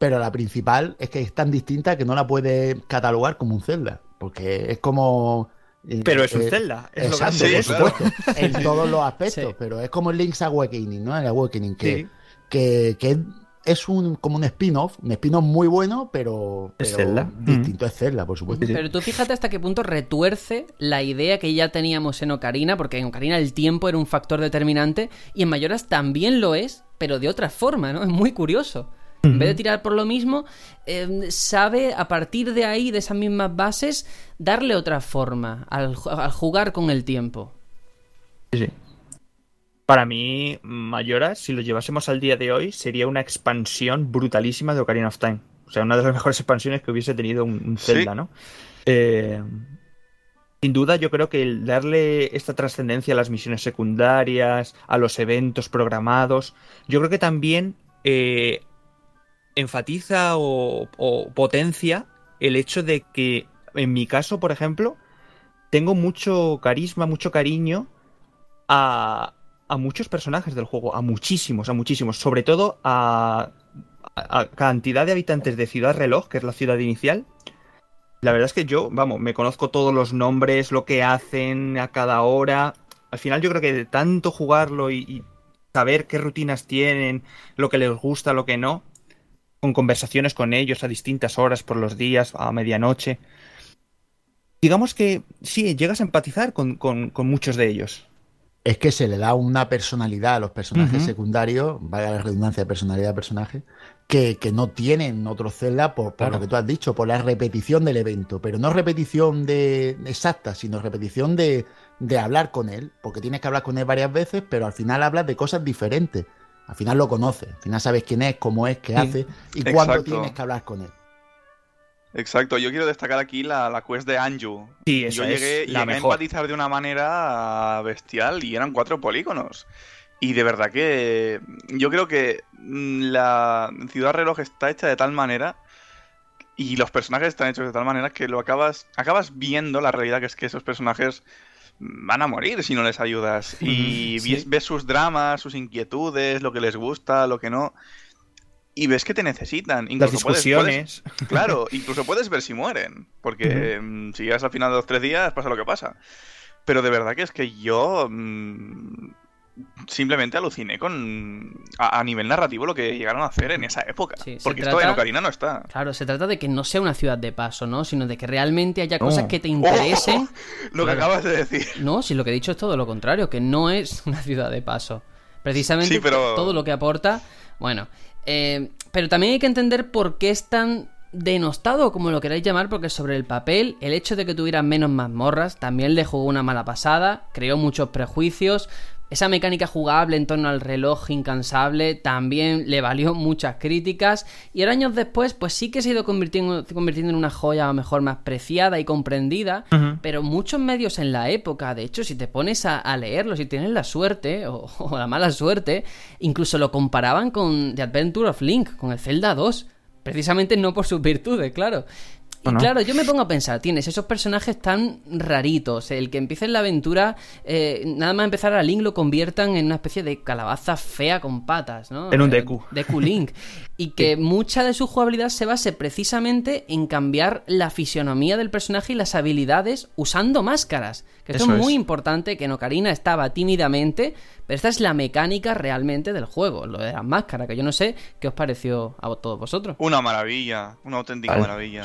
pero la principal es que es tan distinta que no la puedes catalogar como un Zelda, porque es como... Eh, pero es un eh, Zelda, es exacto, por supuesto, en todos los aspectos, pero es como el Link's Awakening, ¿no? El Awakening, que, que, que es un, como un spin-off, un spin-off muy bueno, pero, es distinto es Zelda, por supuesto. Pero tú fíjate hasta qué punto retuerce la idea que ya teníamos en Ocarina, porque en Ocarina el tiempo era un factor determinante y en Mayoras también lo es, pero de otra forma, ¿no? Es muy curioso. En vez de tirar por lo mismo, em, sabe a partir de ahí, de esas mismas bases, darle otra forma al, al jugar con el tiempo. Sí, para mí, Mayora, si lo llevásemos al día de hoy, sería una expansión brutalísima de Ocarina of Time. O sea, una de las mejores expansiones que hubiese tenido un, Zelda, ¿no? Eh, sin duda, yo creo que el darle esta trascendencia a las misiones secundarias, a los eventos programados, yo creo que también eh, enfatiza o, o potencia el hecho de que, en mi caso, por ejemplo, tengo mucho carisma, mucho cariño a, a muchos personajes del juego, a muchísimos, a muchísimos, sobre todo a, cantidad de habitantes de Ciudad Reloj, que es la ciudad inicial. La verdad es que yo, vamos, me conozco todos los nombres, lo que hacen a cada hora. Al final yo creo que de tanto jugarlo y, saber qué rutinas tienen, lo que les gusta, lo que no, con conversaciones con ellos a distintas horas por los días, a medianoche. Digamos que sí, llegas a empatizar con muchos de ellos es que se le da una personalidad a los personajes secundarios, vaya la redundancia de personalidad de personaje, que, no tienen otro Zelda por, lo que tú has dicho, por la repetición del evento, pero no repetición de exacta, sino repetición de, hablar con él, porque tienes que hablar con él varias veces, pero al final hablas de cosas diferentes. Al final lo conoces, al final sabes quién es, cómo es, qué hace y cuándo tienes que hablar con él. Exacto, yo quiero destacar aquí la, la quest de Anju. Sí, eso yo llegué, a empatizar de una manera bestial y eran cuatro polígonos. Y de verdad que yo creo que mm, la ciudad reloj está hecha de tal manera y los personajes están hechos de tal manera que lo acabas acabas viendo la realidad que es que esos personajes van a morir si no les ayudas y ves sus dramas, sus inquietudes, lo que les gusta, lo que no y ves que te necesitan. Incluso Las discusiones. claro, incluso puedes ver si mueren. Porque mm, si llegas al final de los tres días, pasa lo que pasa. Pero de verdad que es que yo. Mm, simplemente aluciné con a, nivel narrativo lo que llegaron a hacer en esa época. porque esto en Ocarina no está. Claro, se trata de que no sea una ciudad de paso, ¿no? Sino de que realmente haya cosas que te interesen. lo que acabas de decir. No, si lo que he dicho es todo lo contrario, que no es una ciudad de paso. Precisamente todo lo que aporta. Bueno, eh, pero también hay que entender por qué es tan denostado, como lo queráis llamar, porque sobre el papel, el hecho de que tuviera menos mazmorras también le jugó una mala pasada, creó muchos prejuicios. Esa mecánica jugable en torno al reloj incansable también le valió muchas críticas y ahora años después pues sí que se ha ido convirtiendo, convirtiendo en una joya a lo mejor más preciada y comprendida, pero muchos medios en la época, de hecho si te pones a, leerlo, si tienes la suerte o, o, la mala suerte, incluso lo comparaban con The Adventure of Link, con el Zelda 2. Precisamente no por sus virtudes, claro. Y claro, yo me pongo a pensar, tienes esos personajes tan raritos, el que empieza en la aventura, eh, nada más empezar a Link lo conviertan en una especie de calabaza fea con patas, ¿no? En un Deku. Deku Link. Y que mucha de su jugabilidad se base precisamente en cambiar la fisionomía del personaje y las habilidades usando máscaras. Que esto es muy importante, que en Ocarina estaba tímidamente, pero esta es la mecánica realmente del juego, lo de las máscaras, que yo no sé qué os pareció a todos vosotros. Una maravilla, una auténtica maravilla.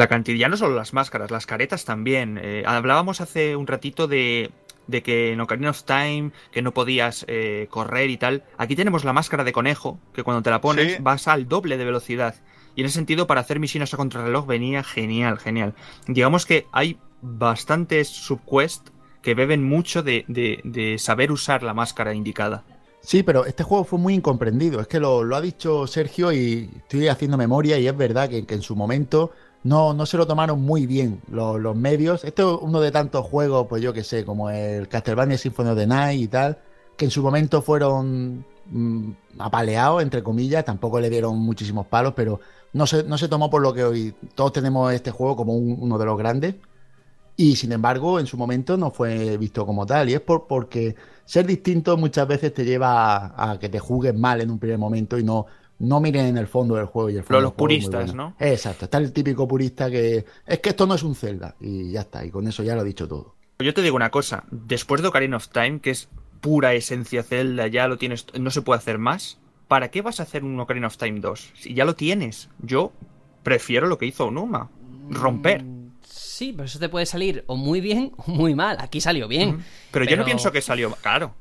La cantidad, ya no solo las máscaras, las caretas también. Eh, hablábamos hace un ratito de, de que en Ocarina of Time, que no podías eh, correr y tal. Aquí tenemos la máscara de conejo, que cuando te la pones vas al doble de velocidad. Y en ese sentido, para hacer misiones a contrarreloj venía genial, genial. Digamos que hay bastantes subquests que beben mucho de, de, saber usar la máscara indicada. Sí, pero este juego fue muy incomprendido. Es que lo, lo ha dicho Sergio y estoy haciendo memoria y es verdad que, que en su momento no, no se lo tomaron muy bien los, medios. Esto es uno de tantos juegos, pues yo que sé, como el Castlevania Symphony of the Night y tal, que en su momento fueron mm, apaleados, entre comillas, tampoco le dieron muchísimos palos, pero no se, no se tomó por lo que hoy todos tenemos este juego como uno de los grandes. Y sin embargo, en su momento no fue visto como tal. Y es por, porque ser distinto muchas veces te lleva a, a que te jugues mal en un primer momento y no, no miren en el fondo del juego y el fondo Los puristas, ¿no? Exacto, está el típico purista que es que esto no es un Zelda y ya está, y con eso ya lo he dicho todo. Yo te digo una cosa, después de Ocarina of Time, que es pura esencia Zelda, ya lo tienes, no se puede hacer más. ¿Para qué vas a hacer un Ocarina of Time 2? Si ya lo tienes. Yo prefiero lo que hizo Onuma, romper. Mm, sí, pero eso te puede salir o muy bien o muy mal. Aquí salió bien. pero, yo no pienso que salió, claro.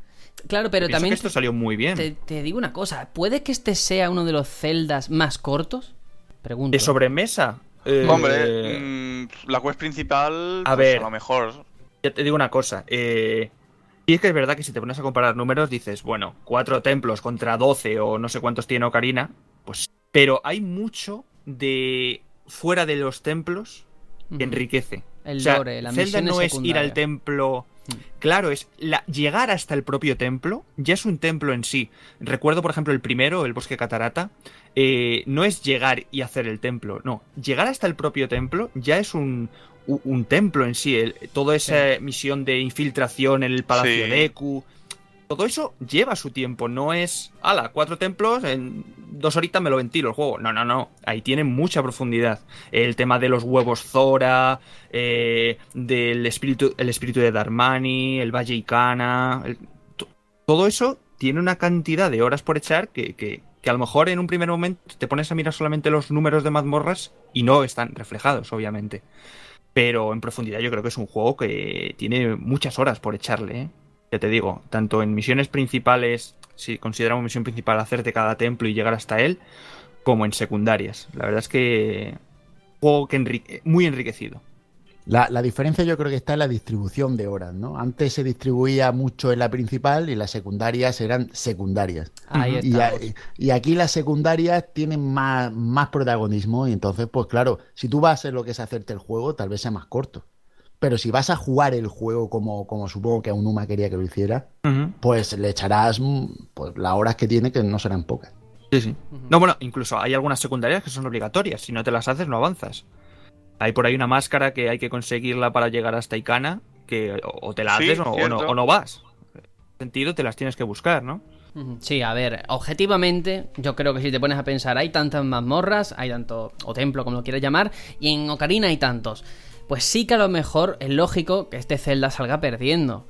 Claro, pero también. esto salió muy bien. Te, digo una cosa: ¿puede que este sea uno de los celdas más cortos? Pregunto. ¿De sobremesa? Eh, Hombre, mm, la quest principal. A pues, ver. A lo mejor. Ya te digo una cosa. Eh, y es que es verdad que si te pones a comparar números, dices, bueno, cuatro templos contra doce o no sé cuántos tiene Ocarina. Pues. Pero hay mucho de. fuera de los templos que enriquece. El lore, la Zelda no es ir al templo Claro, es la, llegar hasta el propio templo, ya es un templo en sí. Recuerdo, por ejemplo, el primero, el bosque catarata, eh, no es llegar y hacer el templo, no. Llegar hasta el propio templo ya es un, un, templo en sí. toda esa misión de infiltración en el palacio de Eku todo eso lleva su tiempo, no es, ala, cuatro templos, en dos horitas me lo ventilo el juego. No, no, no, ahí tiene mucha profundidad. El tema de los huevos Zora, eh, del espíritu, el espíritu de Darmani, el Valle Icana, todo eso tiene una cantidad de horas por echar que, que, que a lo mejor en un primer momento te pones a mirar solamente los números de mazmorras y no están reflejados, obviamente. Pero en profundidad yo creo que es un juego que tiene muchas horas por echarle, ¿eh? Ya te digo, tanto en misiones principales, si consideramos misión principal hacerte cada templo y llegar hasta él, como en secundarias. La verdad es que juego que muy enriquecido. La, diferencia yo creo que está en la distribución de horas, ¿no? Antes se distribuía mucho en la principal y las secundarias eran secundarias. Ahí y, y, aquí las secundarias tienen más, más protagonismo y entonces, pues claro, si tú vas a hacer lo que es hacerte el juego, tal vez sea más corto. Pero si vas a jugar el juego como, como supongo que a Unuma quería que lo hiciera, pues le echarás mm, pues, las horas que tiene, que no serán pocas. Sí, sí. No, bueno, incluso hay algunas secundarias que son obligatorias. Si no te las haces, no avanzas. Hay por ahí una máscara que hay que conseguirla para llegar hasta Icana, que o te la haces o, no, vas. En ese sentido, te las tienes que buscar, ¿no? Sí, a ver, objetivamente, yo creo que si te pones a pensar, hay tantas mazmorras, hay tanto, o templo, como lo quieras llamar, y en Ocarina hay tantos pues sí que a lo mejor es lógico que este Zelda salga perdiendo.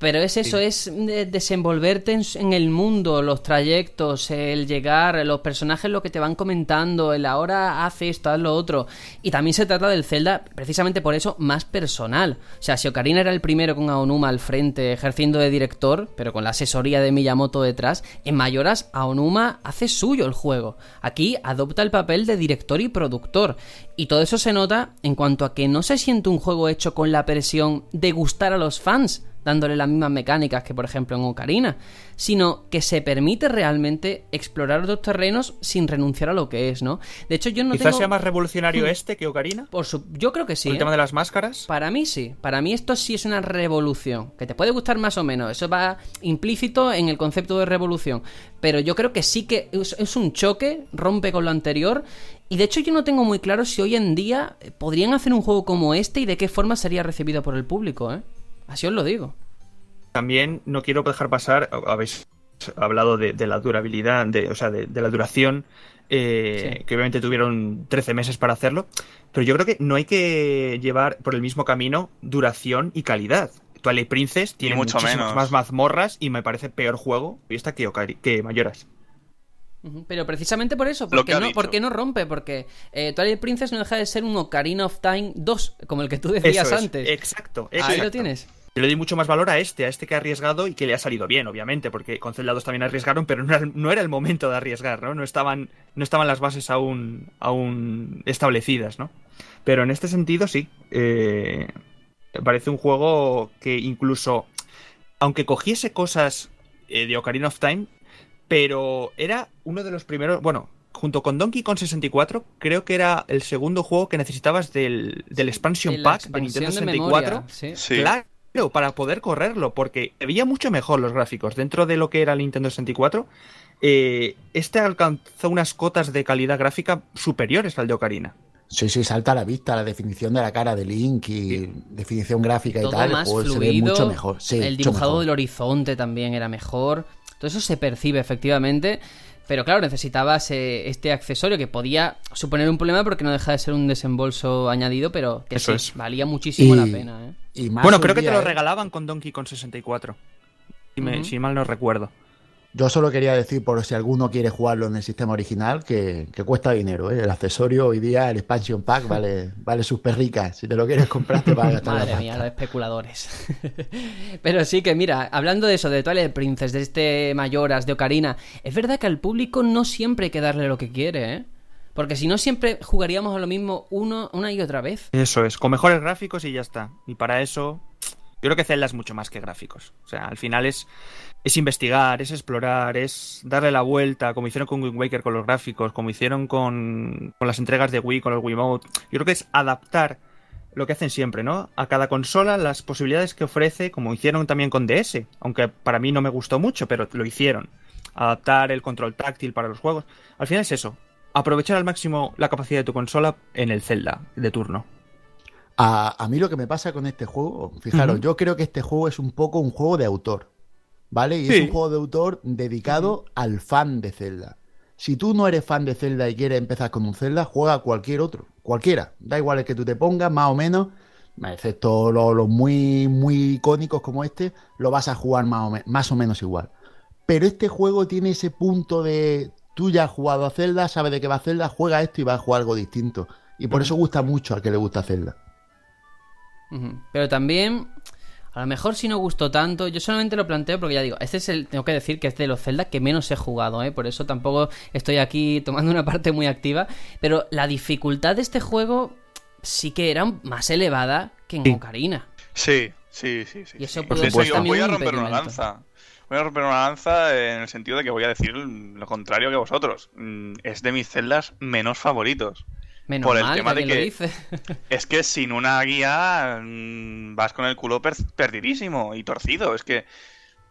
Pero es eso, es desenvolverte en, el mundo, los trayectos, el llegar, los personajes lo que te van comentando, el ahora hace esto, haz lo otro. Y también se trata del Zelda, precisamente por eso, más personal. O sea, si Ocarina era el primero con Aonuma al frente, ejerciendo de director, pero con la asesoría de Miyamoto detrás, en Mayoras Aonuma hace suyo el juego. Aquí adopta el papel de director y productor. Y todo eso se nota en cuanto a que no se siente un juego hecho con la presión de gustar a los fans dándole las mismas mecánicas que por ejemplo en Ocarina, sino que se permite realmente explorar otros terrenos sin renunciar a lo que es, ¿no? De hecho, yo no Quizás sea más revolucionario hmm. este que Ocarina. Por Yo creo que sí. el ¿eh? tema de las máscaras? Para mí sí. Para mí esto sí es una revolución. Que te puede gustar más o menos. Eso va implícito en el concepto de revolución. Pero yo creo que sí que es un choque, rompe con lo anterior. Y de hecho yo no tengo muy claro si hoy en día podrían hacer un juego como este y de qué forma sería recibido por el público, ¿eh? Así os lo digo. También no quiero dejar pasar, habéis hablado de, la durabilidad, de, o sea, de, la duración, eh, que obviamente tuvieron 13 meses para hacerlo, pero yo creo que no hay que llevar por el mismo camino duración y calidad. Twilight Princess tiene mucho menos. más mazmorras y me parece peor juego y esta que, que Mayoras. Pero precisamente por eso, porque, no, porque no rompe, porque eh, Twilight Princess no deja de ser un Ocarina of Time 2, como el que tú decías antes. Exacto, Ahí lo tienes. Yo le doy mucho más valor a este, a este que ha arriesgado y que le ha salido bien, obviamente, porque con Zelda 2 también arriesgaron, pero no era, el momento de arriesgar, ¿no? No estaban, no estaban las bases aún, aún establecidas, ¿no? Pero en este sentido, sí. Eh, parece un juego que incluso, aunque cogiese cosas eh, de Ocarina of Time, pero era uno de los primeros, bueno, junto con Donkey Kong 64, creo que era el segundo juego que necesitabas del, del expansion pack de Nintendo 64. sí. Claro, para poder correrlo, porque veía mucho mejor los gráficos dentro de lo que era el Nintendo 64. Eh, este alcanzó unas cotas de calidad gráfica superiores al de Ocarina. Sí, sí, salta a la vista la definición de la cara de Link y definición gráfica y tal. Más fluido, mucho mejor. el dibujado del horizonte también era mejor. Todo eso se percibe efectivamente. Pero claro, necesitabas eh, este accesorio que podía suponer un problema porque no deja de ser un desembolso añadido, pero que sí, valía muchísimo la pena. ¿eh? bueno, creo que te lo regalaban con Donkey Kong 64. si mal no recuerdo. Yo solo quería decir, por si alguno quiere jugarlo en el sistema original, que, cuesta dinero. ¿eh? El accesorio hoy día, el expansion pack, vale, vale sus perricas. Si te lo quieres comprar, te va a gastar Madre mía, los especuladores. Pero sí que, mira, hablando de eso, de Twilight Princess, de este Mayoras, de Ocarina, es verdad que al público no siempre hay que darle lo que quiere, ¿eh? Porque si no, siempre jugaríamos a lo mismo uno, una y otra vez. Eso es, con mejores gráficos y ya está. Y para eso, yo creo que Zelda es mucho más que gráficos. O sea, al final es es investigar, es explorar, es darle la vuelta, como hicieron con Wind Waker con los gráficos, como hicieron con, las entregas de Wii, con el Wiimote. Yo creo que es adaptar lo que hacen siempre, ¿no? A cada consola las posibilidades que ofrece, como hicieron también con DS, aunque para mí no me gustó mucho, pero lo hicieron. Adaptar el control táctil para los juegos. Al final es eso, aprovechar al máximo la capacidad de tu consola en el Zelda de turno. A, mí lo que me pasa con este juego, fijaros, yo creo que este juego es un poco un juego de autor. ¿vale? Y es un juego de autor dedicado al fan de Zelda. Si tú no eres fan de Zelda y quieres empezar con un Zelda, juega a cualquier otro, cualquiera. Da igual el que tú te pongas, más o menos, excepto los, muy, muy icónicos como este, lo vas a jugar más o, más o menos igual. Pero este juego tiene ese punto de tú ya has jugado a Zelda, sabes de qué va a Zelda, juega esto y va a jugar algo distinto. Y por eso gusta mucho al que le gusta Zelda. Pero también a lo mejor si no gustó tanto, yo solamente lo planteo porque ya digo, este es el, tengo que decir que es de los Zelda que menos he jugado, ¿eh? por eso tampoco estoy aquí tomando una parte muy activa, pero la dificultad de este juego sí que era más elevada que en Ocarina. Sí, sí, sí, sí. Y eso, Por voy a romper una lanza. Voy a romper una lanza en el sentido de que voy a decir lo contrario que vosotros. Mm, es de mis celdas menos favoritos por el tema de que es que sin una guía mm, vas con el culo perdidísimo y torcido. Es que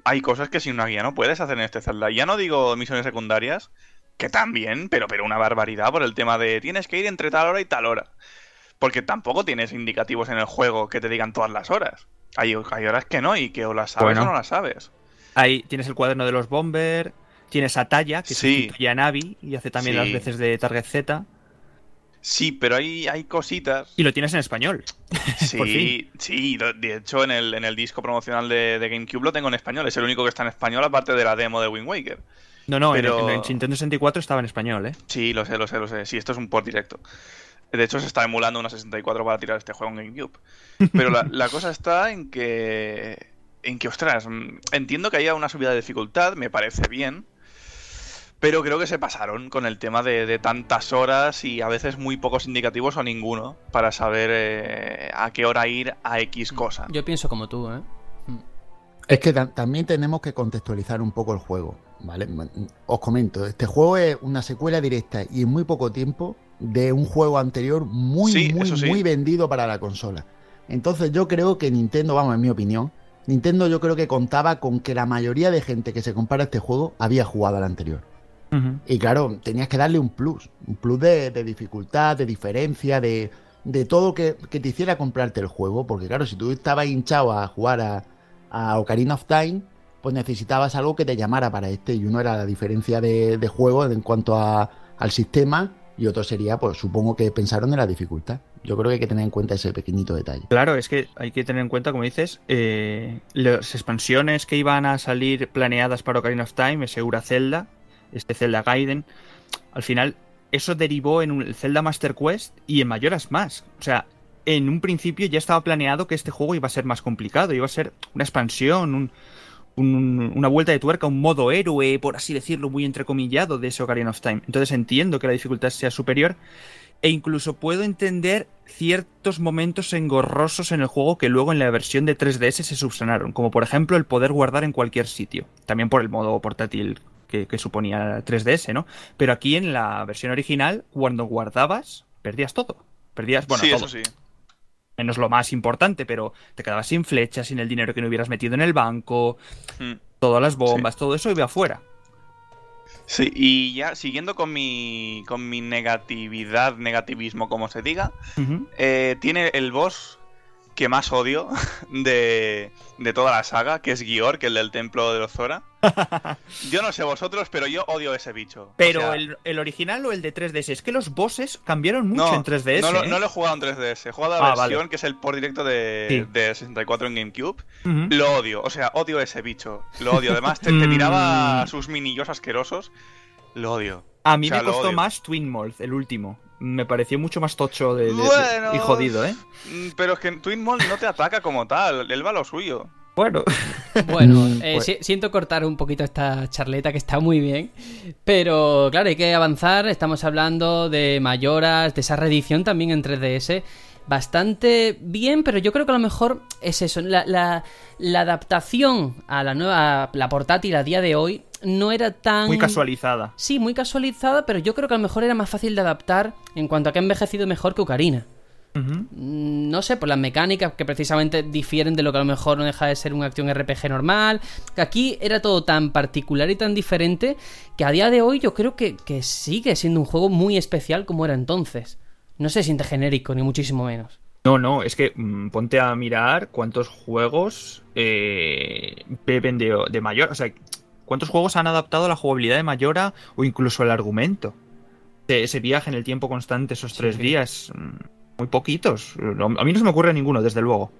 hay cosas que sin una guía no puedes hacer en este Zelda. Ya no digo misiones secundarias, que también, pero, pero una barbaridad por el tema de tienes que ir entre tal hora y tal hora. Porque tampoco tienes indicativos en el juego que te digan todas las horas. Hay, hay horas que no y que o las sabes o no las sabes. Ahí tienes el cuaderno de los Bomber, tienes a Talla, que sí. sustituye a Navi y hace también las veces de Target Z. Sí, pero hay, hay cositas. Y lo tienes en español. Sí, sí, de hecho en el, en el disco promocional de, GameCube lo tengo en español, es el único que está en español aparte de la demo de Wind Waker. No, no, pero... en, Nintendo 64 estaba en español, ¿eh? Sí, lo sé, lo sé, lo sé. Sí, esto es un port directo. De hecho, se está emulando una 64 para tirar este juego en GameCube. Pero la, la cosa está en que. En que, ostras, entiendo que haya una subida de dificultad, me parece bien. Pero creo que se pasaron con el tema de, tantas horas y a veces muy pocos indicativos o ninguno para saber eh, a qué hora ir a X cosa. Yo pienso como tú, ¿eh? Es que también tenemos que contextualizar un poco el juego, ¿vale? Os comento, este juego es una secuela directa y en muy poco tiempo de un juego anterior muy, muy, muy vendido para la consola. Entonces yo creo que Nintendo, vamos, en mi opinión, Nintendo yo creo que contaba con que la mayoría de gente que se compara este juego había jugado al anterior. Y claro, tenías que darle un plus, un plus de, dificultad, de diferencia, de, de todo que, que, te hiciera comprarte el juego, porque claro, si tú estabas hinchado a jugar a, a Ocarina of Time, pues necesitabas algo que te llamara para este, y uno era la diferencia de, de juego en cuanto a, al sistema, y otro sería, pues supongo que pensaron en la dificultad. Yo creo que hay que tener en cuenta ese pequeñito detalle. Claro, es que hay que tener en cuenta, como dices, eh, las expansiones que iban a salir planeadas para Ocarina of Time, ese Ura Zelda, este Zelda Gaiden, al final eso derivó en el Zelda Master Quest y en Mayoras más. O sea, en un principio ya estaba planeado que este juego iba a ser más complicado, iba a ser una expansión, una vuelta de tuerca, un modo héroe, por así decirlo, muy entrecomillado de ese Ocarina of Time. Entonces entiendo que la dificultad sea superior e incluso puedo entender ciertos momentos engorrosos en el juego que luego en la versión de 3DS se subsanaron, como por ejemplo el poder guardar en cualquier sitio, también por el modo portátil que, suponía 3DS, ¿no? Pero aquí en la versión original, cuando guardabas, perdías todo. Perdías, bueno, sí, todo. Eso sí. Menos lo más importante, pero te quedabas sin flechas, sin el dinero que no hubieras metido en el banco, hmm. todas las bombas, todo eso iba afuera. Sí, y ya siguiendo con mi, con mi negatividad, negativismo, como se diga, eh, tiene el boss que más odio de, de toda la saga, que es Gior, que el del templo de Ozora. Yo no sé vosotros, pero yo odio ese bicho. Pero el, original o el de 3DS, es que los bosses cambiaron mucho en 3DS. No, ¿eh? no, lo he jugado en 3DS, he jugado la ah, versión que es el por directo de, 64 en GameCube. Lo odio, o sea, odio ese bicho. Lo odio. Además, te, mm. tiraba sus minillos asquerosos. Lo odio. A mí me costó más Twin Mold, el último me pareció mucho más tocho de, y jodido, ¿eh? Mm, pero es que Twin Mold no te ataca como tal, él va a lo suyo. Bueno. Bueno, eh, pues- siento cortar un poquito esta charleta que está muy bien, pero claro, hay que avanzar, estamos hablando de mayoras, de esa reedición también en 3DS, bastante bien, pero yo creo que a lo mejor es eso, la, la, la adaptación a la nueva, la portátil a día de hoy no era tan... Muy casualizada. Sí, muy casualizada, pero yo creo que a lo mejor era más fácil de adaptar en cuanto a que ha envejecido mejor que Ocarina. No sé, por las mecánicas que precisamente difieren de lo que a lo mejor no deja de ser una acción RPG normal. Que aquí era todo tan particular y tan diferente que a día de hoy yo creo que, sigue siendo un juego muy especial como era entonces. No se siente genérico, ni muchísimo menos. No, no, es que mm, ponte a mirar cuántos juegos eh, beben de, de mayor. O sea, ¿Cuántos juegos han adaptado la jugabilidad de Mayora o incluso el argumento? ese viaje en el tiempo constante, esos tres días. Muy poquitos. A mí no se me ocurre ninguno, desde luego.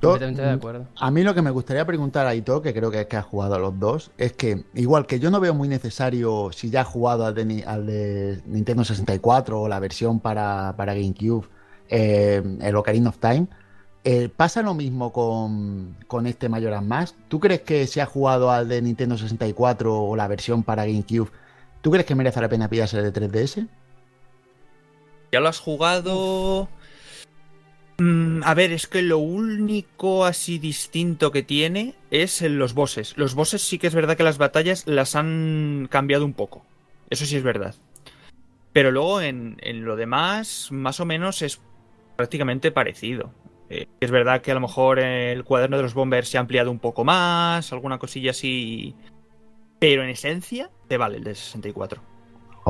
Completamente de acuerdo. A mí lo que me gustaría preguntar a Ito, que creo que es que ha jugado a los dos, es que, igual que yo no veo muy necesario, si ya ha jugado al de, Nintendo 64 o la versión para, GameCube, eh, el Ocarina of Time, eh, ¿Pasa lo mismo con, con este Majora's Mask? ¿Tú crees que si ha jugado al de Nintendo 64 o la versión para GameCube, ¿tú crees que merece la pena pillarse el de 3DS? ¿Ya lo has jugado? Mm, a ver, es que lo único así distinto que tiene es en los bosses. Los bosses sí que es verdad que las batallas las han cambiado un poco. Eso sí es verdad. Pero luego en, en lo demás, más o menos es prácticamente parecido. Eh, es verdad que a lo mejor el cuaderno de los bombers se ha ampliado un poco más, alguna cosilla así. Pero en esencia, te vale el de 64.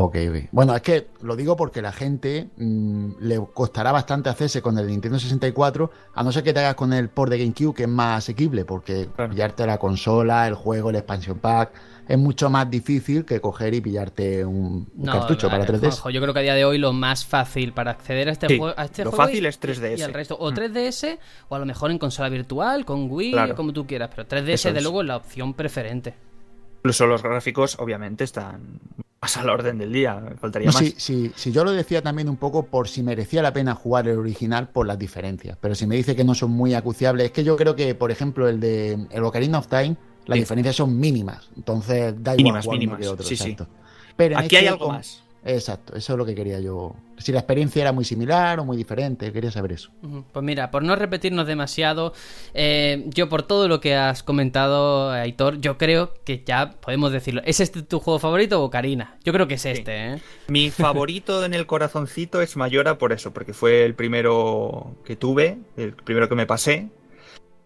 Ok, ok. Bueno, es que lo digo porque la gente mmm, le costará bastante hacerse con el Nintendo 64, a no ser que te hagas con el port de GameCube, que es más asequible, porque claro. pillarte la consola, el juego, el expansion pack, es mucho más difícil que coger y pillarte un no, cartucho vale, para 3DS. Ojo, yo creo que a día de hoy lo más fácil para acceder a este, sí, juego, a este lo juego fácil y, es 3DS. Y al resto, o 3DS, o a lo mejor en consola virtual, con Wii, claro. como tú quieras, pero 3DS Eso de es. luego es la opción preferente. Incluso los gráficos, obviamente, están más al orden del día. Faltaría no, más. Sí, sí, sí, yo lo decía también un poco por si merecía la pena jugar el original por las diferencias. Pero si me dice que no son muy acuciables, es que yo creo que, por ejemplo, el de el Ocarina of Time, las sí. diferencias son mínimas. Entonces da igual mínimas, mínimas. que otro. Sí, exacto. sí. Pero Aquí este hay algo con... más. Exacto, eso es lo que quería yo. Si la experiencia era muy similar o muy diferente, quería saber eso. Pues mira, por no repetirnos demasiado, eh, yo por todo lo que has comentado, Aitor, yo creo que ya podemos decirlo. ¿Es este tu juego favorito o Karina? Yo creo que es este, sí. ¿eh? Mi favorito en el corazoncito es Mayora por eso, porque fue el primero que tuve, el primero que me pasé.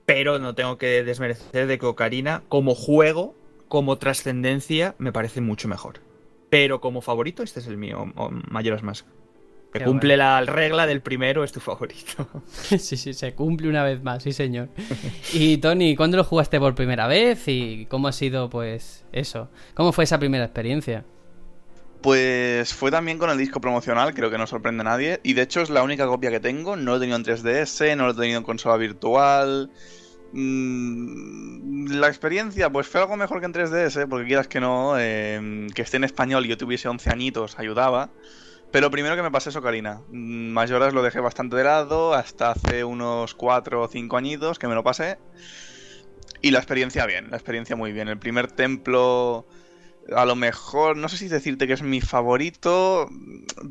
Pero no tengo que desmerecer de que Ocarina, como juego, como trascendencia, me parece mucho mejor. Pero como favorito, este es el mío, Mayoras Mask. Que Qué cumple bueno. la regla del primero, es tu favorito. sí, sí, se cumple una vez más, sí, señor. y Tony, ¿cuándo lo jugaste por primera vez? ¿Y cómo ha sido, pues, eso? ¿Cómo fue esa primera experiencia? Pues fue también con el disco promocional, creo que no sorprende a nadie. Y de hecho es la única copia que tengo. No lo he tenido en 3DS, no lo he tenido en consola virtual. Mm, la experiencia, pues fue algo mejor que en 3DS, porque quieras que no, eh, que esté en español y yo tuviese 11 añitos ayudaba. Pero primero que me pasé eso, Karina. Mayoras lo dejé bastante de lado, hasta hace unos 4 o 5 añitos que me lo pasé. Y la experiencia bien, la experiencia muy bien. El primer templo, a lo mejor, no sé si decirte que es mi favorito,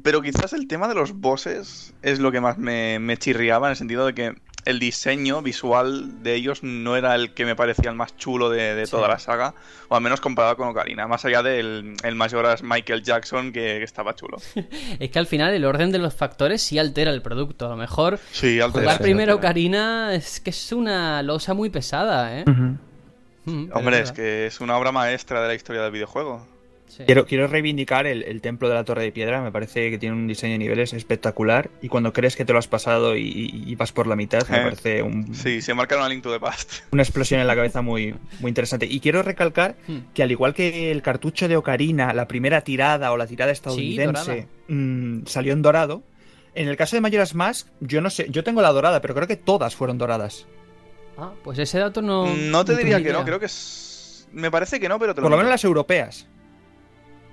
pero quizás el tema de los bosses es lo que más me chirriaba, en el sentido de que el diseño visual de ellos no era el que me parecía el más chulo de, de toda sí. la saga, o al menos comparado con Ocarina, más allá del el Majora's Michael Jackson que, que, estaba chulo. es que al final el orden de los factores sí altera el producto, a lo mejor sí, altera, jugar sí, primero altera. Ocarina es que es una losa muy pesada, ¿eh? Uh -huh. mm, Hombre, es que es una obra maestra de la historia del videojuego. Sí. Quiero, quiero, reivindicar el, el, templo de la Torre de Piedra, me parece que tiene un diseño de niveles espectacular y cuando crees que te lo has pasado y, y vas por la mitad, eh, me parece un... Sí, se marca una Link to the Past. Una explosión en la cabeza muy, muy interesante. Y quiero recalcar hmm. que al igual que el cartucho de Ocarina, la primera tirada o la tirada estadounidense sí, mmm, salió en dorado, en el caso de Majora's Mask, yo no sé, yo tengo la dorada, pero creo que todas fueron doradas. Ah, pues ese dato no... No te diría que no, creo que es... Me parece que no, pero te Por lo menos las europeas.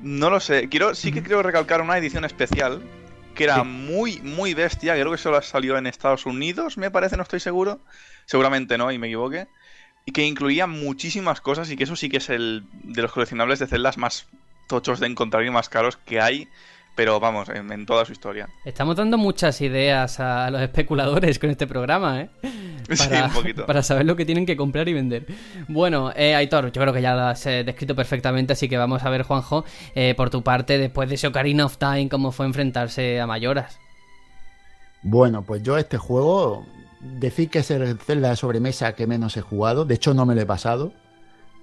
No lo sé. Quiero, sí que quiero recalcar una edición especial que era sí. muy, muy bestia. Creo que solo salió en Estados Unidos, me parece, no estoy seguro. Seguramente no, y me equivoqué. Y que incluía muchísimas cosas y que eso sí que es el de los coleccionables de celdas más tochos de encontrar y más caros que hay pero vamos, en, en, toda su historia. Estamos dando muchas ideas a los especuladores con este programa, ¿eh? Para, sí, un poquito. Para saber lo que tienen que comprar y vender. Bueno, eh, Aitor, yo creo que ya lo has eh, descrito perfectamente, así que vamos a ver, Juanjo, eh, por tu parte, después de ese Ocarina of Time, cómo fue enfrentarse a Mayoras. Bueno, pues yo este juego, decir que es el Zelda de sobremesa que menos he jugado, de hecho no me lo he pasado,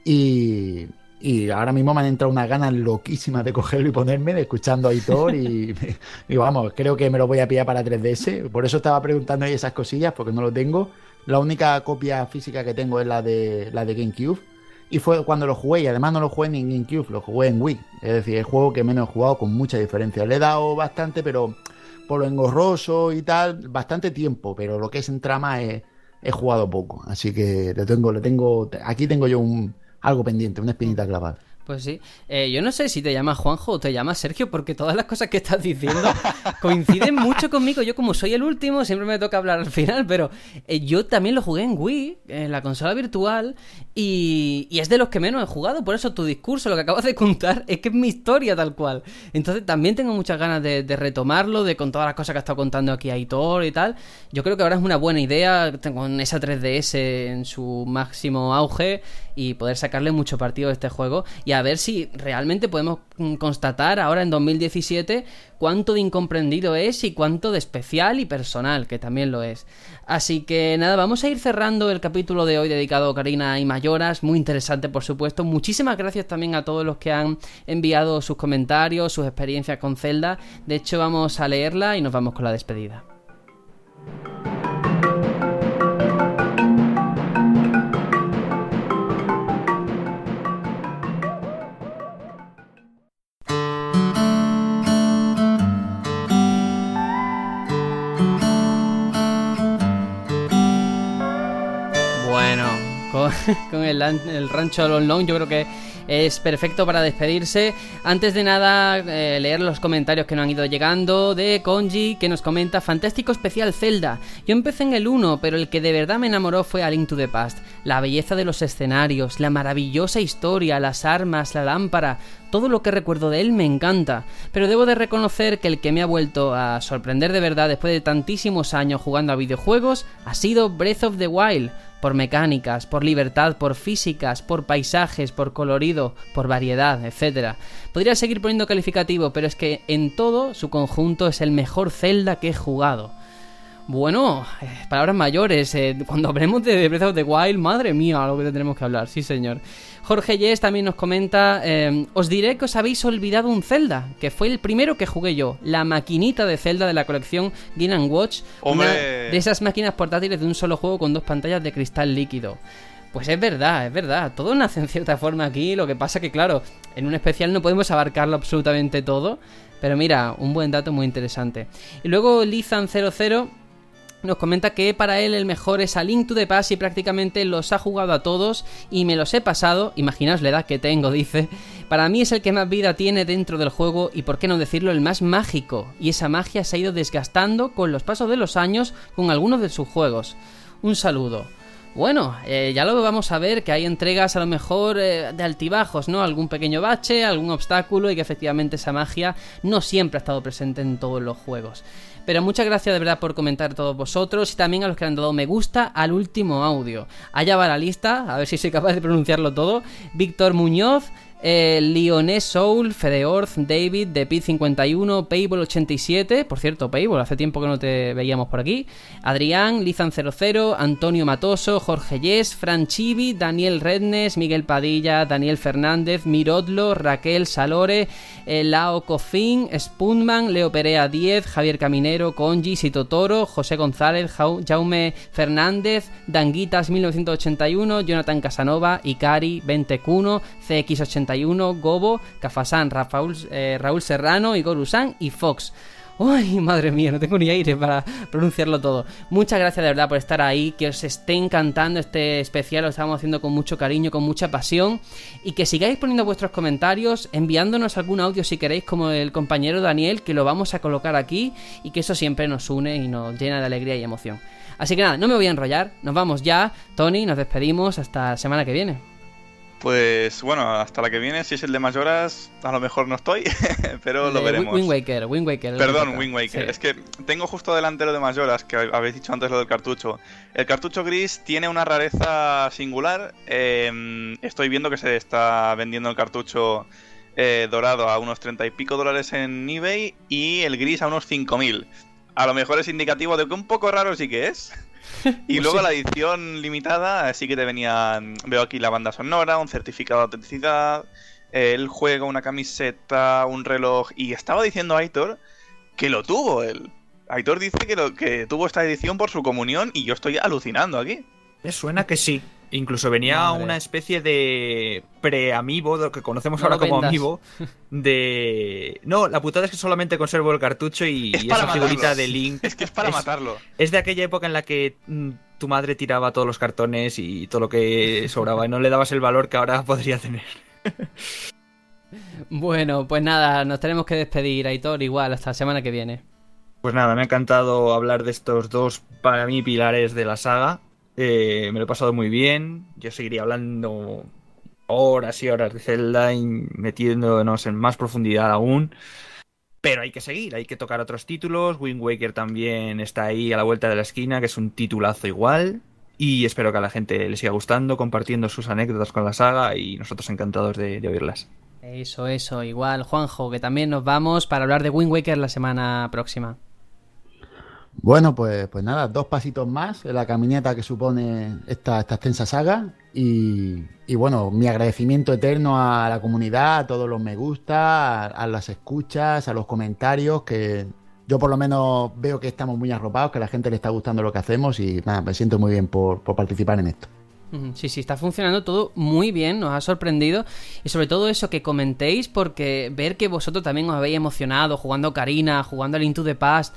y y ahora mismo me han entrado unas ganas loquísimas de cogerlo y ponerme, de escuchando a Hitor y, y, vamos, creo que me lo voy a pillar para 3DS. Por eso estaba preguntando ahí esas cosillas, porque no lo tengo. La única copia física que tengo es la de, la de GameCube. Y fue cuando lo jugué, y además no lo jugué ni en GameCube, lo jugué en Wii. Es decir, el juego que menos he jugado con mucha diferencia. Le he dado bastante, pero por lo engorroso y tal, bastante tiempo, pero lo que es en trama he, he jugado poco. Así que le tengo, le tengo, aquí tengo yo un algo pendiente, una espinita clavada. Pues sí. Eh, yo no sé si te llamas Juanjo o te llamas Sergio, porque todas las cosas que estás diciendo coinciden mucho conmigo. Yo, como soy el último, siempre me toca hablar al final, pero eh, yo también lo jugué en Wii, en la consola virtual, y, y, es de los que menos he jugado. Por eso tu discurso, lo que acabas de contar, es que es mi historia tal cual. Entonces también tengo muchas ganas de, de retomarlo, de con todas las cosas que ha estado contando aquí Aitor y tal. Yo creo que ahora es una buena idea con esa 3DS en su máximo auge y poder sacarle mucho partido a este juego. Y a ver si realmente podemos mm, constatar ahora en 2017 cuánto de incomprendido es y cuánto de especial y personal, que también lo es. Así que nada, vamos a ir cerrando el capítulo de hoy dedicado a Karina y Mayoras, muy interesante por supuesto. Muchísimas gracias también a todos los que han enviado sus comentarios, sus experiencias con Zelda. De hecho, vamos a leerla y nos vamos con la despedida. con el, rancho Long, yo creo que es perfecto para despedirse. Antes de nada, eh, leer los comentarios que nos han ido llegando de Konji, que nos comenta, fantástico especial Zelda. Yo empecé en el 1, pero el que de verdad me enamoró fue A Link to the Past. La belleza de los escenarios, la maravillosa historia, las armas, la lámpara, todo lo que recuerdo de él me encanta. Pero debo de reconocer que el que me ha vuelto a sorprender de verdad después de tantísimos años jugando a videojuegos ha sido Breath of the Wild por mecánicas, por libertad, por físicas, por paisajes, por colorido, por variedad, etc. Podría seguir poniendo calificativo, pero es que en todo su conjunto es el mejor Zelda que he jugado. Bueno, eh, palabras mayores. Eh, cuando hablemos de Breath of the Wild, madre mía, lo que tendremos que hablar, sí señor. Jorge Yes también nos comenta, eh, os diré que os habéis olvidado un Zelda, que fue el primero que jugué yo, la maquinita de Zelda de la colección Game Watch, una de esas máquinas portátiles de un solo juego con dos pantallas de cristal líquido. Pues es verdad, es verdad, todo nace en cierta forma aquí, lo que pasa que claro, en un especial no podemos abarcarlo absolutamente todo, pero mira, un buen dato muy interesante. Y luego Lizan00 nos comenta que para él el mejor es a to the Past y prácticamente los ha jugado a todos y me los he pasado, imaginaos la edad que tengo, dice. Para mí es el que más vida tiene dentro del juego y por qué no decirlo el más mágico, y esa magia se ha ido desgastando con los pasos de los años con algunos de sus juegos. Un saludo. Bueno, eh, ya lo vamos a ver, que hay entregas a lo mejor eh, de altibajos, ¿no? Algún pequeño bache, algún obstáculo y que efectivamente esa magia no siempre ha estado presente en todos los juegos. Pero muchas gracias de verdad por comentar a todos vosotros y también a los que han dado me gusta al último audio. Allá va la lista, a ver si soy capaz de pronunciarlo todo. Víctor Muñoz, eh, Lionel Soul, Fedeorth, David, The Pit 51, Payball 87, por cierto, Payball, hace tiempo que no te veíamos por aquí, Adrián, Lizan 00, Antonio Matoso, Jorge Yes, Fran Daniel Rednes, Miguel Padilla, Daniel Fernández, Mirodlo, Raquel Salore, eh, Lao Cofín, Spoonman, Leo Perea 10, Javier Caminero, Conji, Sito Toro, José González, Jaume Fernández, Danguitas 1981, Jonathan Casanova, Ikari, 21, CX81, Gobo, Cafasán, Rafaul, eh, Raúl Serrano, Igor Usán y Fox. ¡Ay, madre mía! No tengo ni aire para pronunciarlo todo. Muchas gracias de verdad por estar ahí, que os esté encantando este especial, lo estamos haciendo con mucho cariño, con mucha pasión, y que sigáis poniendo vuestros comentarios, enviándonos algún audio si queréis, como el compañero Daniel, que lo vamos a colocar aquí, y que eso siempre nos une y nos llena de alegría y emoción. Así que nada, no me voy a enrollar, nos vamos ya, Tony, nos despedimos hasta la semana que viene. Pues bueno, hasta la que viene, si es el de Mayoras, a lo mejor no estoy, pero lo veremos. Wind Waker, Wind Waker. Perdón, Wind Waker. Es que tengo justo delantero de Mayoras, que habéis dicho antes lo del cartucho. El cartucho gris tiene una rareza singular. Em, estoy viendo que se está vendiendo el cartucho eh, dorado a unos 30 y pico dólares en eBay y el gris a unos 5000. A lo mejor es indicativo de que un poco raro sí que es. y luego la edición limitada sí que te venía, veo aquí la banda sonora, un certificado de autenticidad, el juego, una camiseta, un reloj. Y estaba diciendo Aitor que lo tuvo él. Aitor dice que, lo, que tuvo esta edición por su comunión y yo estoy alucinando aquí. Me suena que sí. Incluso venía una especie de pre-amiibo, lo que conocemos ahora como amiibo, de... No, la putada es que solamente conservo el cartucho y, esa figurita de Link. Es que es para matarlo. Es de aquella época en la que mm, tu madre tiraba todos los cartones y todo lo que sobraba y no le dabas el valor que ahora podría tener. bueno, pues nada, nos tenemos que despedir, Aitor, igual, hasta la semana que viene. Pues nada, me ha encantado hablar de estos dos, para mí, pilares de la saga. Eh, me lo he pasado muy bien. Yo seguiría hablando horas y horas de Zelda y metiéndonos en más profundidad aún. Pero hay que seguir, hay que tocar otros títulos. Wind Waker también está ahí a la vuelta de la esquina, que es un titulazo igual. Y espero que a la gente le siga gustando, compartiendo sus anécdotas con la saga y nosotros encantados de, de oírlas. Eso, eso, igual, Juanjo, que también nos vamos para hablar de Wind Waker la semana próxima. Bueno, pues, pues nada, dos pasitos más en la camineta que supone esta, esta extensa saga. Y, y bueno, mi agradecimiento eterno a la comunidad, a todos los me gusta, a, las escuchas, a los comentarios, que yo por lo menos veo que estamos muy arropados, que a la gente le está gustando lo que hacemos y nada, me siento muy bien por, por participar en esto. Sí, sí, está funcionando todo muy bien, nos ha sorprendido y sobre todo eso que comentéis porque ver que vosotros también os habéis emocionado jugando Karina, jugando al Into the Past,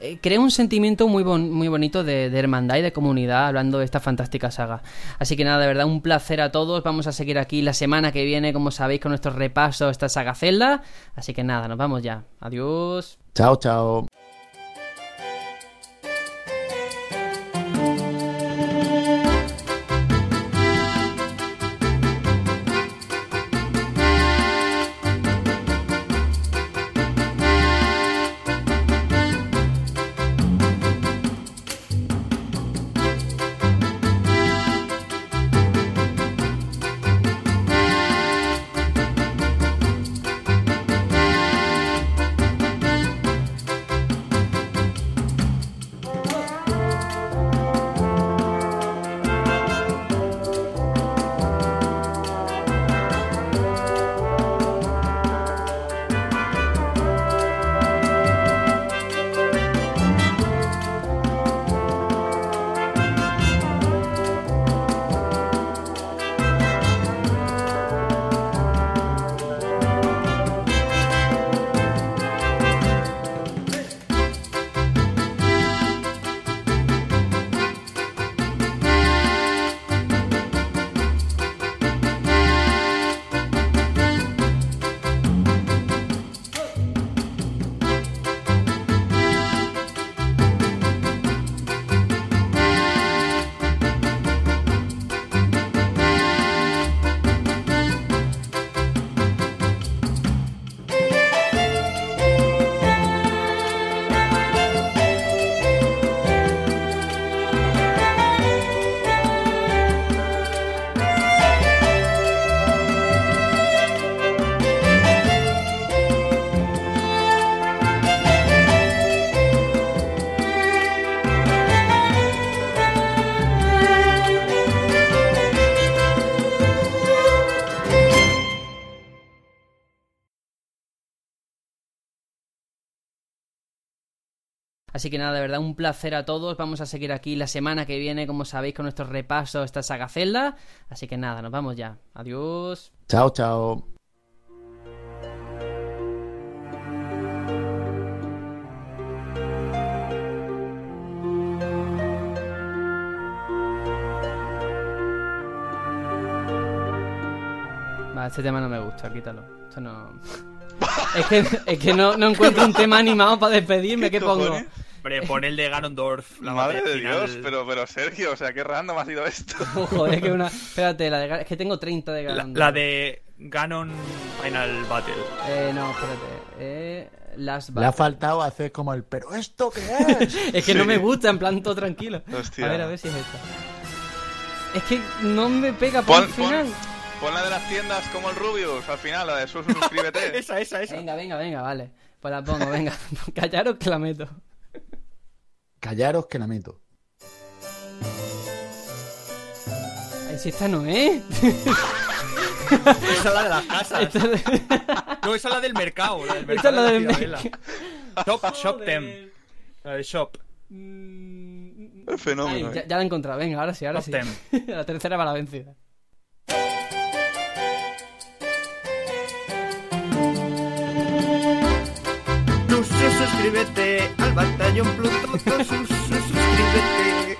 eh, crea un sentimiento muy, muy bonito de, de hermandad y de comunidad hablando de esta fantástica saga. Así que nada, de verdad un placer a todos, vamos a seguir aquí la semana que viene, como sabéis, con nuestro repaso a esta saga Zelda, así que nada, nos vamos ya, adiós. Chao, chao. Así que nada, de verdad, un placer a todos. Vamos a seguir aquí la semana que viene, como sabéis, con nuestro repaso a esta saga Zelda. Así que nada, nos vamos ya. Adiós. Chao, chao. Va, este tema no me gusta, quítalo. Esto no. es que, es que no, no encuentro un tema animado para despedirme. ¿Qué, ¿Qué pongo? Hombre, pon el de Ganondorf. La Madre de final. Dios, pero, pero Sergio, o sea, qué random ha sido esto. Joder, que una. Espérate, la de... Es que tengo 30 de Ganondorf. la de Ganon Final Battle. Eh, no, espérate. Eh, Last Le ha faltado hacer como el, pero ¿esto qué es? Es que no me gusta, en plan todo tranquilo. Hostia. A ver, a ver si es esta. Es que no me pega por el final. pon, pon la de las tiendas como el Rubius, al final, la de sus suscríbete. esa, esa, esa. Venga, venga, venga, vale. Pues la pongo, venga. Callaros que la meto. Callaros que la meto. Ay, si esta no es. Esa es la de las casas. Esta es de- No, esa es la del mercado. La del Esta es mercado la de del Ciudadela. Shop, shop them. La de Shop. Mm, El fenómeno. Ay, eh. ya, ya la he encontrado, venga, ahora sí, ahora Top sí. la tercera va la vencida. Tú suscríbete al batallón Pluto. Tú suscríbete.